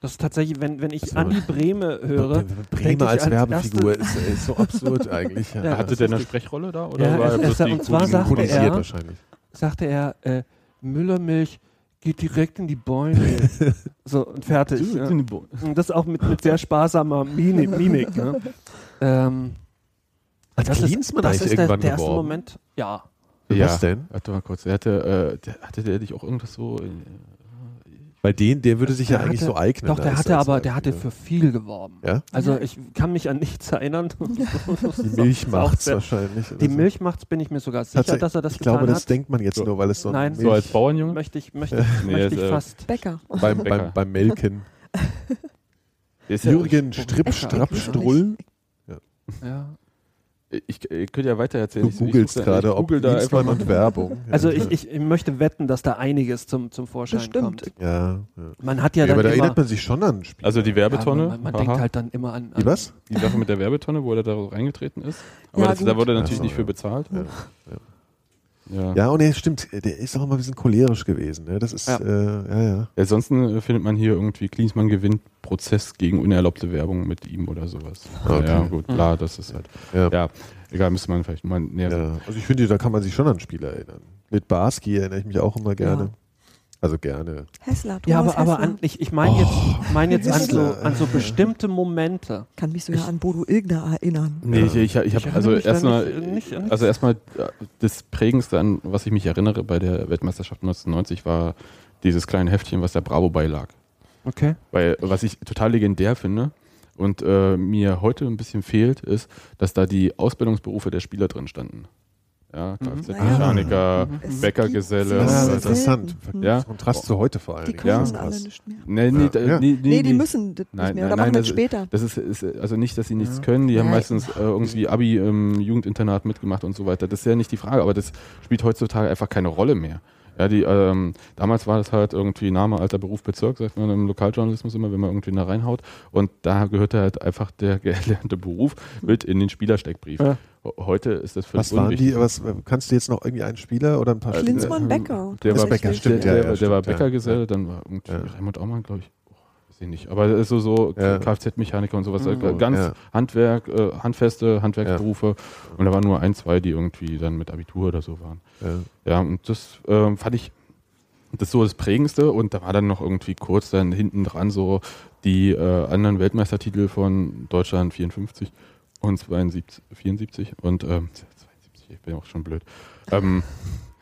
D: Das ist tatsächlich, wenn, wenn ich
A: Also-
D: Andi Breme höre, ich
A: als
D: ans
A: Werbefigur ist, ist so absurd eigentlich. Ja.
D: Ja,
B: Hatte der eine. Sprechrolle da? Oder
D: Ja,
B: war
D: es-
B: er bloß
D: und zwar sagte er-
A: wahrscheinlich.
D: sagte er, äh, Müllermilch geht direkt in die Bäume. so, und fertig. Ja. Und das auch mit, mit sehr sparsamer Mini- Mimik. Ne? Ähm,
A: Hat
D: das ist,
A: Klinsmann
D: das
A: eigentlich
D: ist der,
A: irgendwann
D: der erste? Moment. Ja.
B: Ja.
A: Was denn?
B: Warte mal kurz. Der hatte, äh, der, hatte der dich auch irgendwas so. Äh,
A: Bei denen, der würde sich ja
D: Der
A: eigentlich
D: hatte-
A: so eignen.
D: Doch, der
A: als-
D: hatte
A: als-
D: aber, der hatte
A: ja.
D: für viel geworben.
A: Ja?
D: Also ich kann mich an nichts erinnern.
A: Die Milch macht's wahrscheinlich.
D: Die
A: so.
D: Milch macht's, bin ich mir sogar sicher, dass er das
A: Ich
D: getan
A: glaube, das
D: hat.
A: denkt man jetzt
B: So.
A: nur, weil es so ein
D: Nein.
B: so als Bauernjunge?
D: möchte ich, möchte ich,
B: Nee,
D: möchte ich
B: äh,
D: fast.
C: Bäcker.
A: beim,
B: Bäcker.
A: beim, beim Melken.
B: Ja-
A: Jürgen Stripp. Strapp,
C: Ich
A: Strull.
D: Ja.
B: Ich, ich könnte ja weiter erzählen.
A: Du
B: Ich- ich
A: googelst
B: such da-
A: gerade,
B: ich
A: ob
B: google da
A: und Werbung.
D: Also ich, ich, ich möchte wetten, dass da einiges zum, zum Vorschein
C: Bestimmt.
D: kommt.
A: Ja, ja.
D: Man hat ja,
A: ja,
D: dann
A: aber da
D: immer,
A: erinnert man sich schon an Spiele.
B: Also die Werbetonne.
D: Ja, man man denkt halt dann immer an,
A: Die
D: an
A: was?
B: die Sache mit der Werbetonne, wo er da reingetreten ist. Aber
C: Ja,
B: das, da wurde er natürlich
A: so,
B: nicht für
A: ja.
B: bezahlt.
A: Ja.
B: Ja.
A: Ja, und er stimmt, der ist auch immer ein bisschen cholerisch gewesen. Ne? Das ist,
D: Ja.
A: äh, ja, ja.
B: Ansonsten äh, findet man hier irgendwie Klinsmann gewinnt Prozess gegen unerlaubte Werbung mit ihm oder sowas.
A: Okay.
B: Ja, gut, klar, das ist halt.
A: Ja.
B: Ja, egal, müsste man vielleicht mal näher.
A: ja. Also ich finde, da kann man sich schon an Spiele erinnern. Mit Barski erinnere ich mich auch immer gerne. Also gerne.
C: Hessler, Thomas
D: Ja, aber, aber an, ich, ich meine jetzt, ich mein jetzt an, so, an so bestimmte Momente.
C: Kann mich sogar an Bodo Ilgner erinnern.
B: Nee, ich, ich, ich
D: Ich
B: habe also erstmal,
D: an
B: also erstmal äh, das prägendste an, was ich mich erinnere bei der Weltmeisterschaft 1990 war dieses kleine Heftchen, was der Bravo beilag.
D: Okay.
B: Weil was ich total legendär finde und äh, mir heute ein bisschen fehlt, ist, dass da die Ausbildungsberufe der Spieler drin standen. Ja, Kfz-Mechaniker,
C: Es
B: Bäckergeselle.
A: Das ist
C: Ja,
A: interessant.
B: Ja.
A: Kontrast zu heute vor allem.
C: Die
A: Ja,
C: können
A: das ist
C: alle nicht mehr.
B: Nee, nee,
A: Ja. Ja.
B: nee,
C: Nee, die müssen das
B: Nein,
C: nicht mehr.
B: nein,
C: Oder
B: nein,
C: machen das
B: das-
C: später.
B: Das ist, ist also nicht, dass sie nichts können. Die haben
C: Nein.
B: meistens äh, irgendwie Abi im Jugendinternat mitgemacht und so weiter. Das ist ja nicht die Frage, aber das spielt heutzutage einfach keine Rolle mehr. Ja, die, ähm, damals war das halt irgendwie Name, alter Beruf, Bezirk, sagt man im Lokaljournalismus immer, wenn man irgendwie da reinhaut. Und da gehörte halt einfach der gelernte Beruf mit in den Spielersteckbrief.
D: Ja.
B: Heute ist das völlig
A: Was waren
B: unwichtig.
A: die, was, kannst du jetzt noch irgendwie einen Spieler oder ein paar
C: Klinsmann,
A: Spieler?
C: Becker.
B: Der war,
A: Becker,
B: der,
A: stimmt,
B: der,
A: ja, ja,
B: der,
A: stimmt,
B: war
A: ja.
B: Bäckergeselle, dann war irgendwie
A: Ja.
B: Raimund Aumann, glaube ich. Weiß ich nicht. Aber das ist so, so
A: Ja.
B: Kfz-Mechaniker und sowas.
D: Mhm.
B: äh, Ganz
A: Ja.
B: Handwerk, äh, handfeste Handwerksberufe. Und da waren nur ein, zwei, die irgendwie dann mit Abitur oder so waren.
A: Ja.
B: Ja, und das ähm, fand ich das ist so das Prägendste. Und da war dann noch irgendwie kurz dann hinten dran so die äh, anderen Weltmeistertitel von Deutschland 54 und 72, 74 und ähm, 72, ich bin auch schon blöd. Ähm,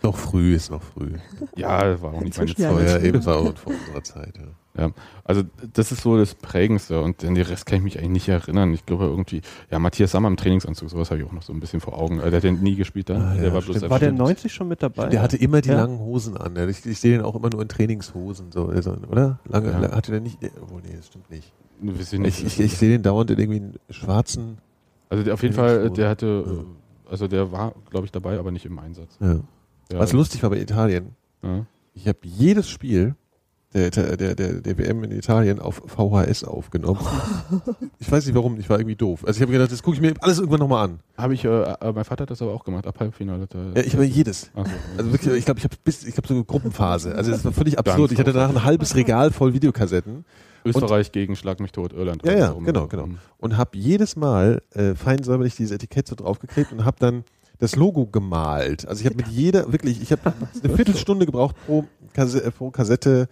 A: Noch früh ist noch früh.
B: ja, war auch nicht meine
C: ja
B: Zeit.
A: ja, eben war auch vor unserer Zeit. Ja.
B: Ja, also das ist so das Prägendste und den Rest kann ich mich eigentlich nicht erinnern. Ich glaube irgendwie, ja, Matthias Sammer im Trainingsanzug, sowas habe ich auch noch so ein bisschen vor Augen. Äh, Der hat den nie gespielt dann.
A: Ah, ja,
B: der war
A: stimmt.
B: bloß
D: War der
B: erfunden.
D: 90 schon mit dabei?
A: Der hatte immer die
D: Ja.
A: langen Hosen an. Ja. Ich, ich sehe den auch immer nur in Trainingshosen, so, also, oder? Lange,
B: Ja.
A: hatte der nicht. Nee, oh, nee, das stimmt nicht.
B: Ich nicht.
A: Ich, ich, ich sehe den dauernd in irgendwie einen schwarzen.
B: also der, auf jeden Fall,
A: Trainingshosen.
B: der hatte,
A: Ja.
B: äh, also der war, glaube ich, dabei, aber nicht im Einsatz.
A: Ja.
B: Ja,
A: Was lustig war bei Italien,
B: Ja.
A: ich habe jedes Spiel der, der, der, der, WM in Italien auf VHS aufgenommen. ich weiß nicht warum, ich war irgendwie doof. Also ich habe gedacht, das gucke ich mir alles irgendwann nochmal an.
B: Habe ich, äh, äh, mein Vater hat das aber auch gemacht, ab Halbfinale. hat er-
A: Ja, ich habe jedes.
B: So.
A: Also wirklich, ich glaube, ich habe bis, ich habe so eine Gruppenphase. Also das war völlig
B: Ganz
A: absurd. Ich hatte danach ein halbes Regal voll Videokassetten
B: Österreich gegen Schlag mich tot, Irland.
A: Ja, ja,
B: so.
A: genau, genau.
B: Mhm.
A: und habe jedes Mal äh, fein säuberlich dieses Etikett so draufgeklebt und habe dann das Logo gemalt. Also ich habe mit jeder, wirklich, ich habe eine Viertelstunde gebraucht pro, Kasse, pro Kassette,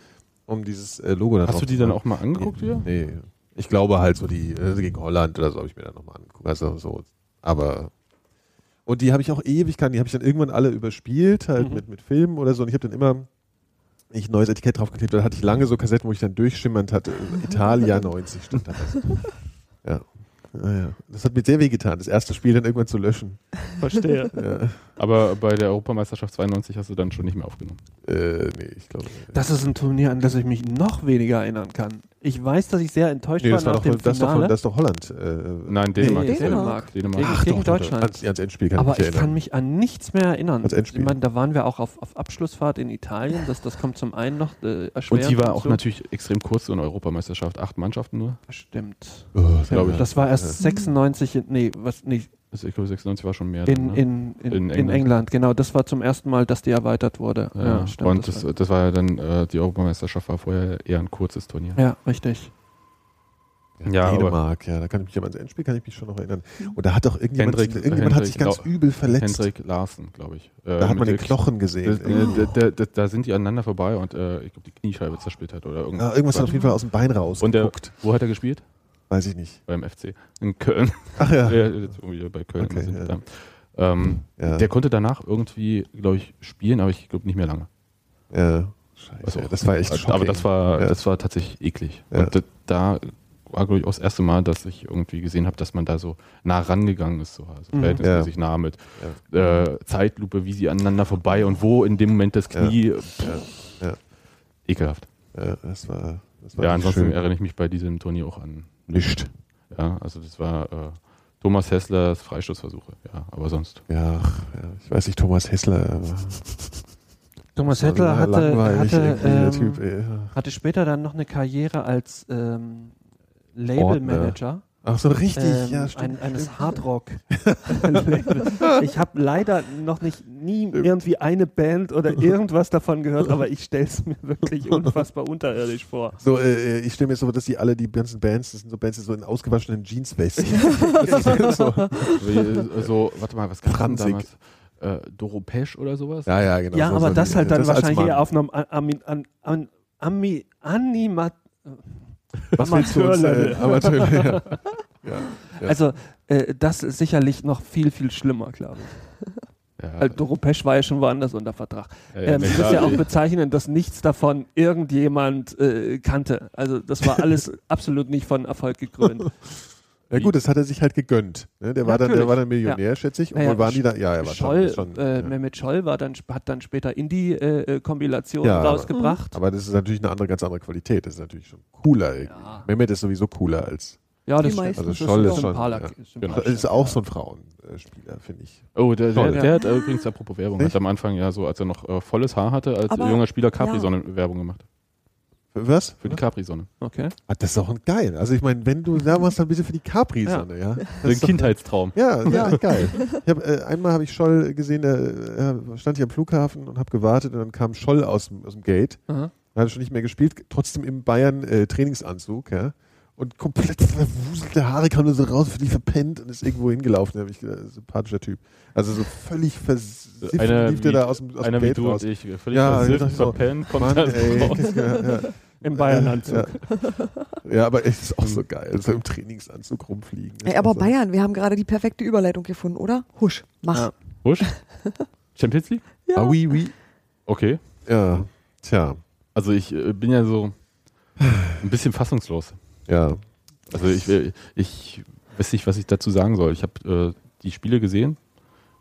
A: um dieses äh, Logo da
B: Hast du die dann auch mal angeguckt wieder?
A: Nee. Ich glaube halt so die äh, gegen Holland oder so habe ich mir dann nochmal angeguckt. Also so, aber und die habe ich auch Ewigkeiten, die habe ich dann irgendwann alle überspielt, halt
D: Mhm.
A: mit, mit Filmen oder so. Und ich habe dann immer ich ein neues Etikett draufgeklebt, da hatte ich lange so Kassetten, wo ich dann durchschimmernd hatte. Italia 90 stand da. was. Ja. Ja, ja. Das hat mir sehr weh getan, das erste Spiel dann irgendwann zu löschen.
D: Verstehe.
A: Ja.
B: Aber bei der Europameisterschaft 92 hast du dann schon nicht mehr aufgenommen.
A: Äh, nee, ich glaube.
D: Das ist ein Turnier, an das ich mich noch weniger erinnern kann. Ich weiß, dass ich sehr enttäuscht
A: Nee,
D: war
A: das, war
D: nach
A: doch,
D: dem
A: das, ist doch,
D: Finale
A: das ist doch Holland. Äh,
B: Nein, Dänemark.
C: Nee, Dänemark.
B: Dänemark.
D: Gegen-
A: Ach,
D: gegen
A: doch,
D: Deutschland.
A: Ans, ans Endspiel kann
D: Aber
A: ich mich
D: ich kann mich an nichts mehr erinnern.
A: Als Endspiel.
D: Ich meine, da waren wir auch auf, auf Abschlussfahrt in Italien. Das, das kommt zum einen noch äh, erschwerend
B: Und die war auch
D: hinzu.
B: natürlich extrem kurz, so eine Europameisterschaft. Acht Mannschaften nur.
D: Stimmt.
A: Oh,
B: glaub ich.
D: Das war erst 96, in, nee, was, nee,
B: Ich glaube, 96 war schon mehr. dann,
D: in,
B: ne?
D: in, in,
B: In
D: in,
B: England.
D: England. Genau, das war zum ersten Mal, dass die erweitert wurde.
B: ja,
D: stimmt.
B: und das,
D: war-
B: das war ja dann, äh, die Europameisterschaft war vorher eher ein kurzes Turnier.
D: ja, richtig.
B: Ja, aber-
A: Dänemark, ja, da kann ich mich an das Endspiel kann ich mich schon noch erinnern. Und da hat doch irgendjemand,
B: Hendrik-
A: irgendjemand hat sich
B: Hendrik
A: ganz übel verletzt.
B: Hendrik Larsen, glaube ich. Äh,
A: da hat
B: mit
A: man den Knochen gesehen.
B: da, da, da, da sind die aneinander vorbei und äh, ich glaube, die Kniescheibe zersplittert oder irgendwas.
A: Ja, irgendwas hat auf jeden Fall aus dem Bein raus.
B: Und der,
A: geguckt.
B: wo hat er gespielt?
A: Weiß ich nicht.
B: Beim FC. In Köln.
A: Ach ja.
B: Ja, jetzt irgendwie bei Köln.
A: Okay,
B: sind
A: ja.
B: Ähm,
A: Ja.
B: Der konnte danach irgendwie, glaube ich, spielen, aber ich glaube nicht mehr lange.
A: ja. Scheiße.
B: Also,
A: das war echt
B: Aber
A: shocking.
B: das war,
A: Ja.
B: das war tatsächlich eklig. Und da, da war, glaube ich, auch das erste Mal, dass ich irgendwie gesehen habe, dass man da so nah rangegangen ist, so also
D: Mhm.
B: verhältnismäßig nah mit äh, Zeitlupe, wie sie aneinander vorbei und wo in dem Moment das Knie. pff. Ekelhaft.
A: Ja, das war, das war
B: Ja, ansonsten
A: schön.
B: erinnere ich mich bei diesem Turnier auch an
A: Nicht.
B: Ja, also das war äh, Thomas Hesslers Freistoßversuche. Ja, aber sonst.
A: Ja, ach, ja, ich weiß nicht, Thomas Hessler. Aber
D: Thomas
A: so
D: hatte, hatte,
A: irgendwie, der
D: ähm,
A: Typ,
D: hatte später dann noch eine Karriere als ähm, Labelmanager.
A: Ach so, richtig,
D: ähm,
A: ja, stimmt.
D: ein, eines Hardrock. ich habe leider noch nicht nie irgendwie eine Band oder irgendwas davon gehört, aber ich stelle es mir wirklich unfassbar unterirdisch vor.
A: So, äh, ich stelle mir so, dass die alle, die ganzen Bands, das sind so Bands, die so in ausgewaschenen Jeanswesten. So.
B: Wie, äh, so, warte mal, was kam damals? Äh, Doro Pesch oder sowas?
A: Ja, ja, genau.
D: ja,
A: so,
D: aber
A: so
D: das halt dann wahrscheinlich eher auf einem an, an, an, an,
A: willst du uns, äh,
D: Amateurlevel.
A: Amateur, ja. ja. Ja.
D: Also äh, das ist sicherlich noch viel, viel schlimmer, glaube ich.
B: Ja,
D: Doro Pesch war ja schon woanders unter Vertrag.
B: ja, ja,
D: Ähm,
B: nee, klar,
D: ja auch
B: die-
D: bezeichnen, dass nichts davon irgendjemand äh, kannte. Also das war alles absolut nicht von Erfolg gekrönt.
A: Ja gut, das hat er sich halt gegönnt. Ne? Der, war dann, der war dann Millionär, schätze ich. Und
D: Naja,
A: wo waren die da? Ja, er war
D: Scholl,
A: schon. schon
D: äh,
A: ja.
D: Mehmet Scholl war dann, hat dann später Indie-Kombinationen
A: Ja, aber-
D: rausgebracht.
A: Aber das ist natürlich eine andere, ganz andere Qualität. Das ist natürlich schon cooler.
D: Ja.
A: Mehmet ist sowieso cooler als.
D: ja, das stimmt.
A: Also
D: Das
A: Scholl ist
D: ein
A: schon. Ja.
B: Genau.
A: Das ist auch so ein Frauenspieler, finde ich.
B: Oh, der, der, der hat äh, übrigens, apropos Werbung,
A: Nicht?
B: hat am Anfang ja so, als er noch äh, volles Haar hatte, als
C: Aber-
B: junger Spieler Capri-Sonne-Werbung gemacht.
A: Was?
B: Für die Capri-Sonne.
D: Okay.
A: Ah, das ist auch ein geil. Also ich meine, wenn du da machst, dann bitte für die Capri-Sonne, ja. Das
B: Ein
A: ist
B: Kindheitstraum.
A: Ja, das ist echt geil. Ich hab, äh, einmal habe ich Scholl gesehen, da äh, stand ich am Flughafen und habe gewartet und dann kam Scholl aus, dem- aus dem Gate.
D: Aha.
A: Er hat schon nicht mehr gespielt, trotzdem im Bayern äh, Trainingsanzug, ja. Und komplett verwuselte Haare kam nur so raus, völlig verpennt und ist irgendwo hingelaufen. Da hab ich gedacht, sympathischer Typ. Also so völlig versifft
B: Einer
A: lief der
B: wie-
A: da aus dem, aus dem
B: Einer wie
A: Gate
B: du
A: raus.
B: und ich, völlig
A: Ja,
B: versifft,
A: so,
B: verpennt, kommt
A: Mann,
B: da
A: ey.
B: raus.
A: Ja, ja.
D: Im Bayernanzug.
A: Ja. ja, aber echt ist auch so geil, so im Trainingsanzug rumfliegen.
C: Ey, aber
A: so.
C: Bayern, wir haben gerade die perfekte Überleitung gefunden, oder? Husch, mach.
D: Ja.
B: Husch? Champions League?
C: Ja.
A: Ah, oui, oui.
B: Okay.
A: Ja, tja,
B: Also ich äh, bin ja so ein bisschen fassungslos.
A: ja.
B: Also ich, äh, ich weiß nicht, was ich dazu sagen soll. Ich habe äh, die Spiele gesehen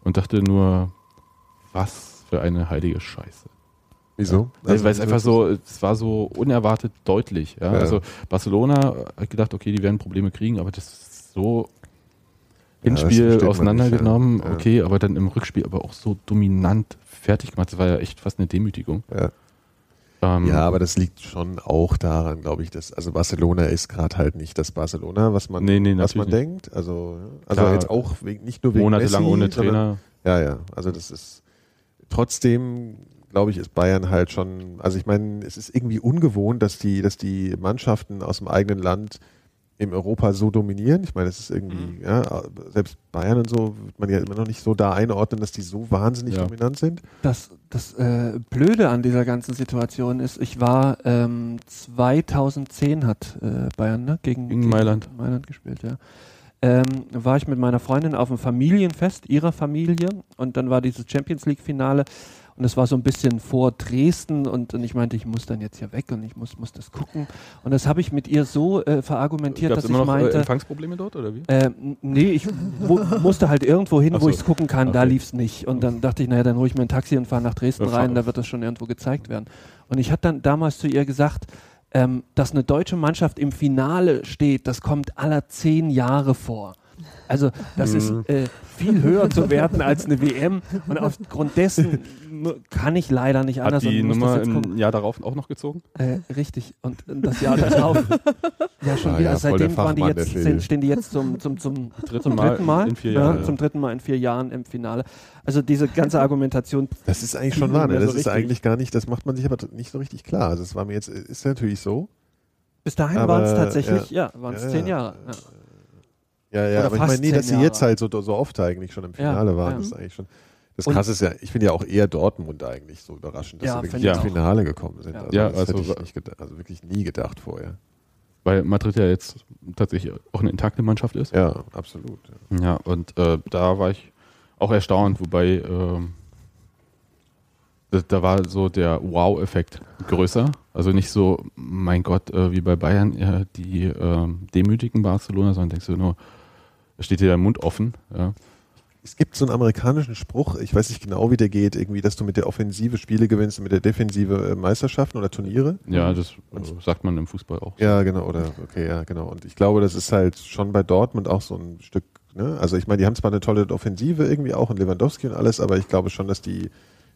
B: und dachte nur, was für eine heilige Scheiße.
A: Wieso?
B: Weil weil es einfach so, es war so unerwartet deutlich. Ja?
A: Ja.
B: Also Barcelona äh, hat gedacht, okay, die werden Probleme kriegen, aber das ist so
A: Ja,
B: Hinspiel
A: man
B: auseinandergenommen,
A: ja. Ja.
B: okay, aber dann im Rückspiel aber auch so dominant fertig gemacht. Das war ja echt fast eine Demütigung.
A: Ja.
B: Ähm,
A: Ja, aber das liegt schon auch daran, glaube ich, dass also Barcelona ist gerade halt nicht das Barcelona, was man,
B: Nee, nee,
A: was man denkt. Also, ja. also
B: Klar.
A: jetzt auch wegen, nicht nur wegen
B: monatelang
A: Messi,
B: ohne
A: sondern-
B: Trainer.
A: Ja, ja. Also das ist trotzdem, glaube ich, ist Bayern halt schon. Also ich meine, es ist irgendwie ungewohnt, dass die, dass die Mannschaften aus dem eigenen Land im Europa so dominieren. Ich meine, es ist irgendwie,
D: Mhm.
A: ja, selbst Bayern und so wird man ja immer noch nicht so da einordnen, dass die so wahnsinnig
B: Ja.
A: dominant sind.
D: Das, das äh, Blöde an dieser ganzen Situation ist, ich war ähm, 2010 hat äh, Bayern ne, gegen,
B: Gegen Mailand.
D: Mailand gespielt, ja. Ähm, war ich mit meiner Freundin auf dem Familienfest ihrer Familie und dann war dieses Champions League Finale und es war so ein bisschen vor Dresden und, und ich meinte, ich muss dann jetzt hier weg und ich muss, muss das gucken und das habe ich mit ihr so äh, verargumentiert,
B: Gab es
D: dass
B: immer
D: ich
B: noch äh,
D: meinte,
B: Empfangsprobleme dort oder wie?
D: ähm, nee, ich mu musste halt irgendwo hin,
B: Ach
D: wo
B: so.
D: ich es gucken kann. Da
B: Okay.
D: lief es nicht. Und dann dachte ich, naja, dann hole ich mir ein Taxi und fahre nach Dresden
B: Ja,
D: rein, da wird das schon irgendwo gezeigt werden. Und ich hatte dann damals zu ihr gesagt, ähm, dass eine deutsche Mannschaft im Finale steht, das kommt aller zehn Jahre vor. Also das ist
B: Mhm.
D: äh, viel höher zu werten als eine WM. Und aufgrund dessen kann ich leider nicht anders.
B: Hat die Nummer
D: das
B: im Jahr darauf auch noch gezogen?
D: Äh, richtig. Und das Jahr darauf. ja, schon
A: Ah,
D: wieder.
A: ja,
D: Seitdem waren die jetzt, sind, stehen die jetzt zum, zum, zum
B: Dritten
D: zum
B: Mal
D: dritten Mal
B: in vier
D: ja,
B: Jahren.
D: zum dritten Mal in vier Jahren im Finale. Also diese ganze Argumentation.
A: Das ist eigentlich schon wahr. Ne?
D: mehr so
A: Das ist eigentlich gar nicht, das macht man sich aber nicht so richtig klar. Also das war mir jetzt, ist natürlich so.
D: Bis dahin waren es tatsächlich, ja, waren es
A: ja,
D: zehn
A: ja.
D: Jahre. Ja.
A: Ja, ja,
D: Oder
A: aber ich meine, nee, dass sie jetzt halt so, so oft eigentlich schon im
D: Ja,
A: Finale waren,
D: ja.
A: das ist eigentlich schon. Das krasse ist ja, ich finde ja auch eher Dortmund eigentlich so überraschend, dass
D: Ja,
A: sie wirklich ins. Finale gekommen sind.
D: Ja.
A: Also,
B: Ja,
A: das
B: also-
A: hätte ich nicht gedacht, also wirklich nie gedacht vorher.
B: Weil Madrid ja jetzt tatsächlich auch eine intakte Mannschaft ist.
A: Ja, absolut. Ja.
B: Ja, und äh, da war ich auch erstaunt, wobei ähm, da, da war so der Wow-Effekt größer. Also nicht so, mein Gott, äh, wie bei Bayern, ja, die ähm, demütigen Barcelona, sondern denkst du nur, da steht dir der Mund offen. Ja.
A: Es gibt so einen amerikanischen Spruch, ich weiß nicht genau, wie der geht, irgendwie, dass du mit der Offensive Spiele gewinnst und mit der Defensive äh, Meisterschaften oder Turniere.
B: Ja, das äh, sagt man im Fußball auch.
A: Ja, genau, oder okay, ja, genau. Und ich glaube, das ist halt schon bei Dortmund auch so ein Stück, ne? Also ich meine, die haben zwar eine tolle Offensive irgendwie auch und Lewandowski und alles, aber ich glaube schon, dass die,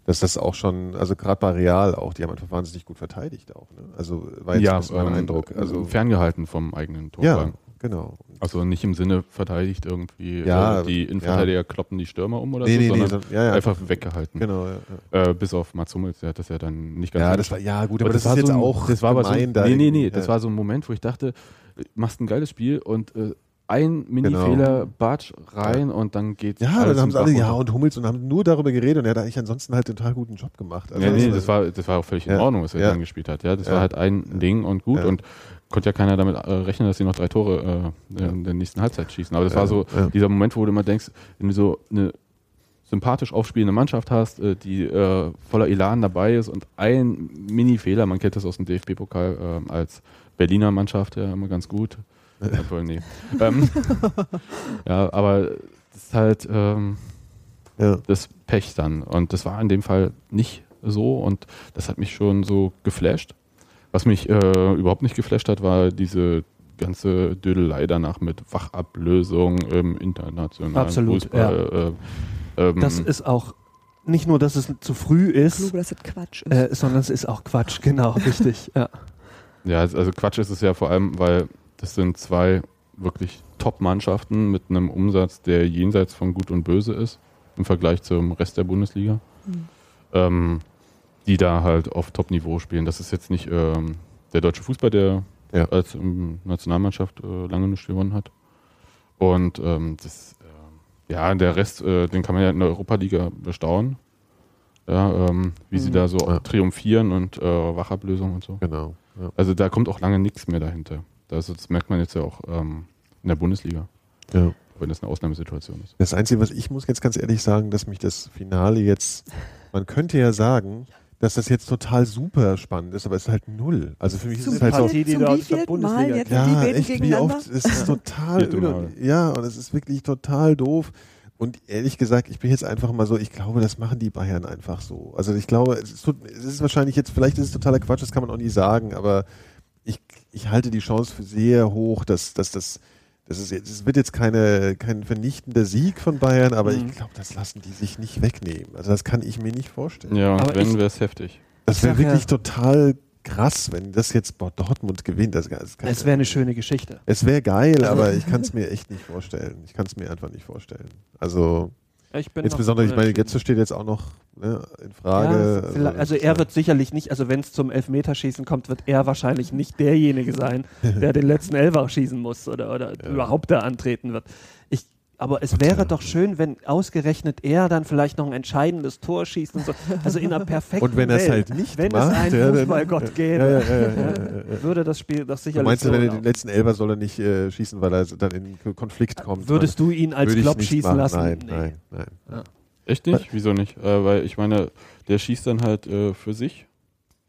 A: dass das auch schon, also gerade bei Real auch, die haben einfach wahnsinnig gut verteidigt auch, ne? Also war jetzt
B: ja,
A: mein
B: ähm,
A: Eindruck. Also
B: ferngehalten vom eigenen Tor.
A: ja, genau.
B: Also nicht im Sinne verteidigt irgendwie,
A: Ja,
B: äh, die Innenverteidiger kloppen die Stürmer um oder
A: Nee,
B: so,
A: nee, nee,
B: sondern
A: so, ja, ja,
B: einfach weggehalten.
A: Genau, ja, ja.
B: Äh, bis auf Mats Hummels, der hat das ja dann nicht ganz
A: Ja, das war, ja gut,
B: Aber
A: aber das,
B: war
A: ist jetzt
B: so ein,
A: auch
B: das war aber so, nee, nee, nee, das
A: ja.
B: war so ein Moment, wo ich dachte, machst ein geiles Spiel und äh, ein Mini-Fehler, Batsch rein und dann geht's
A: Ja, dann haben sie alle, ja, und Hummels und haben nur darüber geredet und er hat eigentlich ansonsten halt einen total guten Job gemacht. Also
B: ja, nee,
A: das-
B: das war, das war auch völlig in
A: Ja.
B: Ordnung, was er
A: Ja.
B: dann gespielt hat. Ja, das
A: Ja.
B: war halt ein Ding und gut
A: Ja.
B: und konnte ja keiner damit äh, rechnen, dass sie noch drei Tore äh, in der nächsten Halbzeit schießen. Aber das war so dieser Moment, wo du immer denkst, wenn du so eine sympathisch aufspielende Mannschaft hast, äh, die äh, voller Elan dabei ist und ein Mini-Fehler, man kennt das aus dem DFB-Pokal ähm, als Berliner Mannschaft ja immer ganz gut. Obwohl, nee. ähm, ja, aber das ist halt ähm,
A: ja.
B: das Pech dann. Und das war in dem Fall nicht so und das hat mich schon so geflasht. Was mich äh, überhaupt nicht geflasht hat, war diese ganze Dödelei danach mit Wachablösung im internationalen
D: Absolut,
B: Fußball. Äh, ähm,
D: Das ist auch nicht nur, dass es zu früh ist,
C: glaube, dass das Quatsch ist.
D: äh, sondern es ist auch Quatsch, genau, richtig. Ja.
B: Ja, also Quatsch ist es ja vor allem, weil das sind zwei wirklich Top-Mannschaften mit einem Umsatz, der jenseits von Gut und Böse ist im Vergleich zum Rest der Bundesliga,
C: Mhm.
B: ähm, die da halt auf Top-Niveau spielen. Das ist jetzt nicht ähm, der deutsche Fußball, der
A: Ja.
B: als ähm, Nationalmannschaft äh, lange nicht gewonnen hat. Und ähm, das, äh, ja, der Rest, äh, den kann man ja in der Europa-Liga bestaunen. Ja, ähm, wie sie
D: Mhm.
B: da so
A: Ja.
B: triumphieren und äh, Wachablösung und so.
A: Genau. Ja.
B: Also da kommt auch lange nichts mehr dahinter. Das, das merkt man jetzt ja auch ähm, in der Bundesliga,
A: Ja.
B: wenn das eine Ausnahmesituation ist.
A: Das Einzige, was ich muss jetzt ganz ehrlich sagen, dass mich das Finale jetzt, man könnte ja sagen, dass das jetzt total super spannend ist, aber es ist halt null. Also für mich ist
C: Zum
A: es halt so,
D: Partie, die
C: Zum wievielten
D: Bundesliga
C: Mal jetzt die
A: ja,
C: beiden
A: echt, wie oft, es ist total öde. Ja, und es ist wirklich total doof. Und ehrlich gesagt, ich bin jetzt einfach mal so, ich glaube, das machen die Bayern einfach so. Also ich glaube, es ist, es ist wahrscheinlich jetzt, vielleicht ist es totaler Quatsch, das kann man auch nie sagen, aber ich, ich halte die Chance für sehr hoch, dass, dass das, das ist jetzt, es wird jetzt keine, kein vernichtender Sieg von Bayern, aber
D: Mhm.
A: ich glaube, das lassen die sich nicht wegnehmen. Also das kann ich mir nicht vorstellen.
B: Ja, und
D: Aber
B: wenn wäre es heftig.
A: Das wäre
D: sag ja-
A: wirklich total krass, wenn das jetzt Dortmund gewinnt. Das, das
D: Es wäre eine schöne Geschichte.
A: es wäre geil, aber ich kann es mir echt nicht vorstellen. Ich kann es mir einfach nicht vorstellen. Also,
D: Ich bin
A: Insbesondere, ich meine. Götze steht jetzt auch noch ne, in
D: Ja,
A: Frage.
D: vielleicht- also er wird sicherlich nicht, also wenn es zum Elfmeterschießen kommt, wird er wahrscheinlich nicht derjenige sein, der den letzten Elfer schießen muss oder, oder überhaupt da antreten wird. Ich, aber es wäre doch schön, wenn ausgerechnet er dann vielleicht noch ein entscheidendes Tor schießt und so. Also in einer perfekten
A: Und wenn er es halt nicht
D: wenn
A: macht,
D: es einen
A: ja,
D: Fußballgott gäbe,
A: Ja, ja, ja, ja, ja, ja.
D: würde das Spiel doch
A: Du
D: sicherlich
A: meinst,
D: so
A: wenn er den letzten Elfer soll er nicht äh, schießen, weil er dann in Konflikt kommt?
D: Würdest du ihn als Klopp schießen
A: machen.
D: lassen?
A: Nein,
D: Nee.
A: nein, nein.
B: Echt nicht? Wieso nicht? Äh, weil ich meine, der schießt dann halt äh, für sich.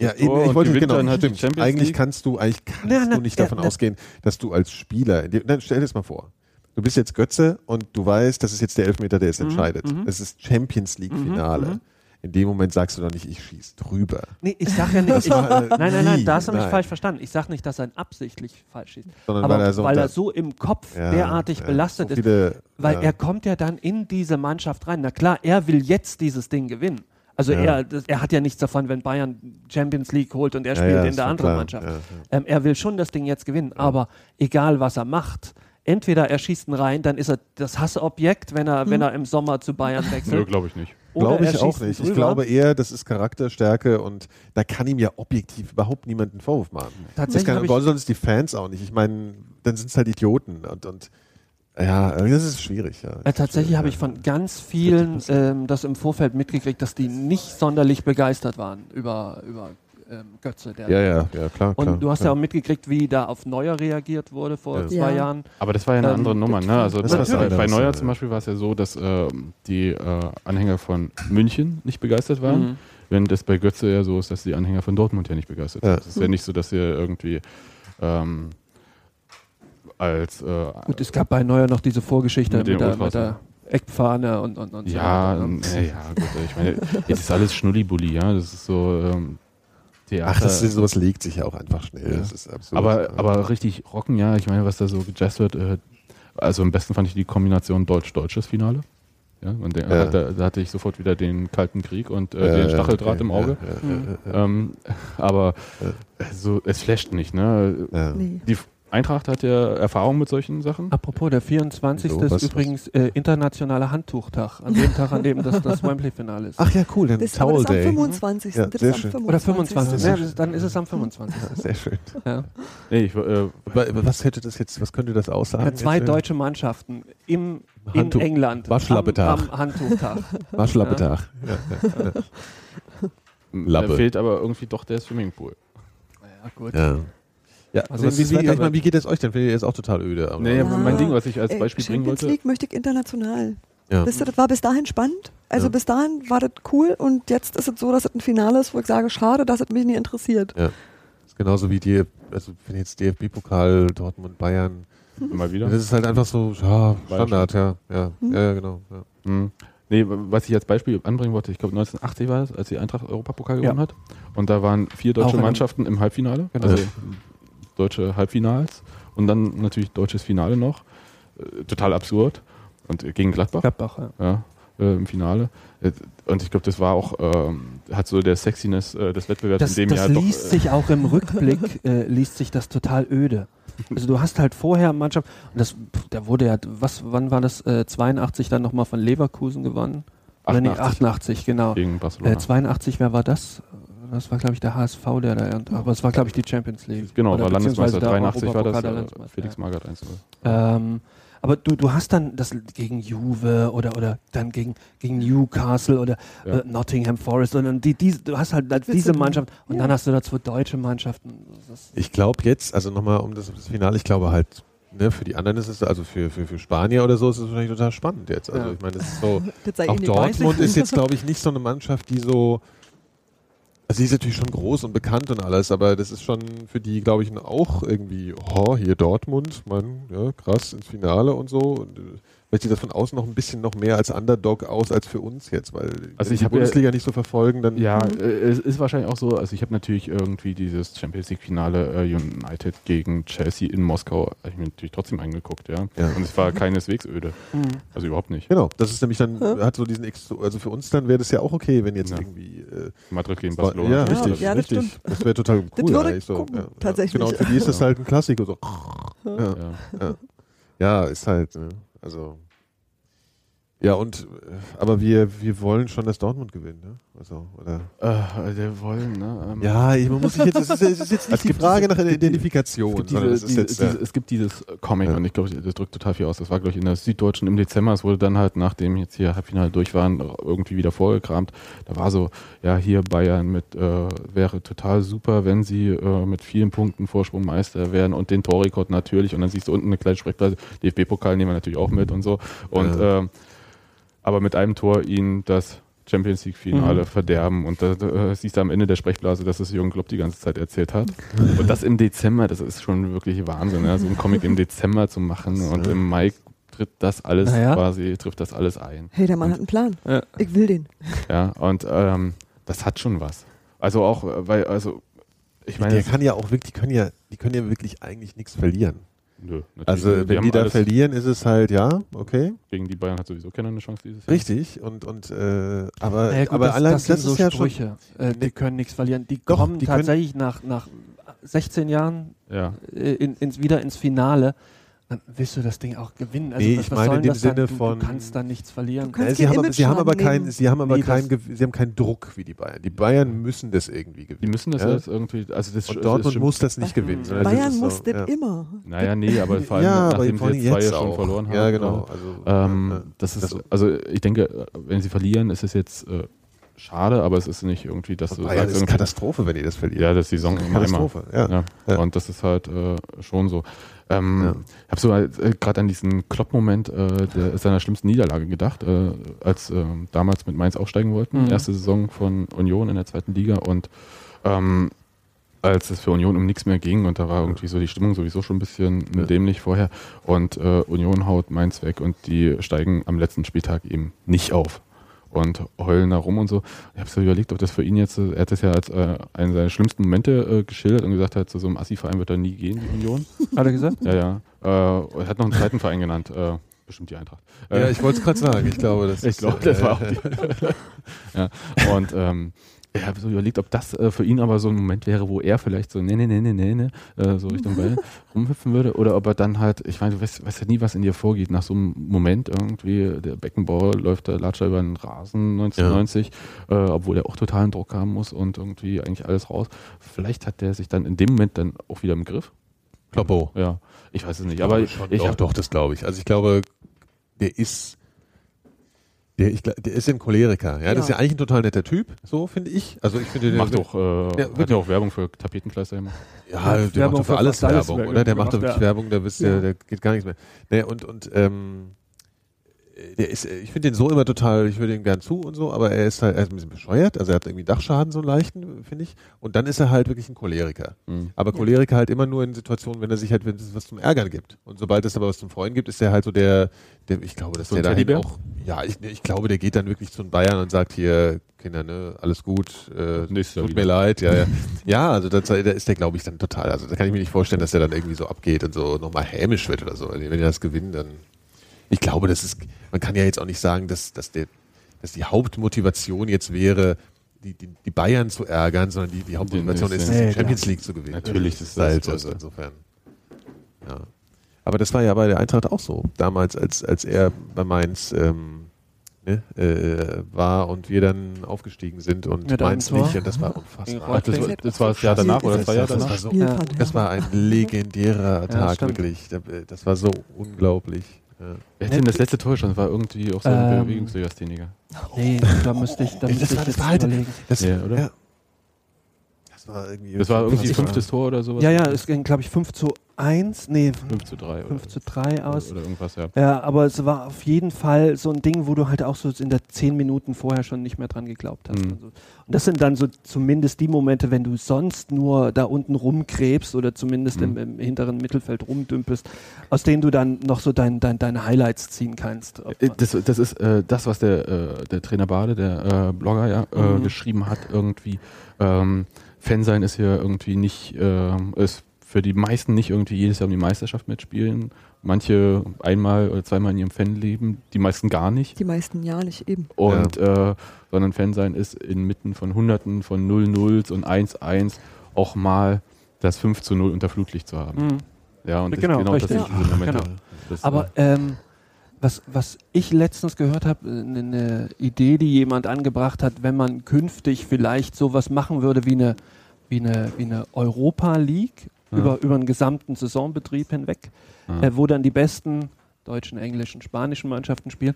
A: Ja, eben, ich wollte genau,
B: dann halt
A: stimmt.
B: Champions
A: Eigentlich
B: League.
A: kannst du, eigentlich kannst
D: Na, na,
A: du nicht
D: ja,
A: davon
D: na.
A: ausgehen, dass du als Spieler, dann stell dir das mal vor. Du bist jetzt Götze und du weißt, das ist jetzt der Elfmeter, der
D: Mhm,
A: es entscheidet. Es ist Champions League Finale. In dem Moment sagst du doch nicht, ich schieß drüber.
D: Nee, ich sag ja nicht.
A: Das
D: Ich, nein, nein, nein, da hast du mich
A: nein.
D: falsch verstanden. Ich sag nicht, dass er ihn absichtlich falsch schießt.
A: Sondern
D: aber
A: weil er so
D: weil er so im Kopf
A: Ja,
D: derartig
A: ja,
D: belastet
A: so
D: ist.
A: viele,
D: Weil
A: ja.
D: er kommt ja dann in diese Mannschaft rein. Na klar, er will jetzt dieses Ding gewinnen. Also
A: Ja.
D: er, das, er hat ja nichts davon, wenn Bayern Champions League holt und er spielt
A: ja,
D: in
A: ist
D: der anderen
A: klar.
D: Mannschaft.
A: Ja, ja.
D: Ähm, er will schon das Ding jetzt gewinnen, aber egal was er macht, entweder er schießt ihn rein, dann ist er das Hassobjekt, wenn er, wenn er im Sommer zu Bayern
B: Nö,
D: wechselt.
B: glaube ich nicht.
A: Glaube ich auch nicht. Ich glaube eher, das ist Charakterstärke und da kann ihm ja objektiv überhaupt niemand einen Vorwurf machen.
D: Tatsächlich
A: das kann,
D: ich-
A: sonst die Fans auch nicht. Ich meine, dann sind es halt Idioten und, und ja, das ist schwierig. Ja.
D: Äh, tatsächlich habe ich von ganz vielen ähm, das im Vorfeld mitgekriegt, dass die nicht sonderlich begeistert waren über, über ähm, Götze. Der
A: Ja, ja, ja, klar.
D: Und
A: klar,
D: du hast ja
A: klar.
D: auch mitgekriegt, wie da auf Neuer reagiert wurde vor
A: Ja.
D: zwei
C: Ja.
D: Jahren.
B: Aber das war ja eine
D: Ähm,
B: andere Nummer, ne? Also
A: das das
B: bei, Neuer zum
A: ja.
B: Beispiel war es ja so, dass ähm, die äh, Anhänger von München nicht begeistert waren.
D: Mhm.
B: Wenn das bei Götze ja so ist, dass die Anhänger von Dortmund ja nicht begeistert
A: Ja.
B: sind. Es ist ja nicht so, dass wir irgendwie ähm, als äh,
D: Gut, es gab bei Neuer noch diese Vorgeschichte
B: Mit
D: mit, der, mit der Eckfahne und, und, und
B: ja,
D: so. weiter, ne?
B: äh, ja, gut, ich meine, jetzt ist alles Schnullibulli, ja, das ist so ähm, Theater.
A: Ach, das ist, sowas legt sich ja auch einfach schnell.
B: Ja.
A: Das ist absurd.
B: aber, aber richtig rocken, ja, ich meine, was da so gejazzt wird, äh, also am besten fand ich die Kombination Deutsch-Deutsches Finale. Ja, und der,
A: Ja.
B: Da, da hatte ich sofort wieder den Kalten Krieg und äh,
A: Ja,
B: den Stacheldraht
A: okay,
B: im Auge.
A: Ja, ja, ja, ja,
B: Ähm, aber so, es flasht nicht, ne?
A: ja.
C: Nee.
B: Die Eintracht hat ja Erfahrung mit solchen Sachen.
D: Apropos, der 24.
A: So, was-
D: ist übrigens äh, internationaler Handtuchtag. An dem Tag, an dem das, das Wembley-Finale ist.
A: Ach ja, cool, dann
C: Das, aber
A: Towel
C: das ist am
A: Day.
C: 25.
A: Ja,
C: das
A: sehr
C: ist am
A: schön.
C: 25.
D: Oder 25.
A: Das
D: Ja, dann ist es am 25.
A: Sehr schön.
D: ja.
B: Nee, ich, äh,
A: was hätte das jetzt, was könnte das aussagen?
D: Ja, zwei
A: jetzt, äh,
D: deutsche Mannschaften im, in
A: Handtuch-
D: England
A: Waschlappetag.
D: am, am Handtuchtag.
A: Waschlappetag. Ja. Ja, Lappe.
B: da fehlt aber irgendwie doch der Swimmingpool.
D: ja, gut.
A: Ja. ja.
D: Sehen,
A: was,
D: wie
A: wie,
D: das
A: wie,
D: Wetter
A: ich meine, wie geht es euch denn? Findet ihr jetzt auch total öde? Aber,
B: Nee,
C: Ja.
B: mein Ding, was ich als
C: Ey,
B: Beispiel bringen
C: Champions
B: wollte.
C: League möchte ich international.
A: ja.
C: Wisst ihr, das war bis dahin spannend. Also
A: Ja.
C: bis dahin war das cool und jetzt ist es so, dass es ein Finale ist, wo ich sage, schade, dass es mich nie interessiert.
A: ja. ist genauso wie die, also wenn jetzt DFB-Pokal, Dortmund, Bayern,
B: Mal wieder.
A: das ist halt einfach so, ja, Standard, ja, ja,
C: Hm.
A: ja, ja, genau. Ja.
B: Hm. Nee, was ich als Beispiel anbringen wollte, ich glaube 1980 war es, als die Eintracht Europapokal
D: Ja.
B: gewonnen hat. Und da waren vier deutsche Mannschaften im Halbfinale,
D: Genau.
B: also deutsche Halbfinals und dann natürlich deutsches Finale noch. Äh, total absurd. Und äh, gegen Gladbach
D: Gladbach, ja.
B: ja, äh, im Finale. Äh, Und ich glaube, das war auch, ähm, hat so der Sexiness äh, des Wettbewerbs
D: Das,
B: in dem
D: das
B: Jahr doch.
D: liest
B: äh,
D: sich auch im Rückblick, liest sich das total öde. Also du hast halt vorher Mannschaft, und das, da wurde ja, was, wann war das, äh, 82 dann nochmal von Leverkusen gewonnen? Oder nee,
B: 88
D: 88, genau.
B: gegen Barcelona.
D: Äh, 82, wer war das? Das war, glaube ich, der HSV, der da, irgend- aber es war, glaube ich, die Champions League.
B: genau,
D: Oder
B: war Landesmeister.
D: beziehungsweise der
B: 83 war das äh, Felix. Magath 1
D: Ähm, aber du, du hast dann das gegen Juve oder, oder dann gegen, gegen Newcastle oder
B: Ja.
D: äh, Nottingham Forest und dann die, die, du hast halt diese
C: du-
D: Mannschaft und
C: ja.
D: dann hast du da zwei deutsche Mannschaften.
A: Ich glaube jetzt, also nochmal um das, das Finale, ich glaube halt, ne, für die anderen ist es, also für, für, für Spanier oder so, ist es wahrscheinlich total spannend jetzt. Also
D: Ja.
A: ich meine, es ist so, auch Dortmund ist jetzt, glaube ich, nicht so eine Mannschaft, die so, also die ist natürlich schon groß und bekannt und alles, aber das ist schon für die, glaube ich, auch irgendwie, oh, hier Dortmund, man, ja, krass, ins Finale und so. Und, äh, vielleicht sieht das von außen noch ein bisschen noch mehr als Underdog aus als für uns jetzt, weil
B: Also ich
A: die
B: ja-
A: Bundesliga nicht so verfolgen, dann
B: Ja, äh, es ist wahrscheinlich auch so, also ich habe natürlich irgendwie dieses Champions League Finale äh, United gegen Chelsea in Moskau, ich mir natürlich trotzdem angeguckt, ja.
A: Ja.
B: Und es war keineswegs öde. Also überhaupt nicht.
A: Genau, das ist nämlich dann, hat so diesen, Ex also für uns dann wäre das ja auch okay, wenn jetzt
B: Ja.
A: irgendwie, äh,
B: Madrid gegen Barcelona.
A: ja,
C: Ja,
A: richtig,
C: ja, das
A: richtig.
C: stimmt.
A: Das wäre total
C: Das
A: cool
C: würde
A: eigentlich so.
C: gucken,
A: ja,
C: tatsächlich.
A: Ja. Genau, für die ist das halt ein Klassiker, so. Ja,
B: Ja.
A: ja. ja ist halt, ne, also, Ja, und äh, aber wir, wir wollen schon, dass Dortmund gewinnt, ne? Also, oder?
B: Äh, der wollen, ne? Ähm,
A: Ja, ich, man muss sich jetzt, es ist, es ist jetzt
B: Es
A: nicht die Frage
B: diese-
A: nach
B: die-
A: Identifikation,
B: Es gibt, diese, diese,
A: jetzt, äh,
B: diese, es gibt dieses Comic
A: Ja.
B: und ich glaube, das drückt total viel aus. Das war, glaube ich, in der Süddeutschen im Dezember. Es wurde dann halt, nachdem jetzt hier Halbfinale durch waren, irgendwie wieder vorgekramt. Da war so, ja, hier Bayern mit, äh, wäre total super, wenn sie äh, mit vielen Punkten Vorsprung Meister wären und den Torrekord natürlich. Und dann siehst du unten eine kleine Sprechblase, DFB-Pokal nehmen wir natürlich auch mit und so. Und,
A: Ja.
B: ähm, aber mit einem Tor ihnen das Champions League-Finale verderben. Und da äh, siehst du am Ende der Sprechblase, dass es Jürgen Klopp die ganze Zeit erzählt hat. Und das im Dezember, das ist schon wirklich Wahnsinn, ja? so ein Comic im Dezember zu machen und im Mai tritt das alles
D: Naja.
B: quasi, trifft das alles ein.
C: Hey, der Mann hat einen Plan.
D: Ja.
C: Ich will den.
B: Ja, und ähm, das hat schon was. Also auch, äh, weil, also, ich meine,
A: der kann ja auch wirklich, die können ja, die können ja wirklich eigentlich nichts verlieren.
B: Nö, natürlich
A: Also
B: nicht.
A: wenn
B: haben
A: die da verlieren, ist es halt ja, okay,
B: Gegen die Bayern hat sowieso keiner eine Chance dieses Jahr.
A: richtig. Und und äh, aber
D: Naja, gut,
A: aber
D: das,
A: allein
D: das
A: das,
D: sind so
A: ist ja schon.
D: Sprüche. Äh, die können nichts verlieren. Die
A: Doch,
D: kommen
A: die
D: tatsächlich nach, nach 16 Jahren
B: Ja.
D: äh, in, ins, wieder ins Finale. Dann willst du das Ding auch gewinnen. Also
A: Nee,
D: was,
A: ich
D: was
A: meine in dem
D: dann?
A: Sinne
D: du,
A: von-
D: Du kannst da nichts verlieren.
A: Ja, sie, haben, aber- sie haben aber keinen, sie haben aber
D: Nee,
A: keinen, sie haben keinen Druck wie die Bayern. Die Bayern müssen das irgendwie gewinnen.
B: Die müssen das
A: Ja?
B: jetzt irgendwie, also das
A: Und Dortmund muss das nicht gewinnen.
C: Bayern
A: ist
C: muss
A: so,
C: das
A: ja.
C: immer.
B: Naja, nee, aber vor allem
A: ja, aber
B: nachdem sie jetzt zwei
A: jetzt
B: ja schon
A: auch.
B: verloren haben.
A: Ja, genau.
B: äh,
A: Also,
B: Ähm,
A: ja,
B: das ist,
A: Also-
B: also ich denke, wenn sie verlieren, ist es jetzt äh, schade, aber es ist nicht irgendwie, dass du
A: Bayern
B: sagst,
A: ist
B: irgendwie,
A: Katastrophe, wenn die das verlieren.
B: ja, das ist die Saison immer.
A: Katastrophe. Ja.
B: Ja.
A: Ja.
B: Und das ist halt äh, schon so. Ähm,
A: Ja.
B: Ich habe so äh, gerade an diesen Klopp-Moment äh, der, seiner schlimmsten Niederlage gedacht, äh, als äh, damals mit Mainz aufsteigen wollten.
D: Mhm.
B: Erste Saison von Union in der zweiten Liga und ähm, als es für Union um nichts mehr ging und da war irgendwie so die Stimmung sowieso schon ein bisschen
A: Ja.
B: dämlich vorher und äh, Union haut Mainz weg und die steigen am letzten Spieltag eben nicht auf und heulen da rum und so. Ich habe so überlegt, ob das für ihn jetzt, äh, er hat das ja als äh, einen seiner schlimmsten Momente äh, geschildert und gesagt hat, zu so einem Assi-Verein wird er nie gehen, die Union.
D: Hat er gesagt?
B: Ja, ja. Äh, er hat noch einen zweiten Verein genannt, äh, bestimmt die Eintracht.
A: Ja,
B: Äh,
A: ich wollte es gerade sagen. Ich glaube, das
B: ich
A: ist,
B: glaube,
A: äh,
B: das war auch die. ja. Und ähm, ich habe so überlegt, ob das äh, für ihn aber so ein Moment wäre, wo er vielleicht so, nee, nee, nee, nee, nee, nee, äh, so Richtung Ball rumhüpfen würde. Oder ob er dann halt, ich meine, du weißt, weißt ja nie, was in dir vorgeht. Nach so einem Moment irgendwie, der Beckenbauer läuft der Latscher über den Rasen 1990, äh, obwohl er auch totalen Druck haben muss und irgendwie eigentlich alles raus. Vielleicht hat der sich dann in dem Moment dann auch wieder im Griff.
A: Kloppo.
B: Ja, ich weiß es nicht.
A: Aber
B: Aber
A: schon,
B: ich
A: doch, doch, das glaube ich. Also ich glaube, der ist, der, ich, der ist ein Choleriker. Ja, das ist
C: Ja.
A: ja eigentlich ein total netter Typ, so finde ich. Also ich finde, der
B: macht doch, äh, hat
A: wirklich.
B: ja auch Werbung für Tapetenkleister immer.
A: Ja, der
D: Werbung
A: macht doch für alles Werbung, oder? Der macht doch wirklich
D: ja.
A: Werbung, da wisst
C: Ja.
A: der geht gar nichts mehr. Nee, und, und, ähm, der ist, ich finde den so immer total, ich würde ihm gern zu und so, aber er ist halt, er ist ein bisschen bescheuert, also er hat irgendwie Dachschaden, so einen leichten, finde ich. Und dann ist er halt wirklich ein Choleriker.
B: Mhm.
A: Aber Choleriker halt immer nur in Situationen, wenn er sich halt, wenn es was zum Ärgern gibt. Und sobald es aber was zum Freuen gibt, ist er halt so der, der ich glaube, dass
B: So
A: der dahin
B: Teddybär?
A: auch, ja, ich, ich glaube, der geht dann wirklich zu den Bayern und sagt hier, Kinder, ne, alles gut, äh,
B: Nächstes Jahr
A: tut
B: wieder.
A: mir leid, ja, ja. Ja, also da ist der, glaube ich, dann total, also da kann ich mir nicht vorstellen, dass der dann irgendwie so abgeht und so nochmal hämisch wird oder so. Wenn die das gewinnen, dann, ich glaube, das ist, man kann ja jetzt auch nicht sagen, dass, dass der, dass die Hauptmotivation jetzt wäre, die, die, die Bayern zu ärgern, sondern die, die Hauptmotivation
B: Nee,
A: ist,
D: nee,
A: die Champions
D: klar.
A: League zu gewinnen.
B: Natürlich,
A: das
B: das
A: ist
B: ist das
A: halt,
B: Größte.
A: also insofern. Ja. Aber das war ja bei der Eintracht auch so. Damals, als, als er bei Mainz ähm, ne, äh, war und wir dann aufgestiegen sind und
D: einem
A: Mainz nicht. Und das war unfassbar.
B: Ach, das, das war das Jahr danach oder
A: Das
B: zwei Jahre
A: war- das
B: danach?
A: war so das war ein legendärer Tag,
D: stimmt.
A: wirklich. Da- Das war so unglaublich.
B: Wer hat denn das letzte Tor schon? Das war irgendwie auch so ein
D: Ähm,
B: Bewegungslegastheniker.
D: Nee, da müsste ich, da
A: Das
D: müsste
A: war-
D: ich
A: das
D: jetzt
A: war halt-
D: überlegen.
A: Das,
B: Ja, oder?
A: Ja. Das war irgendwie.
B: Das war irgendwie fünftes Tor oder sowas?
D: Ja, ja, es ging, glaube ich, 5 zu 1, nee,
B: 5 zu 3
D: 5
B: oder,
D: zu 3 aus.
B: oder irgendwas, ja.
D: Ja, aber es war auf jeden Fall so ein Ding, wo du halt auch so in der 10 Minuten vorher schon nicht mehr dran geglaubt hast.
B: Mhm.
D: Und, so. und das sind dann so zumindest die Momente, wenn du sonst nur da unten rumkrebst oder zumindest
B: Mhm.
D: im, im hinteren Mittelfeld rumdümpelst, aus denen du dann noch so dein, dein, deine Highlights ziehen kannst.
B: Äh, Das, das ist äh, das, was der, äh, der Trainer Bade, der äh, Blogger, ja, äh,
D: Mhm.
B: geschrieben hat, irgendwie. Ähm, Fan sein ist ja irgendwie nicht, ähm, ist für die meisten nicht irgendwie jedes Jahr um die Meisterschaft mitspielen. Manche einmal oder zweimal in ihrem Fanleben, die meisten gar nicht.
C: Die meisten ja nicht eben.
B: Und äh, sondern Fan sein ist inmitten von Hunderten von 0-0s und 1-1 auch mal das 5 zu 0 unter Flutlicht zu haben.
D: Mhm.
B: Ja, und das,
D: Genau,
B: genau das
D: richtig.
B: sind diese Momente.
D: Genau.
B: Das,
D: Aber ähm, was, was ich letztens gehört habe, eine, eine Idee, die jemand angebracht hat, wenn man künftig vielleicht sowas machen würde wie eine, wie eine, wie eine Europa League
B: Ja.
D: über, über einen gesamten Saisonbetrieb hinweg,
B: Ja.
D: äh, wo dann die besten deutschen, englischen, spanischen Mannschaften spielen.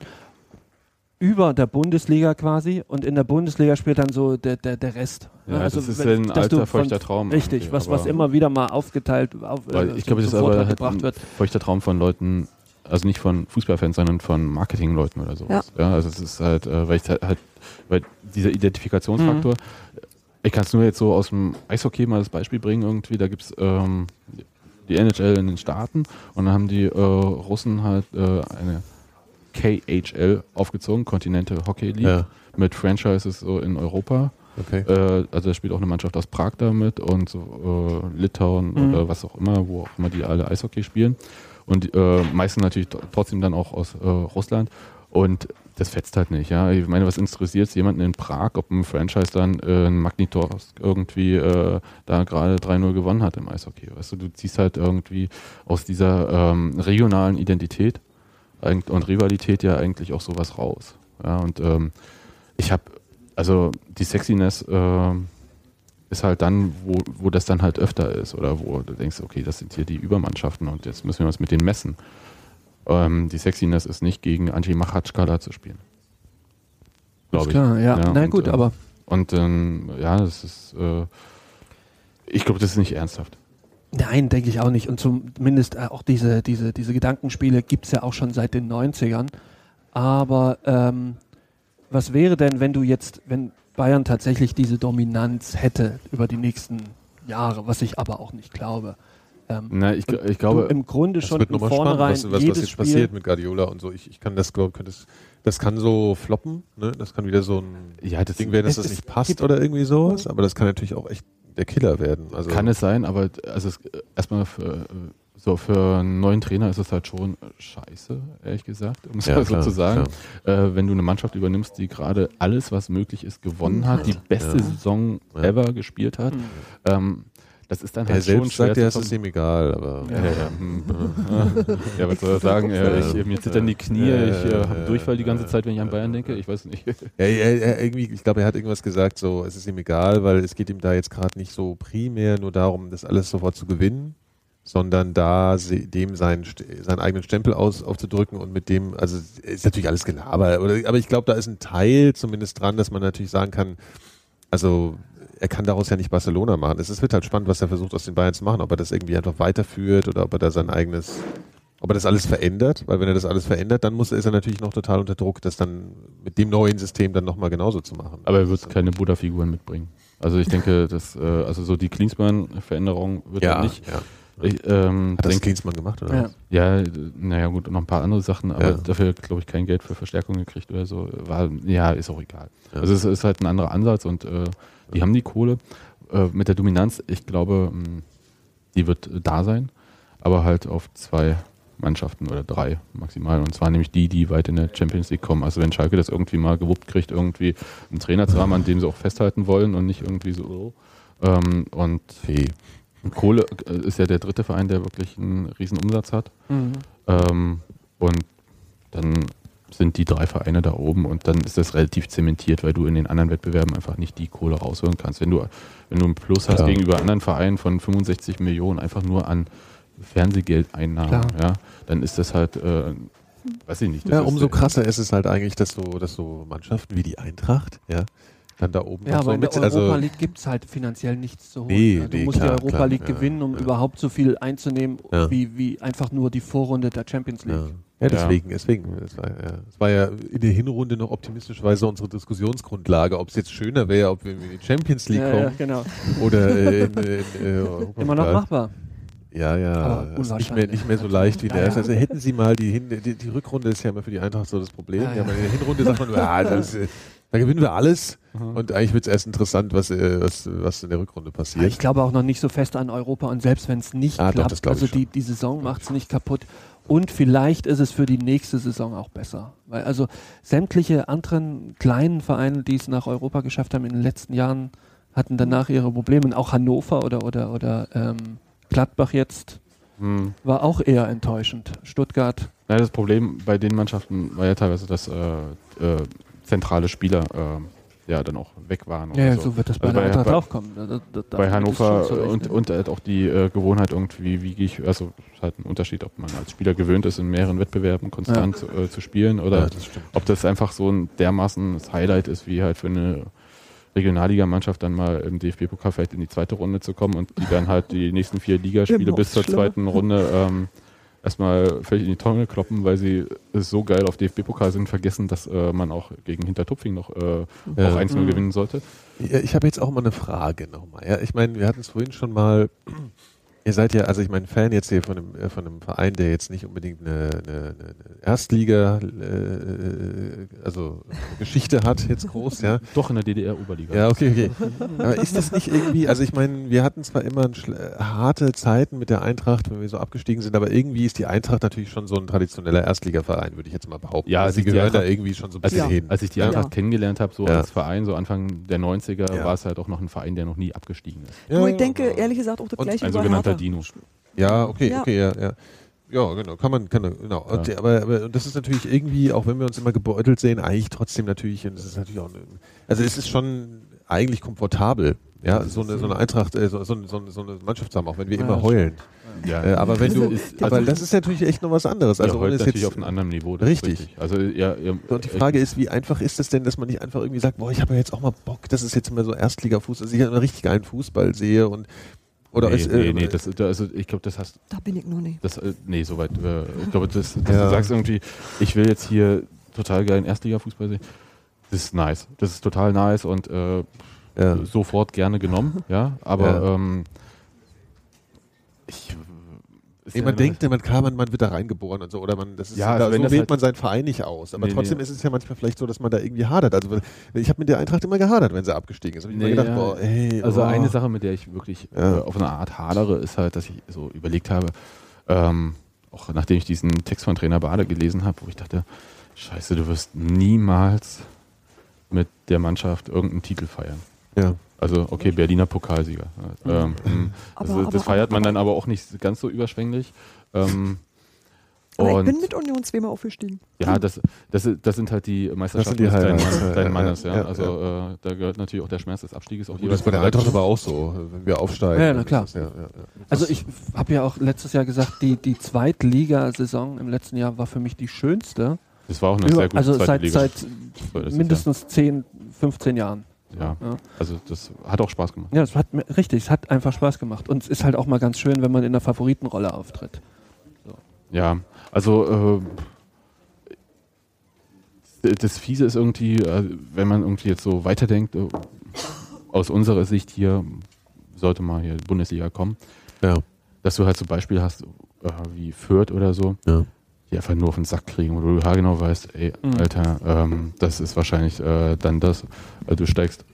D: Über der Bundesliga quasi und in der Bundesliga spielt dann so der, der, der Rest.
B: Ja,
D: Also
B: das ist
D: wenn-
B: ein alter, feuchter Traum.
D: Richtig, was, was immer wieder mal aufgeteilt, auf,
B: Weil
D: äh,
B: ich glaube, das ist aber halt
D: gebracht wird.
B: feuchter Traum von Leuten, also nicht von Fußballfans, sondern von Marketingleuten oder sowas. Ja. also es ist halt, äh, weil ich halt, halt weil dieser Identifikationsfaktor,
D: Mhm.
B: ich kann es nur jetzt so aus dem Eishockey mal das Beispiel bringen irgendwie, da gibt es ähm, die NHL in den Staaten und dann haben die äh, Russen halt äh, eine KHL aufgezogen, Continental Hockey League,
A: Ja.
B: mit Franchises so in Europa.
A: Okay.
B: Äh, also da spielt auch eine Mannschaft aus Prag da mit und so, äh, Litauen
D: Mhm.
B: oder was auch immer, wo auch immer die alle Eishockey spielen. Und äh, meistens natürlich tr- trotzdem dann auch aus äh, Russland. Und das fetzt halt nicht, ja. Ich meine, was interessiert es jemanden in Prag, ob ein Franchise dann äh, ein Magnitorsk irgendwie äh, da gerade 3-0 gewonnen hat im Eishockey. Weißt du, du ziehst halt irgendwie aus dieser ähm, regionalen Identität und Rivalität ja eigentlich auch sowas raus. Ja, und ähm, ich habe, also die Sexiness ähm, ist halt dann, wo, wo das dann halt öfter ist oder wo du denkst, okay, das sind hier die Übermannschaften und jetzt müssen wir uns mit denen messen. Ähm, die Sexiness ist nicht gegen Anji Machatschkala zu spielen. Glaube ich.
D: Klar, ja.
B: Ja,
D: Na
B: und,
D: gut,
B: äh,
D: aber
B: Und ähm, ja, das ist, äh, ich glaube, das ist nicht ernsthaft.
D: Nein, denke ich auch nicht. Und zumindest äh, auch diese, diese, diese Gedankenspiele gibt es ja auch schon seit den 90ern. Aber ähm, was wäre denn, wenn du jetzt, wenn Bayern tatsächlich diese Dominanz hätte über die nächsten Jahre, was ich aber auch nicht glaube? Ähm,
B: Na, ich, ich glaube,
D: im Grunde
A: Das
D: schon
A: wird nochmal spannend, was, was, was jetzt
D: Spiel,
A: passiert mit Guardiola und so. Ich, ich kann das, glaube das, das kann so floppen, ne? Das kann wieder so ein
B: ja, das
A: Ding werden, dass
D: Es-
A: das nicht passt oder irgendwie sowas, aber das kann natürlich auch echt der Killer werden. Also
B: Kann es sein, aber also es, erstmal für, äh, so für einen neuen Trainer ist es halt schon scheiße, ehrlich gesagt, um es
A: Ja,
B: mal so zu sagen. Äh, wenn du eine Mannschaft übernimmst, die gerade alles, was möglich ist, gewonnen hat, die beste
A: Ja.
B: Saison
A: Ja.
B: ever gespielt hat,
D: Hm.
B: ähm, das ist dann
A: Er
B: halt schon
A: selbst
B: schwer
A: sagt ja, es ist ihm egal, aber
B: ja, ja, ja. hm. ja, was soll er sagen? Ja, ich, mir zittern die Knie,
A: Ja,
B: ich äh,
A: ja,
B: habe
A: ja,
B: Durchfall die ganze
A: ja,
B: Zeit, wenn ich an
A: ja,
B: Bayern
A: ja.
B: denke. Ich weiß nicht.
A: Ja, er, er, irgendwie, ich glaube, er hat irgendwas gesagt, so, es ist ihm egal, weil es geht ihm da jetzt gerade nicht so primär nur darum, das alles sofort zu gewinnen, sondern da dem seinen, seinen eigenen Stempel aus, aufzudrücken und mit dem, also ist natürlich alles Gelaber, aber ich glaube, da ist ein Teil zumindest dran, dass man natürlich sagen kann, also er kann daraus ja nicht Barcelona machen. Es wird halt spannend, was er versucht aus den Bayern zu machen, ob er das irgendwie einfach weiterführt oder ob er da sein eigenes, ob er das alles verändert, weil wenn er das alles verändert, dann muss, ist er natürlich noch total unter Druck, das dann mit dem neuen System dann nochmal genauso zu machen.
B: Aber er wird keine Buddha-Figuren mitbringen. Also ich denke, dass, äh, also so die Klinsmann-Veränderung wird
A: ja,
B: er nicht.
A: ja.
B: Ich, ähm,
A: Hat das
B: denk-
A: Klinsmann gemacht, oder?
D: Ja.
A: was?
B: Ja, naja gut, noch ein paar andere Sachen, aber
A: Ja.
B: dafür glaube ich kein Geld für Verstärkung gekriegt oder so. War, ja, ist auch egal.
A: Ja.
B: Also es ist halt ein anderer Ansatz und äh, die haben die Kohle. Äh, mit der Dominanz, ich glaube, mh, die wird da sein, aber halt auf zwei Mannschaften oder drei maximal. Und zwar nämlich die, die weit in der Champions League kommen. Also wenn Schalke das irgendwie mal gewuppt kriegt, irgendwie einen Trainer zu haben, an dem sie auch festhalten wollen und nicht irgendwie so. oh. Ähm, und
A: Fee.
B: Und Kohle äh, ist ja der dritte Verein, der wirklich einen riesen Umsatz hat.
D: Mhm.
B: Ähm, und dann sind die drei Vereine da oben und dann ist das relativ zementiert, weil du in den anderen Wettbewerben einfach nicht die Kohle rausholen kannst. Wenn du, wenn du einen Plus hast
A: Klar.
B: gegenüber anderen Vereinen von 65 Millionen einfach nur an Fernsehgeldeinnahmen, ja, dann ist das halt, äh, weiß ich nicht. Das
A: Ja, umso krasser ist es halt eigentlich, dass so, dass so Mannschaften wie die Eintracht, ja, dann da oben
D: Ja,
A: noch
D: aber
A: so
D: in der
A: mit,
D: Europa
A: also
D: League gibt es halt finanziell nichts zu holen.
A: Nee,
D: Ja, du
A: nee,
D: musst
A: klar,
D: die Europa
A: klar,
D: League
A: ja,
D: gewinnen, um
A: ja.
D: überhaupt so viel einzunehmen,
A: Ja.
D: wie, wie einfach nur die Vorrunde der Champions League.
A: Ja. ja, deswegen, deswegen. Das war, war ja in der Hinrunde noch optimistischerweise unsere Diskussionsgrundlage, ob es jetzt schöner wäre, ob wir in die Champions League
D: Ja, ja,
A: kommen
D: genau.
A: oder in, in, Europapokal.
D: Immer noch machbar.
A: Ja, ja, ist nicht mehr,
D: unwahrscheinlich.
A: nicht mehr so leicht wie
D: Ja,
A: der
D: ja.
A: erste. Also hätten sie mal die, Hin die, die Rückrunde ist ja immer für die Eintracht so das Problem.
D: Ja,
A: Ja, in der Hinrunde sagt man, ah, das, da gewinnen wir alles
B: Mhm.
A: und eigentlich wird es erst interessant, was, äh, was, was in der Rückrunde
D: Ja,
A: passiert.
D: ich glaube auch noch nicht so fest an Europa und selbst wenn es nicht
A: Ah, doch,
D: klappt,
A: ich
D: also die, die Saison macht es nicht kaputt. Und vielleicht ist es für die nächste Saison auch besser. Weil also sämtliche anderen kleinen Vereine, die es nach Europa geschafft haben in den letzten Jahren, hatten danach ihre Probleme. Und auch Hannover oder, oder, oder ähm, Gladbach jetzt
B: hm.
D: war auch eher enttäuschend. Stuttgart
B: Naja, das Problem bei den Mannschaften war ja teilweise, dass äh, äh, zentrale Spieler äh, ja dann auch weg waren.
D: Ja, ja, so wird das bei
B: Also
D: der
B: bei-
D: Eintracht auch kommen. Da- da- da-
B: bei Hannover
D: zu
B: und, und halt auch die äh, Gewohnheit irgendwie, wie gehe ich, also ist halt ein Unterschied, ob man als Spieler gewöhnt ist, in mehreren Wettbewerben konstant äh, zu spielen oder
A: Ja, das
B: ob das einfach so ein dermaßen Highlight ist, wie halt für eine Regionalligamannschaft dann mal im DFB-Pokal vielleicht in die zweite Runde zu kommen und die dann halt die nächsten vier Ligaspiele
C: Immer
B: bis zur
C: schlimmer.
B: zweiten Runde ähm, erstmal völlig in die Tonne kloppen, weil sie so geil auf DFB-Pokal sind, vergessen, dass äh, man auch gegen Hintertupfing noch äh,
A: Ja.
B: auch 1-0
D: Mhm.
B: gewinnen sollte.
A: Ja, ich habe jetzt auch mal eine Frage nochmal. Ja, ich meine, wir hatten es vorhin schon mal. Ihr seid ja, also ich meine, Fan jetzt hier von einem, äh, von einem Verein, der jetzt nicht unbedingt eine, eine, eine Erstliga, äh, also Geschichte hat, jetzt groß, ja.
B: Doch in der DDR-Oberliga.
A: Ja, okay, okay. Aber ist das nicht irgendwie, also ich meine, wir hatten zwar immer harte Zeiten mit der Eintracht, wenn wir so abgestiegen sind, aber irgendwie ist die Eintracht natürlich schon so ein traditioneller Erstligaverein, würde ich jetzt mal behaupten.
B: Ja,
A: also sie gehören da irgendwie schon so ein bisschen
B: ich,
A: hin.
B: als ich die
A: Ja.
B: Eintracht kennengelernt habe, so
A: Ja.
B: als Verein, so Anfang der 90er,
A: Ja.
B: war es halt auch noch ein Verein, der noch nie abgestiegen ist.
A: Ja,
C: Nur ich
A: ja,
C: denke,
A: ja.
C: ehrlich gesagt, auch das
A: Und
C: gleiche über Hertha.
B: Dino.
A: Ja, okay,
C: Ja.
A: okay, ja, ja. Ja, genau, kann man, kann man, genau. Und, aber, aber und das ist natürlich irgendwie, auch wenn wir uns immer gebeutelt sehen, eigentlich trotzdem natürlich, und das ist natürlich auch, eine, also es ist schon eigentlich komfortabel, ja, so eine, so eine Eintracht, äh, so, so, eine- so, eine- so eine Mannschaft zu haben, auch wenn wir
D: Ja,
A: immer heulen.
B: Ja,
A: Äh, aber wenn du,
B: ist,
A: aber
B: also,
A: das ist natürlich echt noch was anderes.
B: also
A: Also
B: heute
A: ohne es
B: natürlich
A: jetzt,
B: auf einem anderen Niveau. das ist
A: Richtig.
B: Also ja, ja,
A: und die Frage ist, wie einfach ist es denn, dass man nicht einfach irgendwie sagt, boah, ich habe ja jetzt auch mal Bock, das ist jetzt immer so Erstliga-Fußball, dass ich einen richtig geilen Fußball sehe und oder
B: nee,
A: ist,
B: nee,
A: äh,
B: nee, das, da- also ich glaube, das hast
C: Da bin ich noch nicht.
B: das, äh, nee, soweit. Äh, ich glaube, das, dass
A: Ja.
B: du sagst irgendwie, ich will jetzt hier total geilen Erstliga-Fußball sehen. Das ist nice. Das ist total nice und äh,
A: ja.
B: sofort gerne genommen, ja. Aber
A: Ja.
B: ähm, ich ist
A: Nee, man denkt, man, klar, man, man wird da reingeboren und so, oder man, das ist,
B: Ja,
A: da,
B: also wenn
A: so wählt
B: halt-
A: man seinen Verein nicht aus. Aber
B: Nee,
A: trotzdem
B: nee.
A: ist es ja manchmal vielleicht so, dass man da irgendwie hadert. Also ich habe mit der Eintracht immer gehadert, wenn sie abgestiegen ist. Hab ich
B: Nee,
A: gedacht,
B: ja.
A: boah, ey,
B: Also
A: oh.
B: eine Sache, mit der ich wirklich
A: Ja.
B: äh, auf eine Art hadere, ist halt, dass ich so überlegt habe, ähm, auch nachdem ich diesen Text von Trainer Bade gelesen habe, wo ich dachte, scheiße, du wirst niemals mit der Mannschaft irgendeinen Titel feiern.
A: Ja.
B: Also okay, Berliner Pokalsieger. Ähm, hm,
C: Aber-
B: also,
C: aber-
B: das feiert man
C: aber-
B: dann aber auch nicht ganz so überschwänglich. Ähm,
C: Aber ich bin mit Union zweimal aufgestiegen.
B: ja, das, das, das sind halt die Meisterschaften
A: die
B: des kleinen,
A: Highlights,
B: Mann,
A: ja,
B: kleinen
A: ja,
B: Mannes.
A: ja,
B: Ja,
A: ja,
B: also Äh, da gehört natürlich auch der Schmerz des Abstieges auch
A: Gut, das ist bei der Eintracht aber auch so, wenn wir aufsteigen.
D: Ja, na klar.
A: Das ist- Ja, ja, ja.
D: Also ich habe ja auch letztes Jahr gesagt, die, die Zweitligasaison im letzten Jahr war für mich die schönste.
B: Das war auch eine
D: Über-
B: sehr gute
D: also
B: zweite
D: seit,
B: Liga.
D: seit
B: Das
D: mindestens 10, 15 Jahren.
B: Ja.
D: Ja.
B: also das hat auch Spaß gemacht.
D: Ja, es hat mir- richtig, es hat einfach Spaß gemacht. Und es ist halt auch mal ganz schön, wenn man in der Favoritenrolle auftritt.
B: Ja, also äh, das Fiese ist irgendwie, äh, wenn man irgendwie jetzt so weiterdenkt, äh, aus unserer Sicht hier sollte mal hier Bundesliga kommen,
A: Ja.
B: dass du halt so Beispiele hast, äh, wie Fürth oder so,
A: Ja.
B: Die einfach nur auf den Sack kriegen, wo du haargenau weißt, ey,
D: Mhm.
B: Alter, ähm, das ist wahrscheinlich äh, dann das, äh, du steigst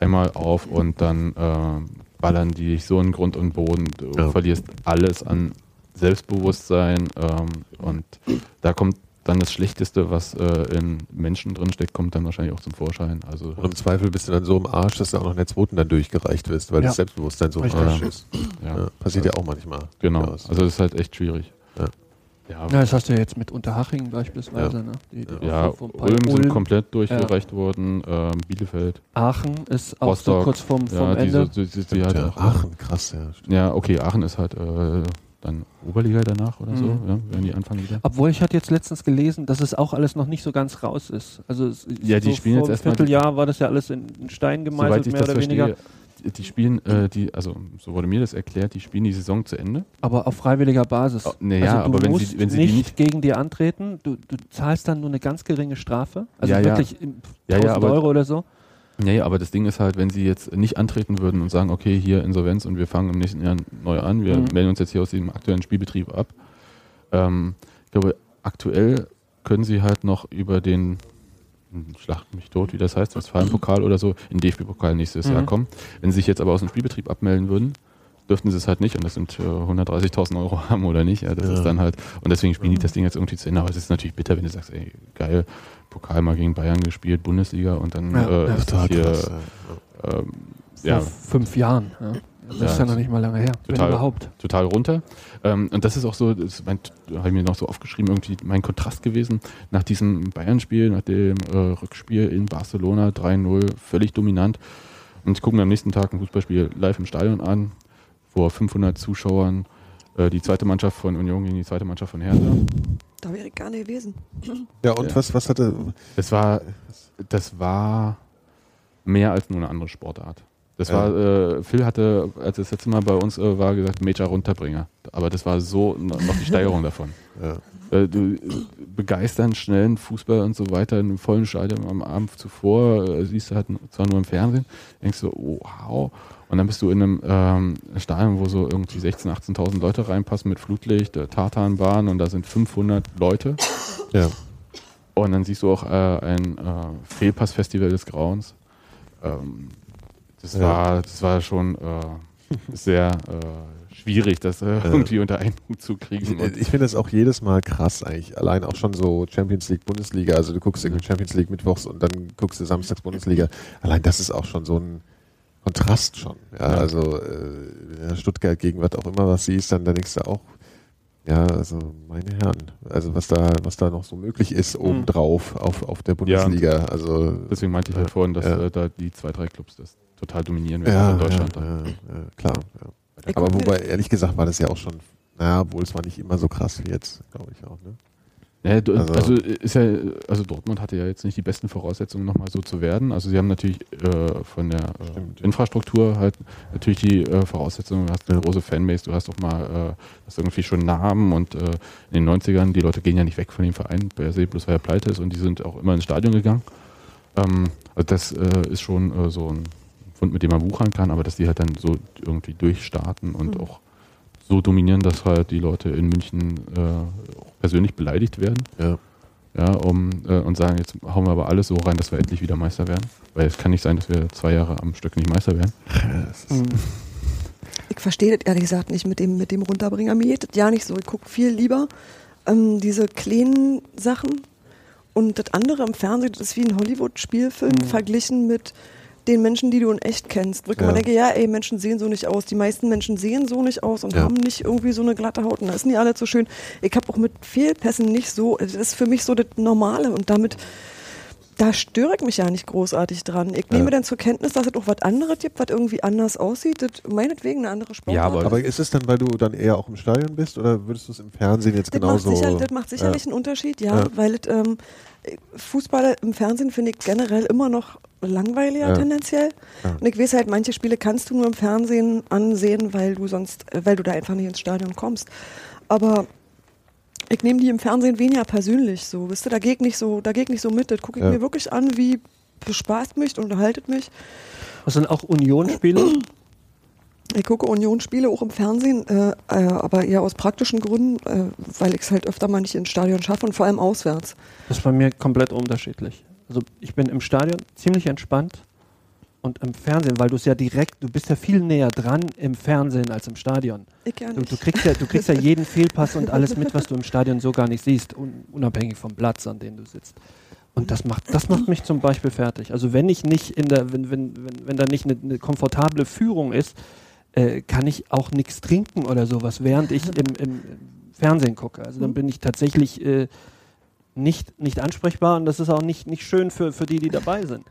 B: einmal auf und dann äh, ballern die dich so in Grund und Boden, du
A: Ja.
B: verlierst alles an Selbstbewusstsein ähm, und da kommt dann das Schlechteste, was äh, in Menschen drin steckt, kommt dann wahrscheinlich auch zum Vorschein. Also
A: Und im Zweifel bist du dann so im Arsch, dass du auch noch in der zweiten dann durchgereicht wirst, weil
D: Ja.
A: das Selbstbewusstsein so im. Arsch ist.
B: ja,
A: Ja, passiert ja auch manchmal.
B: genau.
A: Ja,
B: Also das ist halt echt schwierig.
A: Ja.
B: Ja,
D: Ja, das hast du ja jetzt mit Unterhaching beispielsweise. Ne? Die, die
B: ja,
D: vor ein paar-
B: Ulm sind
D: Ulm,
B: komplett durchgereicht worden, ähm, Bielefeld,
D: Aachen ist auch so
B: Rostock,
D: kurz vorm, vom
B: ja, so,
D: Ende.
B: die, die, die halt
A: ja,
B: auch,
A: Aachen, krass, ja. stimmt.
B: Ja, okay, Aachen ist halt äh, dann Oberliga danach oder so,
D: Mhm.
B: ja, wenn die anfangen wieder.
D: Obwohl ich hatte jetzt letztens gelesen, dass es auch alles noch nicht so ganz raus ist. Also es,
B: Ja, die
D: so
B: spielen
D: vor
B: jetzt erstmal
D: Vierteljahr war das ja alles in in Stein gemeißelt, mehr oder
B: verstehe,
D: weniger.
B: Die- spielen, äh, die, also so wurde mir das erklärt, die spielen die Saison zu Ende.
D: Aber auf freiwilliger Basis.
B: Oh, na ja,
D: also
B: aber wenn sie- wenn sie die
D: nicht,
B: nicht-
D: gegen die antreten, du, du zahlst dann nur eine ganz geringe Strafe. Also
B: Ja, ja.
D: wirklich im-
B: Ja,
D: 1000
B: ja, aber-
D: Euro oder so.
B: Nee, aber das Ding ist halt, wenn sie jetzt nicht antreten würden und sagen, okay, hier Insolvenz und wir fangen im nächsten Jahr neu an, wir
D: Mhm.
B: melden uns jetzt hier aus dem aktuellen Spielbetrieb ab. Ähm, ich glaube, aktuell können sie halt noch über den Schlacht mich tot, wie das heißt, Westfalenpokal oder so, in DFB-Pokal nächstes
D: Mhm.
B: Jahr kommen. Wenn sie sich jetzt aber aus dem Spielbetrieb abmelden würden, dürften sie es halt nicht und das sind äh, 130.000 Euro haben oder nicht. Ja, das
A: Ja.
B: ist dann halt, und deswegen spielen die das Ding jetzt irgendwie zu Ende. Aber es ist natürlich bitter, wenn du sagst, ey, geil, Pokal mal gegen Bayern gespielt, Bundesliga und dann
D: Ja,
B: äh, ist
A: Total
B: hier
A: krass. Ja.
B: ähm,
D: Vor fünf Jahren. Ja. Das ist ja noch nicht mal lange her, wenn
B: Total.
D: überhaupt.
B: total runter. Ähm, und das ist auch so, das mein, habe ich mir noch so aufgeschrieben, irgendwie mein Kontrast gewesen nach diesem Bayern-Spiel, nach dem äh, Rückspiel in Barcelona 3-0, völlig dominant. Und ich gucke mir am nächsten Tag ein Fußballspiel live im Stadion an, vor 500 Zuschauern, äh, die zweite Mannschaft von Union gegen die zweite Mannschaft von Hertha.
C: Da wäre ich gar nicht gewesen.
A: Ja, und
B: Ja.
A: was, was hatte,
B: Das war, das war mehr als nur eine andere Sportart. Das war, äh, Phil hatte, als er das letzte Mal bei uns äh, war, gesagt, Major Runterbringer. Aber das war so no- noch die Steigerung davon.
A: ja.
B: Äh, du begeistern schnellen Fußball und so weiter in einem vollen Stadion am Abend zuvor, äh, siehst du halt zwar nur im Fernsehen, denkst du, wow. Und dann bist du in einem ähm, Stadion, wo so irgendwie 16.000, 18.000 Leute reinpassen mit Flutlicht, äh, Tartanbahn und da sind 500 Leute.
A: ja.
B: Und dann siehst du auch äh, ein äh, Fehlpassfestival des Grauens. Ähm, das,
A: Ja.
B: war, das war schon äh, sehr äh, schwierig, das äh, irgendwie unter einen Hut zu kriegen. Und,
A: Ich finde das auch jedes Mal krass eigentlich. Allein auch schon so Champions League, Bundesliga. Also du guckst irgendwie Champions League mittwochs und dann guckst du samstags Bundesliga. Allein das ist auch schon so ein Kontrast schon. Ja,
B: Ja.
A: also äh, ja, Stuttgart gegen was auch immer was siehst, dann, dann denkst du auch, ja, also meine Herren, also was da, was da noch so möglich ist obendrauf auf, auf der Bundesliga. Also
B: deswegen meinte ich halt
A: Ja.
B: vorhin, dass
A: Ja.
B: äh, da die zwei, drei Clubs das total dominieren werden
A: ja,
B: in Deutschland.
A: Ja, ja, ja, klar. Ja. Aber wobei, ehrlich gesagt, war das ja auch schon, naja, obwohl es war nicht immer so krass wie jetzt, glaube ich auch. Ne?
B: Ja, du-
A: Also-
B: also, ist ja, also Dortmund hatte ja jetzt nicht die besten Voraussetzungen, nochmal so zu werden. Also sie haben natürlich äh, von der äh,
A: Stimmt.
B: Infrastruktur halt natürlich die äh, Voraussetzungen, du hast eine
A: Ja.
B: große Fanbase, du hast auch mal äh, hast irgendwie schon Namen und äh, in den 90ern, die Leute gehen ja nicht weg von dem Verein, per se, bloß weil er pleite ist und die sind auch immer ins Stadion gegangen. Ähm, also das äh, ist schon äh, so ein Fund, mit dem man wuchern kann, aber dass die halt dann so irgendwie durchstarten und
C: Mhm.
B: auch so dominieren, dass halt die Leute in München äh, auch persönlich beleidigt werden
A: Ja.
B: ja, um, äh, und sagen, jetzt hauen wir aber alles so rein, dass wir endlich wieder Meister werden. Weil es kann nicht sein, dass wir zwei Jahre am Stück nicht Meister werden.
A: Ist,
C: Ich verstehe das ehrlich gesagt nicht mit dem, mit dem Runterbringer. Mir geht das ja nicht so. Ich gucke viel lieber ähm, diese kleinen Sachen und das andere im Fernsehen, das ist wie ein Hollywood-Spielfilm
D: Mhm.
C: verglichen mit den Menschen, die du in echt kennst. Wo ich
A: Ja.
C: immer denke, ja, ey, Menschen sehen so nicht aus. Die meisten Menschen sehen so nicht aus und
A: Ja.
C: haben nicht irgendwie so eine glatte Haut. Und das ist nicht alles so schön. Ich habe auch mit Fehlpässen nicht so, das ist für mich so das Normale und damit da störe ich mich ja nicht großartig dran. Ich
A: Ja.
C: nehme dann zur Kenntnis, dass es auch was anderes gibt, was irgendwie anders aussieht. Das, meinetwegen eine andere Sportart.
B: Ja, aber-
A: aber ist es dann, weil du dann eher auch im Stadion bist oder würdest du es im Fernsehen jetzt
C: das, macht
A: genauso?
C: sicher, das macht sicherlich
A: ja.
C: einen Unterschied, ja,
A: Ja.
C: weil es, ähm, Fußball im Fernsehen finde ich generell immer noch langweiliger
A: Ja.
C: tendenziell.
A: Ja.
C: Und ich weiß halt, manche Spiele kannst du nur im Fernsehen ansehen, weil du sonst, äh, weil du da einfach nicht ins Stadion kommst. Aber ich nehme die im Fernsehen weniger persönlich so, wisst ihr, da geht nicht so, da geht nicht so mit. Das gucke ich
A: Ja.
C: mir wirklich an, wie bespaßt mich und unterhaltet mich.
D: Das sind auch Union-Spiele.
C: Ich gucke Union-Spiele auch im Fernsehen, äh, äh, aber eher aus praktischen Gründen, äh, weil ich es halt öfter mal nicht ins Stadion schaffe und vor allem auswärts.
D: Das ist bei mir komplett unterschiedlich. Also ich bin im Stadion ziemlich entspannt und im Fernsehen, weil du es ja direkt, du bist ja viel näher dran im Fernsehen als im Stadion.
C: Ich
D: Du,
C: nicht.
D: du, kriegst ja, du kriegst ja jeden Fehlpass und alles mit, was du im Stadion so gar nicht siehst, un, unabhängig vom Platz, an dem du sitzt. Und das macht, das macht mich zum Beispiel fertig. Also wenn ich nicht in der, wenn, wenn, wenn, wenn da nicht eine, eine komfortable Führung ist, äh, kann ich auch nichts trinken oder sowas, während ich im, im, im Fernsehen gucke. Also dann bin ich tatsächlich äh, nicht, nicht ansprechbar und das ist auch nicht, nicht schön für, für die, die dabei sind.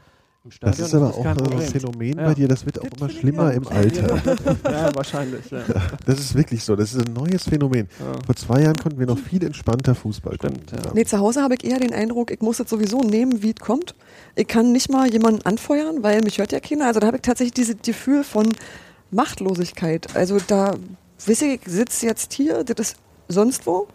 D: Im
A: Das
D: Stadion
A: ist aber
D: das
A: auch ein
D: Problem.
A: Phänomen
D: Ja.
A: bei dir, das wird auch
C: Das
A: immer schlimmer im Alter.
D: Ja, wahrscheinlich. Ja.
A: Das ist wirklich so, das ist ein neues Phänomen.
D: Ja.
A: Vor zwei Jahren konnten wir noch viel entspannter Fußball gucken.
D: Stimmt, ja.
A: zusammen.
C: Nee, zu Hause habe ich eher den Eindruck, ich muss es sowieso nehmen, wie es kommt. Ich kann nicht mal jemanden anfeuern, weil mich hört ja keiner. Also da habe ich tatsächlich dieses Gefühl von Machtlosigkeit. Also da, ich, ich sitze jetzt hier, das ist sonst wo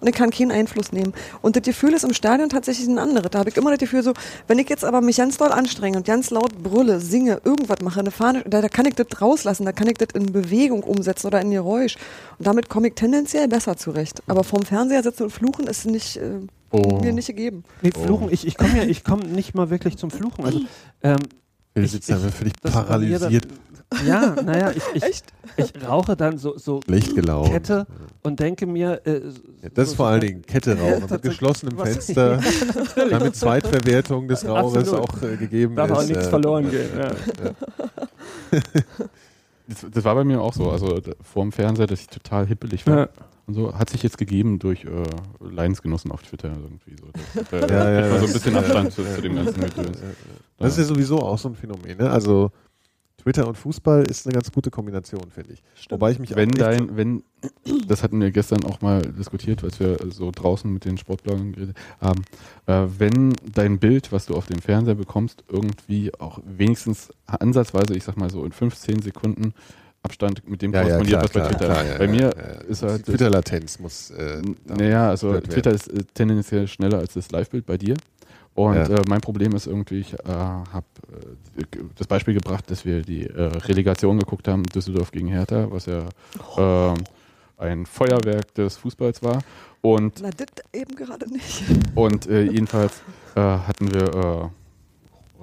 C: und ich kann keinen Einfluss nehmen. Und das Gefühl ist im Stadion tatsächlich ein anderes. Da habe ich immer das Gefühl so, wenn ich jetzt aber mich ganz doll anstrenge und ganz laut brülle, singe, irgendwas mache, eine Fahne, da, da kann ich das rauslassen, da kann ich das in Bewegung umsetzen oder in Geräusch. Und damit komme ich tendenziell besser zurecht. Aber vorm Fernseher sitzen und fluchen ist nicht, äh,
B: Oh.
C: mir nicht gegeben.
D: Nee, Fluchen, ich, ich komme ja, ich komme nicht mal wirklich zum Fluchen. Also, ähm, Ich-
A: sitzen einfach völlig paralysiert,
D: ja, naja, ich, ich,
C: Echt?
D: ich rauche dann so, so. Kette und denke mir. Äh,
A: Ja, das ist
D: so,
A: vor
D: so,
A: allen Dingen Kette rauchen mit geschlossenem Fenster, damit Zweitverwertung des Rauches
D: Absolut.
A: auch äh, gegeben
D: Darf
A: ist.
D: auch nichts
A: äh,
D: verloren gehen. Ja.
B: Das, das war bei mir auch so. Also da, vor dem Fernseher, dass ich total hippelig war.
D: Ja.
B: Und so hat sich jetzt gegeben durch äh, Leidensgenossen auf Twitter irgendwie so. Da, da
A: Ja, ja,
B: so ein
A: das-
B: bisschen Abstand zu, zu dem ganzen Gedöns.
A: Das ist ja sowieso auch so ein Phänomen. Ne? Also Twitter und Fußball ist eine ganz gute Kombination, finde ich. Wobei ich mich
B: Wenn dein, wenn, das hatten wir gestern auch mal diskutiert, als wir so draußen mit den Sportbloggern geredet haben, äh, wenn dein Bild, was du auf dem Fernseher bekommst, irgendwie auch wenigstens ansatzweise, ich sag mal so in 15 Sekunden Abstand mit dem
A: Ja, ja,
B: korrespondiert,
A: klar,
B: was bei Twitter
A: klar,
B: ist.
A: ja,
B: bei
A: ja,
B: mir
A: ja.
B: ist halt
A: Twitter-Latenz muss. Äh,
B: naja, also. Twitter ist äh, tendenziell schneller als das Live-Bild bei dir. Und
A: Ja.
B: äh, mein Problem ist irgendwie, ich äh, habe äh, das Beispiel gebracht, dass wir die äh, Relegation geguckt haben, Düsseldorf gegen Hertha, was ja ähm, ein Feuerwerk des Fußballs war. Und,
C: Na, das eben gerade nicht.
B: und äh, jedenfalls äh, hatten wir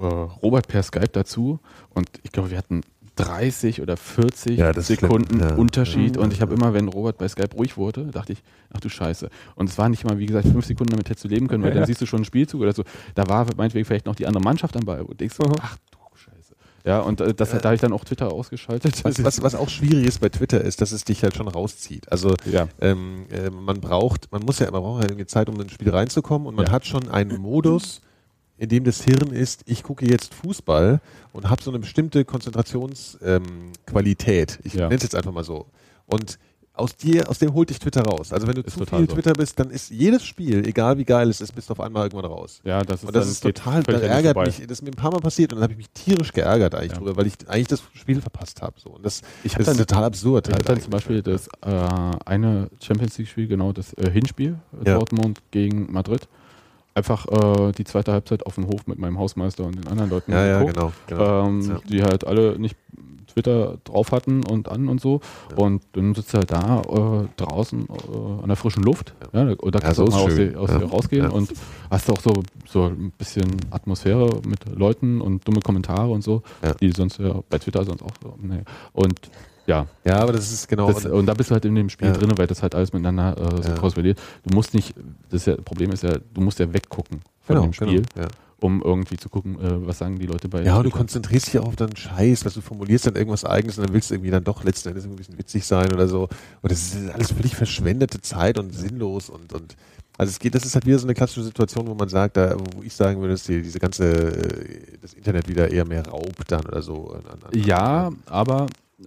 B: äh, äh, Robert per Skype dazu und ich glaube, wir hatten 30 oder 40
A: Ja,
B: Sekunden
A: schlimm. Ja.
B: Unterschied
A: Ja.
B: und ich habe immer, wenn Robert bei Skype ruhig wurde, dachte ich, ach du Scheiße. Und es war nicht mal, wie gesagt, fünf Sekunden, damit hättest du leben können, weil dann siehst du schon einen Spielzug oder so. Da war meinetwegen vielleicht noch die andere Mannschaft am Ball und denkst, so, ach du Scheiße. Ja, und äh, das, da habe ich dann auch Twitter ausgeschaltet.
A: Was, was, was auch schwierig ist bei Twitter, ist, dass es dich halt schon rauszieht. Also
B: ja.
A: ähm, äh, man braucht, man muss ja, man braucht ja irgendwie Zeit, um ins Spiel reinzukommen und man
B: Ja.
A: hat schon einen Modus, in dem das Hirn ist, ich gucke jetzt Fußball und habe so eine bestimmte Konzentrationsqualität. Ähm, ich
B: Ja.
A: nenne es jetzt einfach mal so. Und aus dir, aus dem holt dich Twitter raus. Also wenn du
B: Ist
A: zu
B: total
A: viel
B: so.
A: Twitter bist, dann ist jedes Spiel, egal wie geil es ist, bist du auf einmal irgendwann raus.
B: ja, das ist,
A: Und das ist total, das ärgert
B: vorbei.
A: mich, das ist mir ein paar Mal passiert und dann habe ich mich tierisch geärgert eigentlich
B: Ja.
A: drüber, weil ich eigentlich das Spiel verpasst habe. So. Und das,
B: Ich
A: das ist
B: dann-
A: total absurd.
B: Ich
A: halt
B: dann zum Beispiel das äh, eine Champions League-Spiel, genau das äh, Hinspiel,
A: Ja.
B: Dortmund gegen Madrid. Einfach äh, die zweite Halbzeit auf dem Hof mit meinem Hausmeister und den anderen Leuten
A: ja, ja,
B: geguckt,
A: genau. genau.
B: ähm,
A: Ja.
B: die halt alle nicht Twitter drauf hatten und an und so.
A: Ja.
B: Und dann sitzt du halt da äh, draußen äh, an der frischen Luft. Ja. da, da kannst du mal aus, dir, aus
A: Ja.
B: dir rausgehen
A: Ja.
B: und hast auch so, so ein bisschen Atmosphäre mit Leuten und dumme Kommentare und so,
A: Ja.
B: die sonst ja bei Twitter sonst auch so. Nee. Und ja,
A: Ja, aber das ist genau.
B: das, und da bist du halt in dem Spiel
A: Ja.
B: drin, weil das halt alles miteinander äh, so
A: Ja.
B: korrespondiert. Du musst nicht, das ist ja, Problem ist ja, du musst ja weggucken von
A: genau,
B: dem Spiel,
A: Genau, ja.
B: um irgendwie zu gucken, äh, was sagen die Leute bei
A: ja, und du konzentrierst dich auch auf deinen Scheiß, was du formulierst dann irgendwas Eigenes und dann willst du irgendwie dann doch letzten Endes irgendwie ein bisschen witzig sein oder so. Und das ist alles völlig verschwendete Zeit und sinnlos und, und also es geht, das ist halt wieder so eine klassische Situation, wo man sagt, da, wo ich sagen würde, dass die, diese ganze, äh, das Internet wieder eher mehr raubt dann oder so. An- an- an-
B: Ja, aber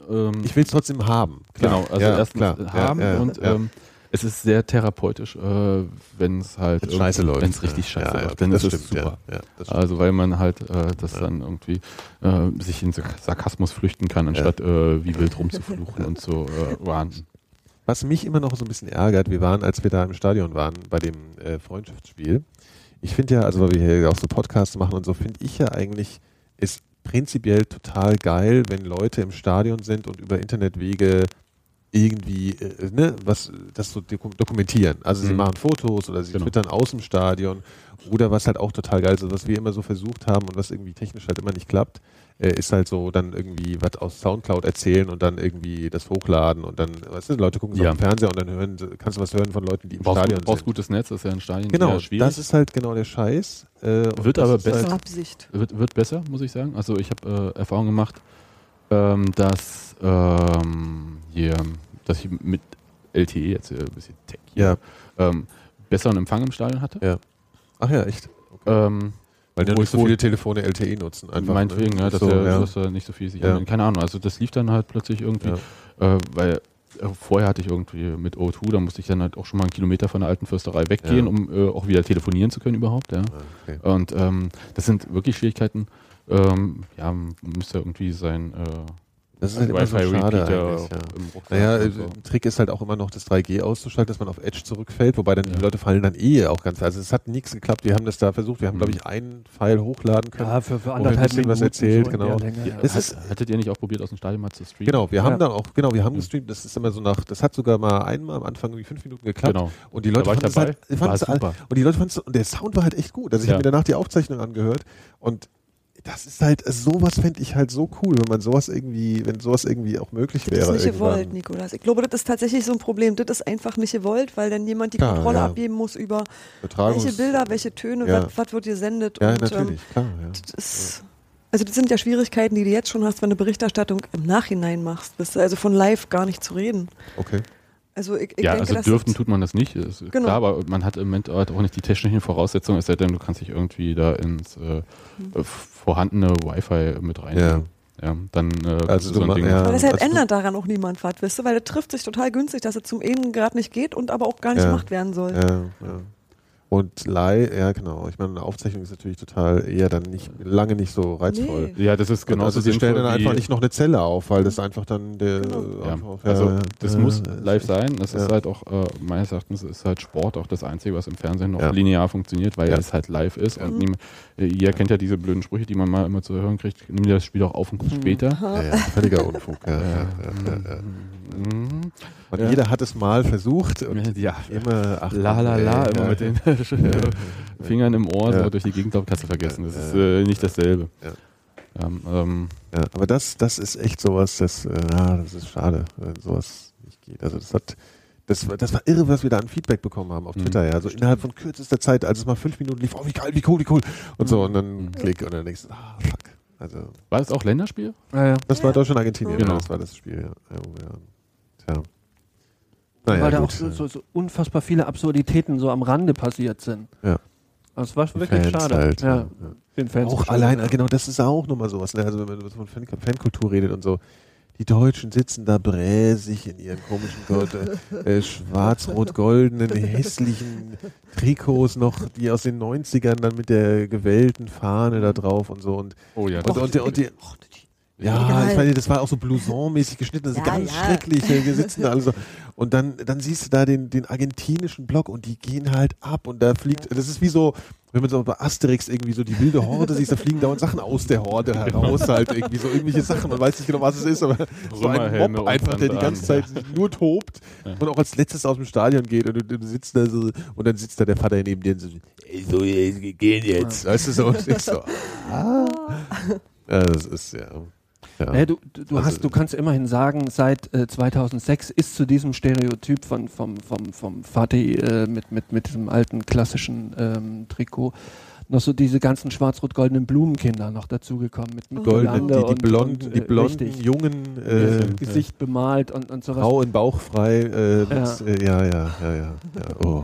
B: ähm,
A: Ich will es trotzdem haben. Klar.
B: genau, also
A: ja,
B: erstens
A: klar.
B: haben
A: ja, ja,
B: und. Ähm, es ist sehr therapeutisch, äh, wenn es halt
A: Wenn's scheiße läuft.
B: wenn es richtig scheiße läuft, dann
A: das
B: ist es
A: stimmt,
B: super.
A: Das stimmt.
B: Also weil man halt äh, das dann irgendwie äh, sich in Sark- Sarkasmus flüchten kann, anstatt äh, wie wild rumzufluchen und so äh, Wahnsinn.
A: Was mich immer noch so ein bisschen ärgert, wir waren, als wir da im Stadion waren, bei dem äh, Freundschaftsspiel. Ich finde ja, also weil wir hier auch so Podcasts machen und so, finde ich ja eigentlich, ist prinzipiell total geil, wenn Leute im Stadion sind und über Internetwege irgendwie, äh, ne, was, das so doku- dokumentieren. Also sie
B: Mhm.
A: machen Fotos oder sie
B: Genau.
A: twittern aus dem Stadion oder was halt auch total geil ist, also was wir immer so versucht haben und was irgendwie technisch halt immer nicht klappt, äh, ist halt so dann irgendwie was aus Soundcloud erzählen und dann irgendwie das hochladen und dann, weißt du, Leute gucken es
B: Ja.
A: auf dem Fernseher und dann hören, sie- kannst du was hören von Leuten, die im
B: Brauchst,
A: Stadion
B: gut, brauchst
A: sind.
B: gutes Netz, das ist ja ein Stadion
A: Genau,
B: schwierig.
A: das ist halt genau der Scheiß. Äh,
B: Wird
A: das
B: aber
A: ist
B: besser.
A: Halt,
C: Absicht.
B: Wird, wird besser, muss ich sagen. Also ich habe äh, Erfahrung gemacht, ähm, dass ähm, hier, dass ich mit LTE jetzt äh, ein bisschen Tech hier, ähm, besseren Empfang im Stadion hatte.
A: Ja. ach ja, echt.
B: Ähm,
A: Weil
B: Obwohl-
A: nicht so viele Telefone LTE nutzen. Einfach,
B: meinetwegen,
A: ne?
B: ja, dass,
A: so,
B: der,
A: ja.
B: dass er nicht so viel sich
A: Ja.
B: anhört. Keine Ahnung, also das lief dann halt plötzlich irgendwie, äh, weil äh, vorher hatte ich irgendwie mit O2, da musste ich dann halt auch schon mal einen Kilometer von der alten Fürsterei weggehen,
A: Ja.
B: um äh, auch wieder telefonieren zu können überhaupt. Ja.
A: Ah, okay.
B: Und ähm, das sind wirklich Schwierigkeiten. Ähm, ja, man müsste irgendwie sein äh,
A: Das ist halt immer so schade
B: Wi-Fi-Repeater
A: eigentlich, ja. Naja, äh,
B: so.
A: Trick ist halt auch immer noch das 3G auszuschalten, dass man auf Edge zurückfällt, wobei dann
B: Ja.
A: die Leute fallen dann eh auch ganz. Also es hat nichts geklappt. Wir haben das da versucht. Wir haben,
B: Mhm.
A: glaube ich, einen Pfeil hochladen können.
D: Ja, für, für anderthalb
A: bisschen was
D: Minuten.
A: erzählt,
D: so
A: genau.
B: Ja,
A: es ist-
B: hattet ihr nicht auch probiert, aus dem Stadion mal zu streamen?
A: Genau, wir haben
D: Ja.
A: dann auch, genau, wir haben
B: Ja.
A: gestreamt. Das ist immer so nach, das hat sogar mal einmal am Anfang irgendwie fünf Minuten geklappt.
B: Genau.
A: Und die Leute fanden es
B: dabei.
A: halt, fanden es halt und die Leute fanden es, und der Sound war halt echt gut. Also ich
B: Ja.
A: habe mir danach die Aufzeichnung angehört und das ist halt, sowas fände ich halt so cool, wenn man sowas irgendwie, wenn sowas irgendwie auch möglich
C: Das
A: wäre.
C: ist nicht
A: irgendwann.
C: gewollt, Nikolas. Ich glaube, das ist tatsächlich so ein Problem. Das ist einfach nicht gewollt, weil dann jemand die
A: Klar,
C: Kontrolle
A: ja.
C: abgeben muss über welche Bilder, welche Töne,
A: Ja.
C: was, was wird gesendet.
A: Ja,
C: und,
A: natürlich, klar. Ja.
C: Ähm, das ist, Also das sind ja Schwierigkeiten, die du jetzt schon hast, wenn du Berichterstattung im Nachhinein machst. Du? Also von live gar nicht zu reden.
A: Okay.
C: Also ich, ich
B: ja,
C: denke,
B: also
C: das
B: dürfen
C: ist-
B: tut man das nicht, ist
C: Genau.
B: klar, aber man hat im Moment halt auch nicht die technischen Voraussetzungen, es sei denn, du kannst dich irgendwie da ins äh,
C: Hm.
B: Vorhandene Wi-Fi mit rein.
A: Ja.
B: Ja, dann äh,
A: Also
B: so ein Ding
A: ja.
C: Aber deshalb
A: also
C: ändert daran auch niemand was, weißt du, weil das trifft sich total günstig, dass es zum einen gerade nicht geht und aber auch gar nicht
A: Ja.
C: gemacht werden soll.
A: Ja, ja. Und live, ja genau. Ich meine, eine Aufzeichnung ist natürlich total eher dann nicht lange nicht so reizvoll.
C: Nee.
B: Ja, das ist
A: Genau also sie stellen dann einfach nicht noch eine Zelle auf, weil das einfach dann der
C: Genau.
B: Ja, also
A: ja,
B: das
A: ja,
B: muss live sein. Das
A: ja.
B: ist halt auch, äh, meines Erachtens ist halt Sport auch das Einzige, was im Fernsehen noch
A: Ja.
B: linear funktioniert, weil
A: Ja.
B: es halt live ist.
A: Ja.
B: Und niemand, äh, ihr kennt ja diese blöden Sprüche, die man mal immer zu hören kriegt, nimm dir das Spiel auch auf und guck später.
A: Ja, ja, völliger Unfug. Ja, ja, ja, ja, ja.
B: Mhm.
A: Und
B: Ja.
A: jeder hat es mal versucht und
B: Ja,
A: immer ach,
B: la la la,
A: ey,
B: immer
A: ja,
B: mit den Fingern im Ohr
A: Ja.
B: so durch die Gegend laufen, kannst du vergessen. Das
A: Ja,
B: ist äh, nicht dasselbe.
A: Ja.
B: Ähm, ähm,
A: Ja, aber das, das ist echt sowas, das, äh, das ist schade, wenn sowas nicht geht. Also das hat, das, war- das war irre, was wir da an Feedback bekommen haben auf
B: Mhm.
A: Twitter, ja. Also innerhalb von kürzester Zeit, als es mal fünf Minuten lief, oh, wie geil, wie cool, wie cool. Und so, und dann
B: Mhm.
A: klick und dann denkst du, ah, fuck. Also,
B: war das auch Länderspiel?
D: Ja, ja.
A: das war Deutschland, Argentinien,
B: Genau.
A: ja, das war das Spiel, ja. ja, wir- Tja. Naja,
D: weil da auch
A: gut.
D: so, so, so unfassbar viele Absurditäten so am Rande passiert sind.
A: Ja.
D: Das war wirklich
A: Fans
D: schade.
A: halt,
D: ja. Den Fans
A: Auch allein, genau, das ist auch nochmal sowas. Ne? Also wenn man von Fan Fankultur redet und so. Die Deutschen sitzen da bräsig in ihren komischen äh, äh, schwarz-rot-goldenen, hässlichen Trikots noch, die aus den 90ern dann mit der gewellten Fahne da drauf und so. Und,
B: Oh ja,
A: und, und, und die, ja,
C: Egal.
A: ich meine, das war auch so blouson-mäßig geschnitten, das ist
C: Ja,
A: ganz
C: ja.
A: schrecklich. Wir sitzen da alle so. Und dann, dann siehst du da den, den argentinischen Block und die gehen halt ab und da fliegt, das ist wie so, wenn man so bei Asterix irgendwie so die wilde Horde sieht, da fliegen dauernd Sachen aus der Horde heraus halt irgendwie, so irgendwelche Sachen, man weiß nicht genau, was es ist, aber so ein Mob einfach, der die ganze Zeit nur tobt und auch als letztes aus dem Stadion geht und du, sitzt da so und dann sitzt da der Vater neben dir und so, ey, so, gehen jetzt, weißt du so, und ich so, ah. Ja, das ist, ja. Ja.
D: Naja, du, du,
A: Also-
D: hast, du kannst immerhin sagen, seit äh, 2006 ist zu diesem Stereotyp von, vom, vom, vom Fatih äh, mit, mit, mit diesem alten klassischen ähm, Trikot noch so diese ganzen schwarz-rot-goldenen Blumenkinder noch dazugekommen. Mit, mit
A: Goldene, die, die
D: und-
A: blonden,
D: und,
A: die
D: äh,
A: blonden
D: richtig,
A: jungen äh,
D: Gesicht bemalt und, und sowas.
A: Frau in Bauchfrei. Äh,
D: Ja.
A: ja. Äh, ja, ja, ja, ja, ja. Oh,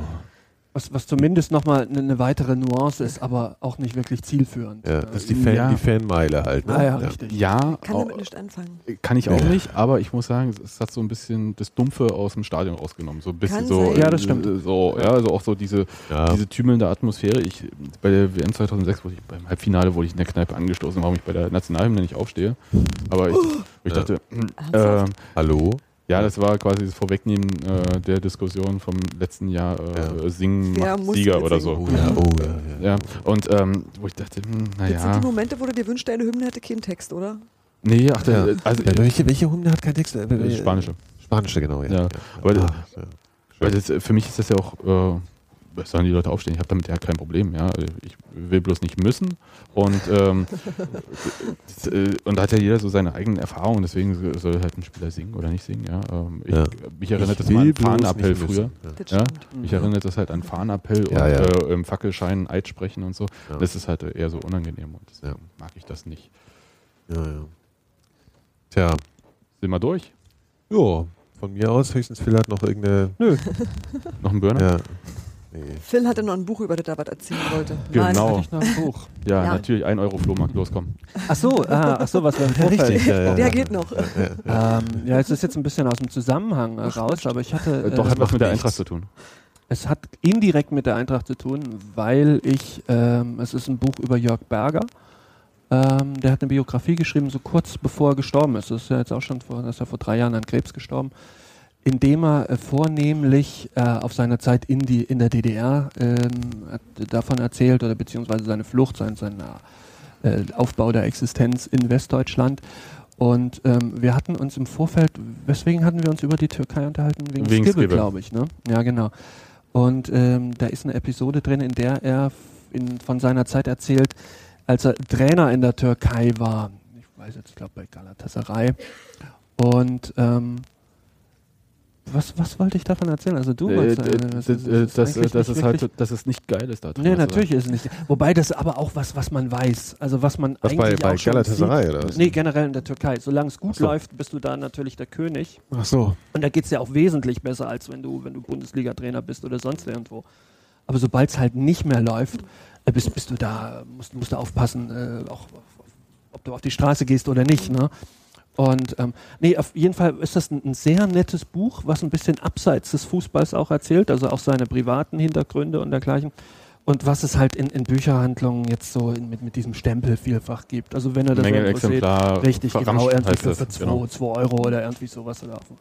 D: Was, was zumindest nochmal eine ne weitere Nuance ist, aber auch nicht wirklich zielführend.
A: ja,
D: Äh,
A: das ist die, Fan,
B: Ja.
A: die Fanmeile halt. Ne?
D: ah, ja, richtig.
B: Ja,
C: Kann damit nicht anfangen.
B: kann ich auch
A: Ja.
B: nicht, aber ich muss sagen, es hat so ein bisschen das Dumpfe aus dem Stadion rausgenommen. So ein bisschen
C: Kann
B: so.
C: sein.
D: Ja, das stimmt.
B: äh, So, ja, also auch so diese,
A: Ja.
B: diese tümelnde Atmosphäre. Ich, bei der WM 2006 wurde ich beim Halbfinale wurde ich in der Kneipe angestoßen, warum ich bei der Nationalhymne nicht aufstehe. Aber ich, ich
A: Ja.
B: dachte, ähm,
A: Hallo?
B: Ja, das war quasi das Vorwegnehmen äh, der Diskussion vom letzten Jahr äh,
C: Wer
B: Singen
C: muss
B: Sieger
C: jetzt
B: oder
C: singen?
B: so.
A: Oh ja, oh ja.
B: Ja, und ähm, wo ich dachte, hm,
C: Das sind
B: naja.
C: die Momente, wo du dir wünschst, deine Hymne hätte keinen Text, oder?
B: Nee, ach, der,
A: Ja.
B: also,
A: Ja, welche, welche Hunde hat keinen Text? Äh,
B: Spanische.
A: Spanische, genau, ja.
B: Ja. Aber
A: Ah,
B: das- Weil das, für mich ist das ja auch, äh, was sollen die Leute aufstehen? Ich habe damit ja kein Problem. Ja? Ich will bloß nicht müssen. Und, ähm, das, äh, und da hat ja jeder so seine eigenen Erfahrungen. Deswegen soll halt ein Spieler singen oder nicht singen. Ja? Ähm, ich,
A: Ja.
B: Mich erinnert
A: Ich
B: das mal an Fahnenappell früher.
A: Ja.
C: Das
B: Ja? Mich erinnert das halt an Fahnenappell
A: Ja,
B: und
A: ja.
B: Äh, im Fackelschein Eid sprechen und so.
A: Ja.
B: Das ist halt eher so unangenehm und deswegen
A: Ja.
B: mag ich das nicht.
A: Ja, ja. Tja,
B: Sind wir durch?
A: jo, von mir aus höchstens hat noch irgendeine.
D: Nö,
B: Noch ein Burner?
A: Ja. Nee.
C: Phil hatte noch ein Buch, über das er was erzählen wollte.
B: Genau.
D: hatte ich noch ein Buch.
B: Ja,
C: Ja.
B: natürlich. Ein Euro Flohmarkt. Los, komm.
D: Ach so, ah, ach so, was wir im Vorfeld
A: Richtig, ja, ja.
C: Der geht noch.
A: Ja, ja.
D: Ähm, ja, es ist jetzt ein bisschen aus dem Zusammenhang raus, aber ich hatte.
B: Äh, Doch,
D: äh,
B: hat was mit der. Eintracht zu tun.
D: Es hat indirekt mit der Eintracht zu tun, weil ich, ähm, es ist ein Buch über Jörg Berger. Ähm, der hat eine Biografie geschrieben, so kurz bevor er gestorben ist. Das ist ja jetzt auch schon vor, das ist ja vor drei Jahren an Krebs gestorben. Indem er äh, vornehmlich äh, auf seiner Zeit in, die, in der DDR ähm, hat davon erzählt oder beziehungsweise seine Flucht, sein, sein äh, Aufbau der Existenz in Westdeutschland. Und ähm, wir hatten uns im Vorfeld, weswegen hatten wir uns über die Türkei unterhalten? Wegen,
B: Wegen
D: Skibbe, glaube ich. Ne? Ja, genau. Und ähm, da ist eine Episode drin, in der er in, von seiner Zeit erzählt, als er Trainer in der Türkei war. Ich weiß jetzt, ich glaube bei Galatasaray. Und ähm, was, was wollte ich davon erzählen? Also du
B: Äh,
D: wolltest, äh,
B: d-
D: das ist-
B: äh,
D: ist
B: dass,
D: eigentlich
B: dass
D: nicht
B: es halt, dass es nicht geil ist da drin.
D: Nee, natürlich ist es nicht. Wobei das aber auch was, was man weiß. Also was man
A: Was bei,
D: eigentlich
A: bei
D: auch schon
A: Galatasaray
D: sieht.
A: oder was?
D: Nee, generell in der Türkei. Solange es gut
A: so.
D: läuft, bist du da natürlich der König.
A: Ach so.
D: Und da geht es ja auch wesentlich besser, als wenn du, wenn du Bundesliga-Trainer bist oder sonst irgendwo. Aber sobald es halt nicht mehr läuft, äh, bist, bist du da, musst, musst du aufpassen, äh, auch ob du auf die Straße gehst oder nicht. Ne? Und ähm, nee, auf jeden Fall ist das ein, ein sehr nettes Buch, was ein bisschen abseits des Fußballs auch erzählt, also auch seine privaten Hintergründe und dergleichen. Und was es halt in, in Bücherhandlungen jetzt so in, mit, mit diesem Stempel vielfach gibt. Also wenn er das
B: Menge
D: seht. Richtig, genau, irgendwie für 2
B: genau.
D: zwei Euro oder irgendwie sowas. Oder auf dem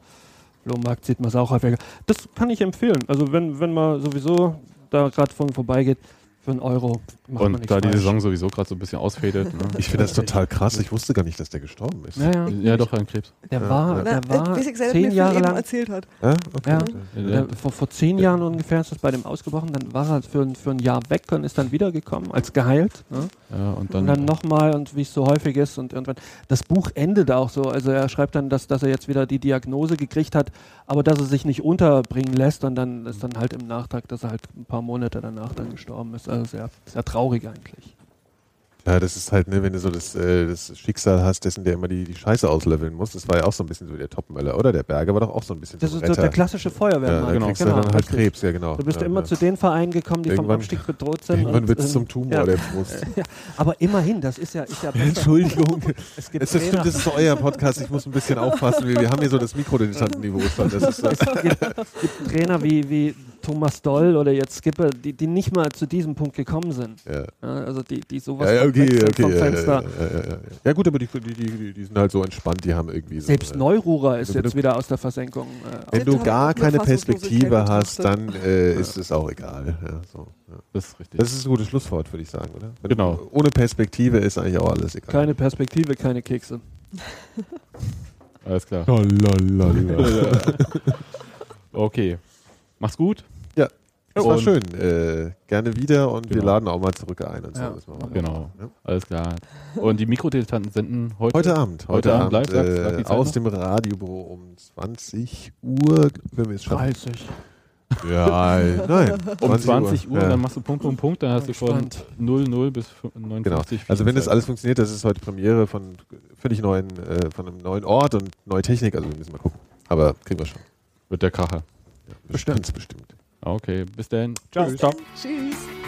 D: Flohmarkt sieht man es auch häufiger. Das kann ich empfehlen. Also wenn, wenn man sowieso da gerade von vorbeigeht, für einen Euro macht
B: Und da die
D: falsch.
B: Saison sowieso gerade so ein bisschen ausfädet. Ne?
A: Ich finde das total krass. Ich wusste gar nicht, dass der gestorben ist.
D: Ja, ja.
B: Ja, doch, an Krebs.
D: Der
A: Ja,
D: war,
A: ja.
D: der war
C: selber
D: zehn
C: mir
D: Jahre lang
C: erzählt hat.
A: Ja? Okay.
D: Ja.
B: Ja.
D: Der, vor, vor zehn Jahren ungefähr ist das bei dem ausgebrochen, dann war er für, ein- für ein Jahr weg und ist dann wiedergekommen als geheilt. Ne?
B: Ja, und
D: Und
B: dann,
D: dann nochmal und wie es so häufig ist und irgendwann. Das Buch endet auch so. Also er schreibt dann, dass, dass er jetzt wieder die Diagnose gekriegt hat, aber dass er sich nicht unterbringen lässt und dann ist dann halt im Nachtrag, dass er halt ein paar Monate danach dann gestorben ist. Also sehr, sehr traurig eigentlich.
A: Ja, das ist halt, ne, wenn du so das, äh, das Schicksal hast, dessen der immer die, die Scheiße ausleveln muss. Das war ja auch so ein bisschen so der Topmöller, oder? Der Berger war doch auch so ein bisschen
D: Das
A: so
D: ist
A: ein
D: so
A: Retter.
D: der klassische
A: ja,
D: Feuerwehrmann.
A: da
B: genau.
A: kriegst du dann halt
D: richtig.
A: Krebs, ja genau.
D: Du bist
A: ja,
D: immer
A: ja.
D: zu den Vereinen gekommen, die vom
A: Irgendwann-
D: Abstieg bedroht sind.
A: Irgendwann wird es
D: ähm,
A: zum Tumor
D: ja.
A: der Brust.
D: Ja, aber immerhin, das ist ja, ist ja besser.
A: Entschuldigung.
D: Es gibt
A: Es ist, stimmt, das ist so euer Podcast. Ich muss ein bisschen aufpassen. Wir, wir haben hier so das Mikrodilettantenniveau. ist
D: es gibt, gibt Trainer wie, wie Thomas Doll oder jetzt Skipper, die, die nicht mal zu diesem Punkt gekommen sind.
A: Ja.
D: Ja, also die, die sowas
A: Ja, ja, okay, okay.
D: vom
A: Ja, ja,
D: Fenster.
A: ja, ja, ja, ja. ja, gut, aber die, die, die, die sind halt so entspannt, die haben irgendwie so.
D: Selbst
A: äh,
D: Neururer ist
A: du-
D: jetzt wieder aus der Versenkung. Äh,
A: Wenn du gar keine Perspektive hast, dann äh, ist es auch egal. Ja, so, ja.
B: das ist richtig.
A: Das ist ein gutes Schlusswort, würde ich sagen, oder? Wenn
B: Genau.
A: Du, ohne Perspektive ist eigentlich auch alles egal.
D: keine Perspektive, keine Kekse.
B: Alles klar. Okay. Mach's gut.
A: Das war
B: Und-
A: schön. Äh, gerne wieder und wir
B: Genau.
A: laden auch mal zurück ein und so.
D: Ja.
A: Wir.
B: Genau.
A: Ja.
B: Alles klar. Und die Mikrodilettanten senden heute.
A: Heute Abend.
B: Heute
A: Heute,
B: Abend live,
A: Abend,
B: sag die
A: äh,
B: Zeit
A: aus
B: noch?
A: dem Radiobüro um 20 Uhr. Wenn wir es schaffen.
D: 30.
A: Ja, nein.
B: Um 20 Uhr,
A: ja.
B: dann machst du Punkt, Punkt, Punkt, dann hast du von
D: Spannend.
B: 00 bis
A: Genau.
B: 59.
A: Also wenn das alles funktioniert, das ist heute Premiere von völlig neuen, äh, von einem neuen Ort und neue Technik. Also wir müssen mal gucken. Aber kriegen wir schon.
B: Wird der Kracher.
A: Ja, bestimmt, bestimmt.
B: Okay, bis dann.
D: Ciao.
B: Ciao.
C: Tschüss.